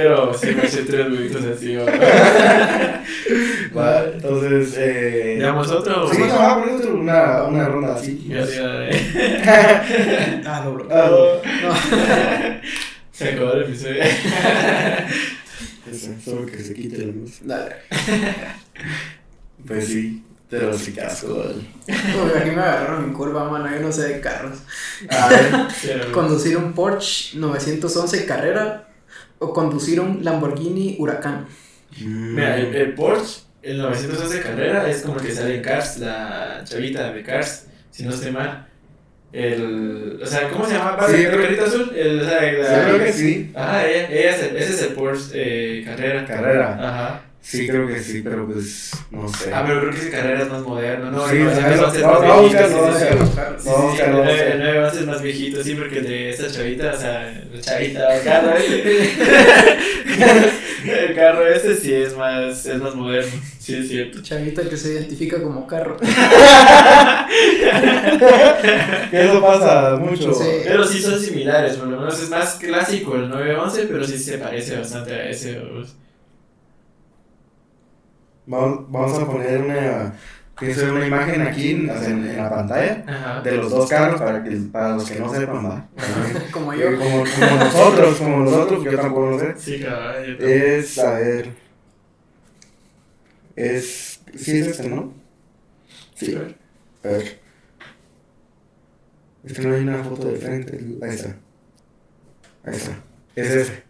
Pero sí me eché tres huevitos así o. <laughs> Va, entonces, eh. ¿Llevamos otro? Sí, no, ah, por eso una, una ronda así. Ya, ya, ya. Ah, <laughs> lo Ah, No. <laughs> Se acabó el episodio. eso, solo que se quite la luz. Dale. Pues sí, pero sí casco. Uy, aquí me agarraron en curva, mano. Yo no sé de carros. A ver, Conducir un Porsche 911 Carrera o conducir un Lamborghini Huracán. Mira, el, el Porsche, el 911 Carrera, es como el que sale en Cars, la chavita de Cars, si no estoy mal. El, o sea, ¿cómo se llama? Sí, ¿El carrito azul? El, o sea, creo que sí. Ajá, ella, ella es el- ese es el Porsche eh, Carrera. Carrera. Ajá. Sí, creo que sí, pero pues no sé. Ah, pero creo que ese Carrera es más moderno, ¿no? Sí, el o sea, 911 es vamos- más vamos a viejito, buscarlo, sí, sí, vamos a sí. buscarlo. Sí, Vamos a sí, sí, buscarlo, el vamos a 9 el buscarlo. 911 es más viejito, sí, porque el de esta chavita, o sea, la chavita, <laughs> el carro ese. <laughs> el carro ese sí es más, es más moderno, sí es cierto. Chavita que se identifica como carro. <laughs> Que eso pasa mucho. Sí. Pero sí son similares, por lo menos es más clásico el 911, pero sí se parece bastante a ese. o- Vamos, vamos a poner una, una imagen aquí en, en la pantalla Ajá. de los dos carros para, que, para los que no sepan, va. <laughs> como Eh, yo. Como, como nosotros, como nosotros, yo tampoco lo sé. Sí, cabrón, yo también. Es, a ver. Es. Sí, es este, ¿no? Sí. A ver. Es que no hay una foto de frente. Ahí está. Ahí está. Es ese.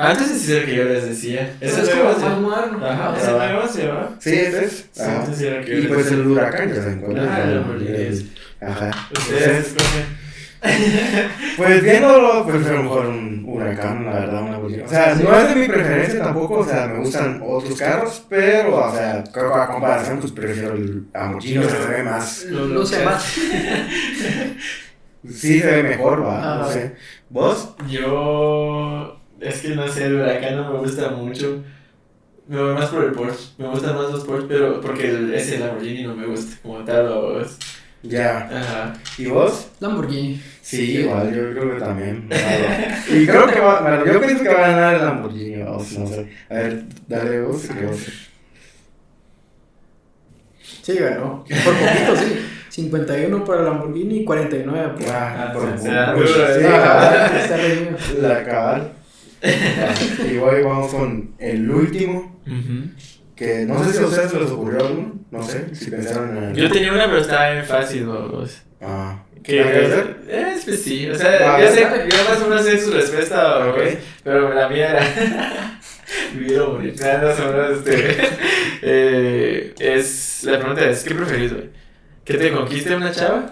Antes es el que yo les decía. Eso Ese es como más moderno. Ajá, ese 911, ¿verdad? Sí, ese es. Sí, Ajá. ese sí era que yo Y pues el huracán ya se encuentra. Ah, el El- Lamborghini es. Ajá. Ustedes escogen. <laughs> Pues viéndolo, pues a lo mejor un huracán, la verdad, una Lamborghini. O sea, no es de mi preferencia tampoco, o sea, me gustan otros carros, pero, o sea, creo que a comparación, pues prefiero el Lamborghini, se ve más, Luce más. <laughs> sí se ve mejor, va, no Ajá. sé. ¿Vos? Yo. Es que no sé, el huracán no me gusta mucho. Me voy más por el Porsche. Me gustan más los Porsche, pero porque el, ese Lamborghini no me gusta como tal. O, Ya. Ajá. ¿Y vos? Lamborghini. Sí, igual, yo creo que también. <laughs> Y creo que va, bueno, yo pienso que va a ganar el Lamborghini, vamos, no sé. A ver, dale vos, ¿qué vos? Sí, ganó. Por poquito, sí. 51 para Lamborghini y 49 para. Ah, Ah, por por-. Está reñido. La <laughs> cabal. <laughs> Y hoy vamos con el último, que no sé si a ustedes se les ocurrió alguno, no sé, si pensaron en Yo tenía una, pero estaba bien fácil, vos. Ah, Que, ¿La quieres hacer? eh, pues sí, o sea, Ah, ya sé, ya más o menos sé su respuesta, Ok. pues, pero la mía era vivir o morir. Nada, más o menos, este, <laughs> eh, es, la pregunta es, ¿qué preferís, güey? ¿Que te conquiste una chava?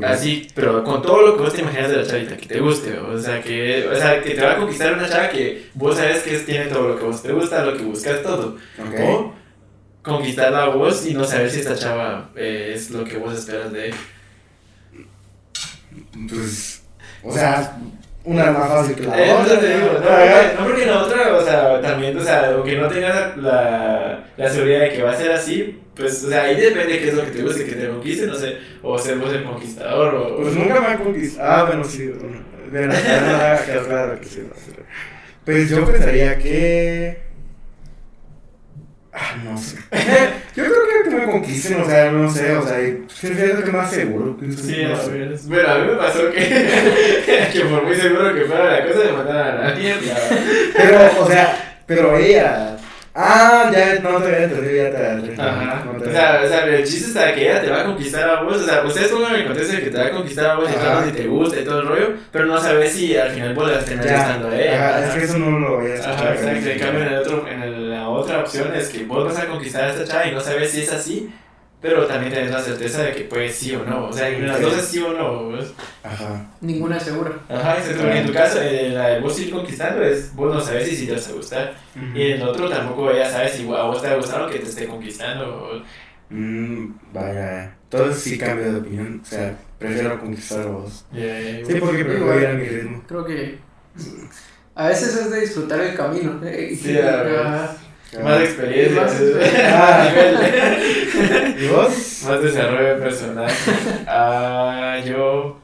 Así, pero con todo lo que vos te imaginas de la chavita, que te guste, o sea, que, o sea, que te va a conquistar una chava que vos sabes que tiene todo lo que vos te gusta, lo que buscas, todo. O conquistarla a vos y no saber si esta chava eh, es lo que vos esperas de ella. Pues, o sea, una más fácil que la Eh, otra. te digo, no, Ah, no, porque la otra, o sea, también, o sea, aunque no tengas la, la seguridad de que va a ser así, pues, o sea, ahí depende qué es lo que te guste, que te conquiste, no sé, o ser vos el conquistador, o... Pues nunca me han conquistado. Ah, bueno, sí. bueno, De claro, claro que sí. no, sí. Pues yo pensaría que. Ah, no sé. <laughs> Yo creo que que me conquisten, o sea, no sé, o sea, y siento que más seguro. pienso, Sí, no a ver, bueno, a mí me pasó que, <laughs> que por muy seguro que fuera la cosa, me mandaron a la mierda. Pero, o sea, pero ella. Ah, ya no te había entendido, ya te había entendido. Ajá. No te O sea, o sea, el chiste está que ella te va a conquistar a vos. O sea, ustedes pongan en el contexto de que te va a conquistar a vos y si te gusta y todo el rollo, pero no sabes si al final vos le vas a terminar gustando a ella. ajá, es que eso no lo voy a escuchar. Ajá, exacto. En cambio, en, el otro, en la otra opción es que vos vas a conquistar a esta chava y no sabes si es así, pero también tenés la certeza de que pues sí o no. O sea, en las Ok. dos es sí o no. pues. Ajá. Ninguna es segura. Ajá, exacto. En tu caso, eh, la de vos ir conquistando es vos no sabes si sí te vas a gustar. Y en el otro tampoco ella sabe si a vos te va a gustar o que te esté conquistando. o- Mm, vaya. Entonces sí cambio de opinión. O sea, prefiero conquistar a vos. Ya, ya, ya. Sí, porque prefiero ir a mi ritmo. Creo que. A veces es de disfrutar el camino. ¿eh? Sí, a <laughs> Más experiencia, Más Ah. nivel- ¿Y vos? más desarrollo de personaje. Ah, yo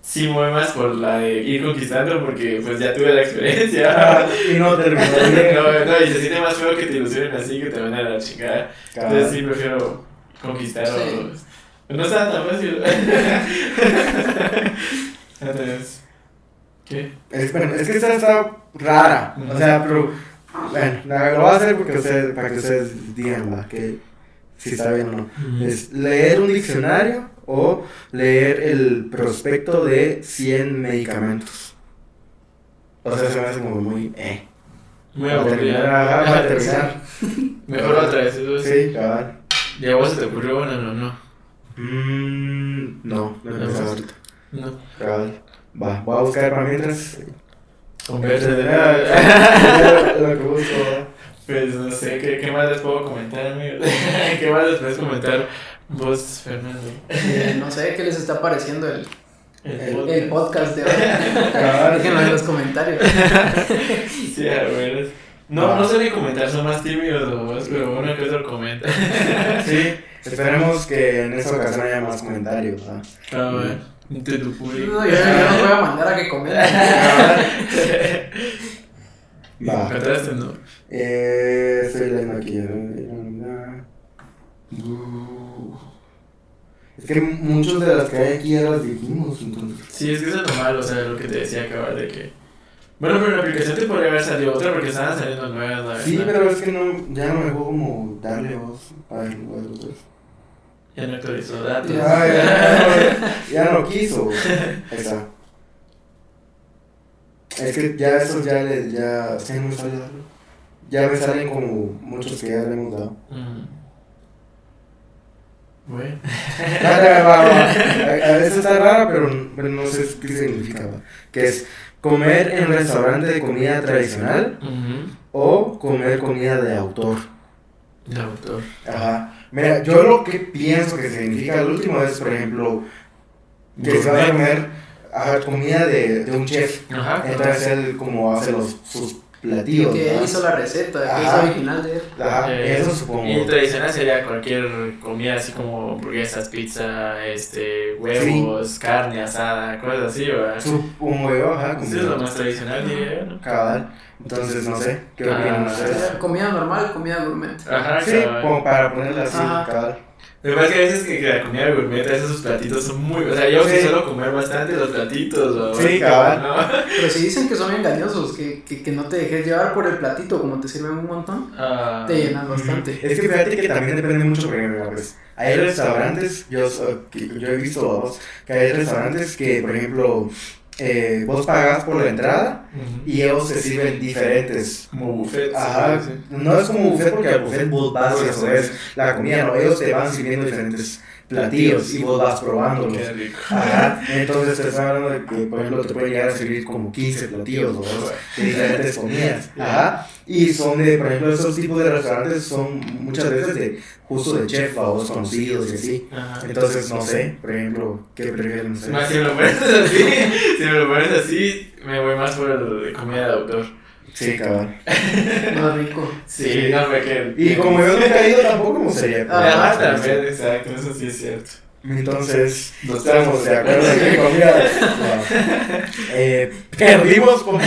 sí me voy más por la de ir conquistando porque pues ya tuve la experiencia. Ah, <laughs> y no terminó. <laughs> No, no, y se siente más feo que te ilusionen así que te van a la chingada. Entonces sí prefiero conquistar a Sí. los- No está tan fácil. <laughs> Entonces, ¿qué? Es, bueno, es que esta está rara. O sea, pero. Bueno, la- lo voy a hacer porque ustedes, para que ustedes digan ¿va? que si está bien o no. Es leer un diccionario o leer el prospecto de 100 medicamentos. O sea, se me hace como muy. Eh. Muy Para terminar, para <laughs> terminar. Mejor otra vez, eso sí. Sí, cabal. ¿Y a vos se te ocurrió una? No, no. Mm, no, no No. ahorita. No. Cabal. Va, voy a buscar para mientras. Conversa de Ah, <laughs> <laughs> Lo que busco. Pues no sé, ¿qué, qué más les puedo comentar, amigos? <laughs> ¿Qué más les puedes comentar vos, Fernando? Eh, no sé qué les está pareciendo el, El- el podcast de hoy. Déjenlo en los comentarios. Sí, a ver. No, Va. no sé ni comentar, son más tímidos los dos, pero uno que otro comenta. Sí, esperemos que en esta ocasión haya más comentarios. A ver, de tu público. No, yo, los voy a mandar a que comenten. <laughs> Va. ¿Encontraste, no? Eh, leyendo aquí. ¿no? Uh. Es que muchas de las que hay aquí ya las dijimos, entonces. Sí, es que eso es normal, o sea, lo que te decía acabar de que... Bueno, pero en la aplicación te podría haber salido otra porque estaban saliendo nuevas, la verdad. Sí, pero es que no, ya no me dejó como darle voz a a ver. Ya no actualizó datos. Ya. No, ya no quiso. <laughs> Está. Es que ya esos ya le, ya, ya no sale. Ya me salen como muchos que ya le hemos dado. Mm. Bueno. <laughs> Ah, ya, va, va. Veces está rara, pero, no sé qué significa. va. Que es comer en restaurante de comida tradicional o comer comida de autor. El autor. Ajá. Mira, yo lo que pienso que significa el último es, por ejemplo, que se va a comer comida de, de un chef. Ajá. Entonces él como hace los, sus platillos. Que él ¿no? hizo la receta, que es original de él. Ajá, Eh, eso supongo. Y tradicional sería cualquier comida así como hamburguesas, pizza, este, huevos, carne asada, cosas así, ¿verdad? Supongo yo, ajá, Eso es lo más tradicional, diría yo, ¿no? cabal. Entonces, no sé, ¿qué Ah, opinan ustedes? Comida normal, comida gourmet. Ajá, Sí, cabal. como para ponerla así, Ajá. cabal. Lo que pasa es que a veces que la comida gourmet, esos platitos son muy... O sea, yo sí Sí. suelo comer bastante los platitos, ¿no? Sí, cabal. ¿no? Pero sí dicen que son engañosos, que, que, que no te dejes llevar por el platito, como te sirven un montón, Ah, te llenan bastante. Es que fíjate que también depende mucho, por ejemplo, pues, hay restaurantes, yo, que yo he visto vos, que hay restaurantes que, por ejemplo, eh, vos pagas por la entrada y ellos te sirven diferentes. Como buffet. Ajá, sí, sí. no es como buffet porque al buffet vos vas y eso es la comida, no, ellos te van sirviendo diferentes platillos y vos vas probándolos. Ajá, entonces te están hablando de que, por ejemplo, te pueden llegar a servir como 15 platillos o de diferentes comidas. Ajá, y son de, por ejemplo, esos tipos de restaurantes son muchas veces de justo de chef o dos conocidos y así. Ajá. Entonces, no sé, por ejemplo, ¿qué prefieren ustedes? Si me lo pones así, <laughs> si me lo pones así, me voy más por el de comida de autor. Sí, cabal. <laughs> Más rico. Sí, no me que. Y como yo nunca he ido, tampoco me gustaría. Ah, también, exacto, eso sí es cierto. Entonces, Nos estamos de acuerdo en que comida. <laughs> no. Eh, perdimos como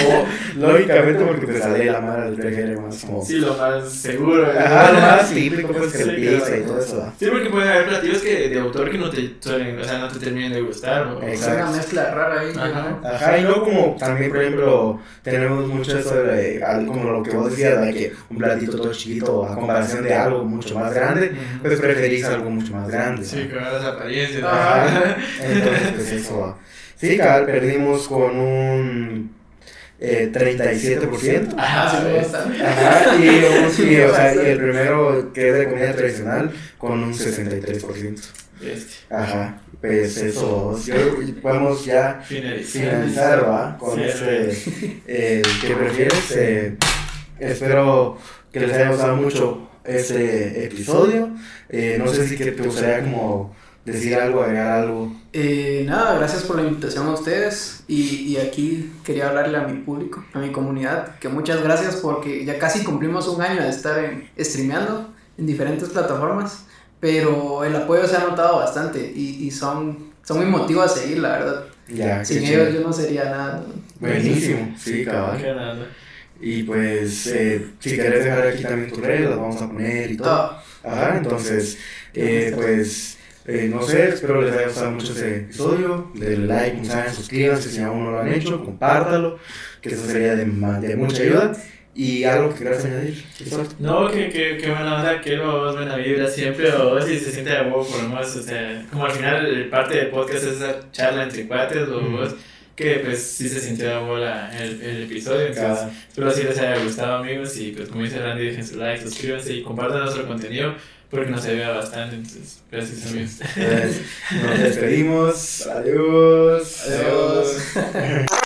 lógicamente porque te sale la madre del prefiere más como. Sí, lo más seguro. Ajá, lo más típico pues que Sí, el pizza claro. y todo eso. Sí, porque pueden haber platillos que de autor que no te suelen, o sea, no te terminen de gustar, ¿no? Es Exacto. una mezcla rara ahí. Ajá. ¿no? Ajá, y luego como también, por ejemplo, tenemos mucho eso de, algo como lo que vos decías, de que un platito todo chiquito a comparación de algo mucho más grande, pues preferís algo mucho más grande. Sí, con Ajá. <laughs> Entonces, pues eso va. Sí, cabal, perdimos con un eh, 37%. Ah, sí, gusta. Ajá, y, <laughs> un- y, o sea, y el primero que es de comida tradicional con un 63%. Este, Ajá, pues eso, yo, podemos ya finalizar. finalizar, ¿va? Con Sí, este, eh, ¿qué prefieres? Eh, espero que les haya gustado mucho este episodio. Eh, no sé si que te gustaría como decir algo, agregar algo. Eh, nada, gracias por la invitación a ustedes y, y aquí quería hablarle a mi público, a mi comunidad, que muchas gracias porque ya casi cumplimos un año de estar en, streameando en diferentes plataformas, pero el apoyo se ha notado bastante y, y son, son muy motivos a seguir, la verdad. Ya, Sin chévere. ellos yo no sería nada. Buenísimo, sí, cabal. Y pues, eh, si querés dejar aquí también tus redes, las vamos a poner y todo. Ah, Ajá, entonces, eh, pues, eh, no sé, espero les haya gustado mucho este episodio. Denle like, saben, suscríbanse si aún no lo han hecho, compártalo, que eso sería de, de mucha ayuda. Y algo que quieras añadir? No, que, que, que buena onda, quiero buena vibra siempre, o si se siente a huevo por lo menos, o sea, como al final parte del podcast es esa charla entre cuates, o Ujú. vos, que pues sí se sintió a huevo el, el episodio, entonces Cada- espero si les haya gustado amigos, y pues como dice Randy, dejen su like, suscríbanse y compartan nuestro contenido, porque nos ayuda bastante, entonces gracias amigos. <laughs> Nos despedimos. Adiós. Adiós. <laughs> <laughs>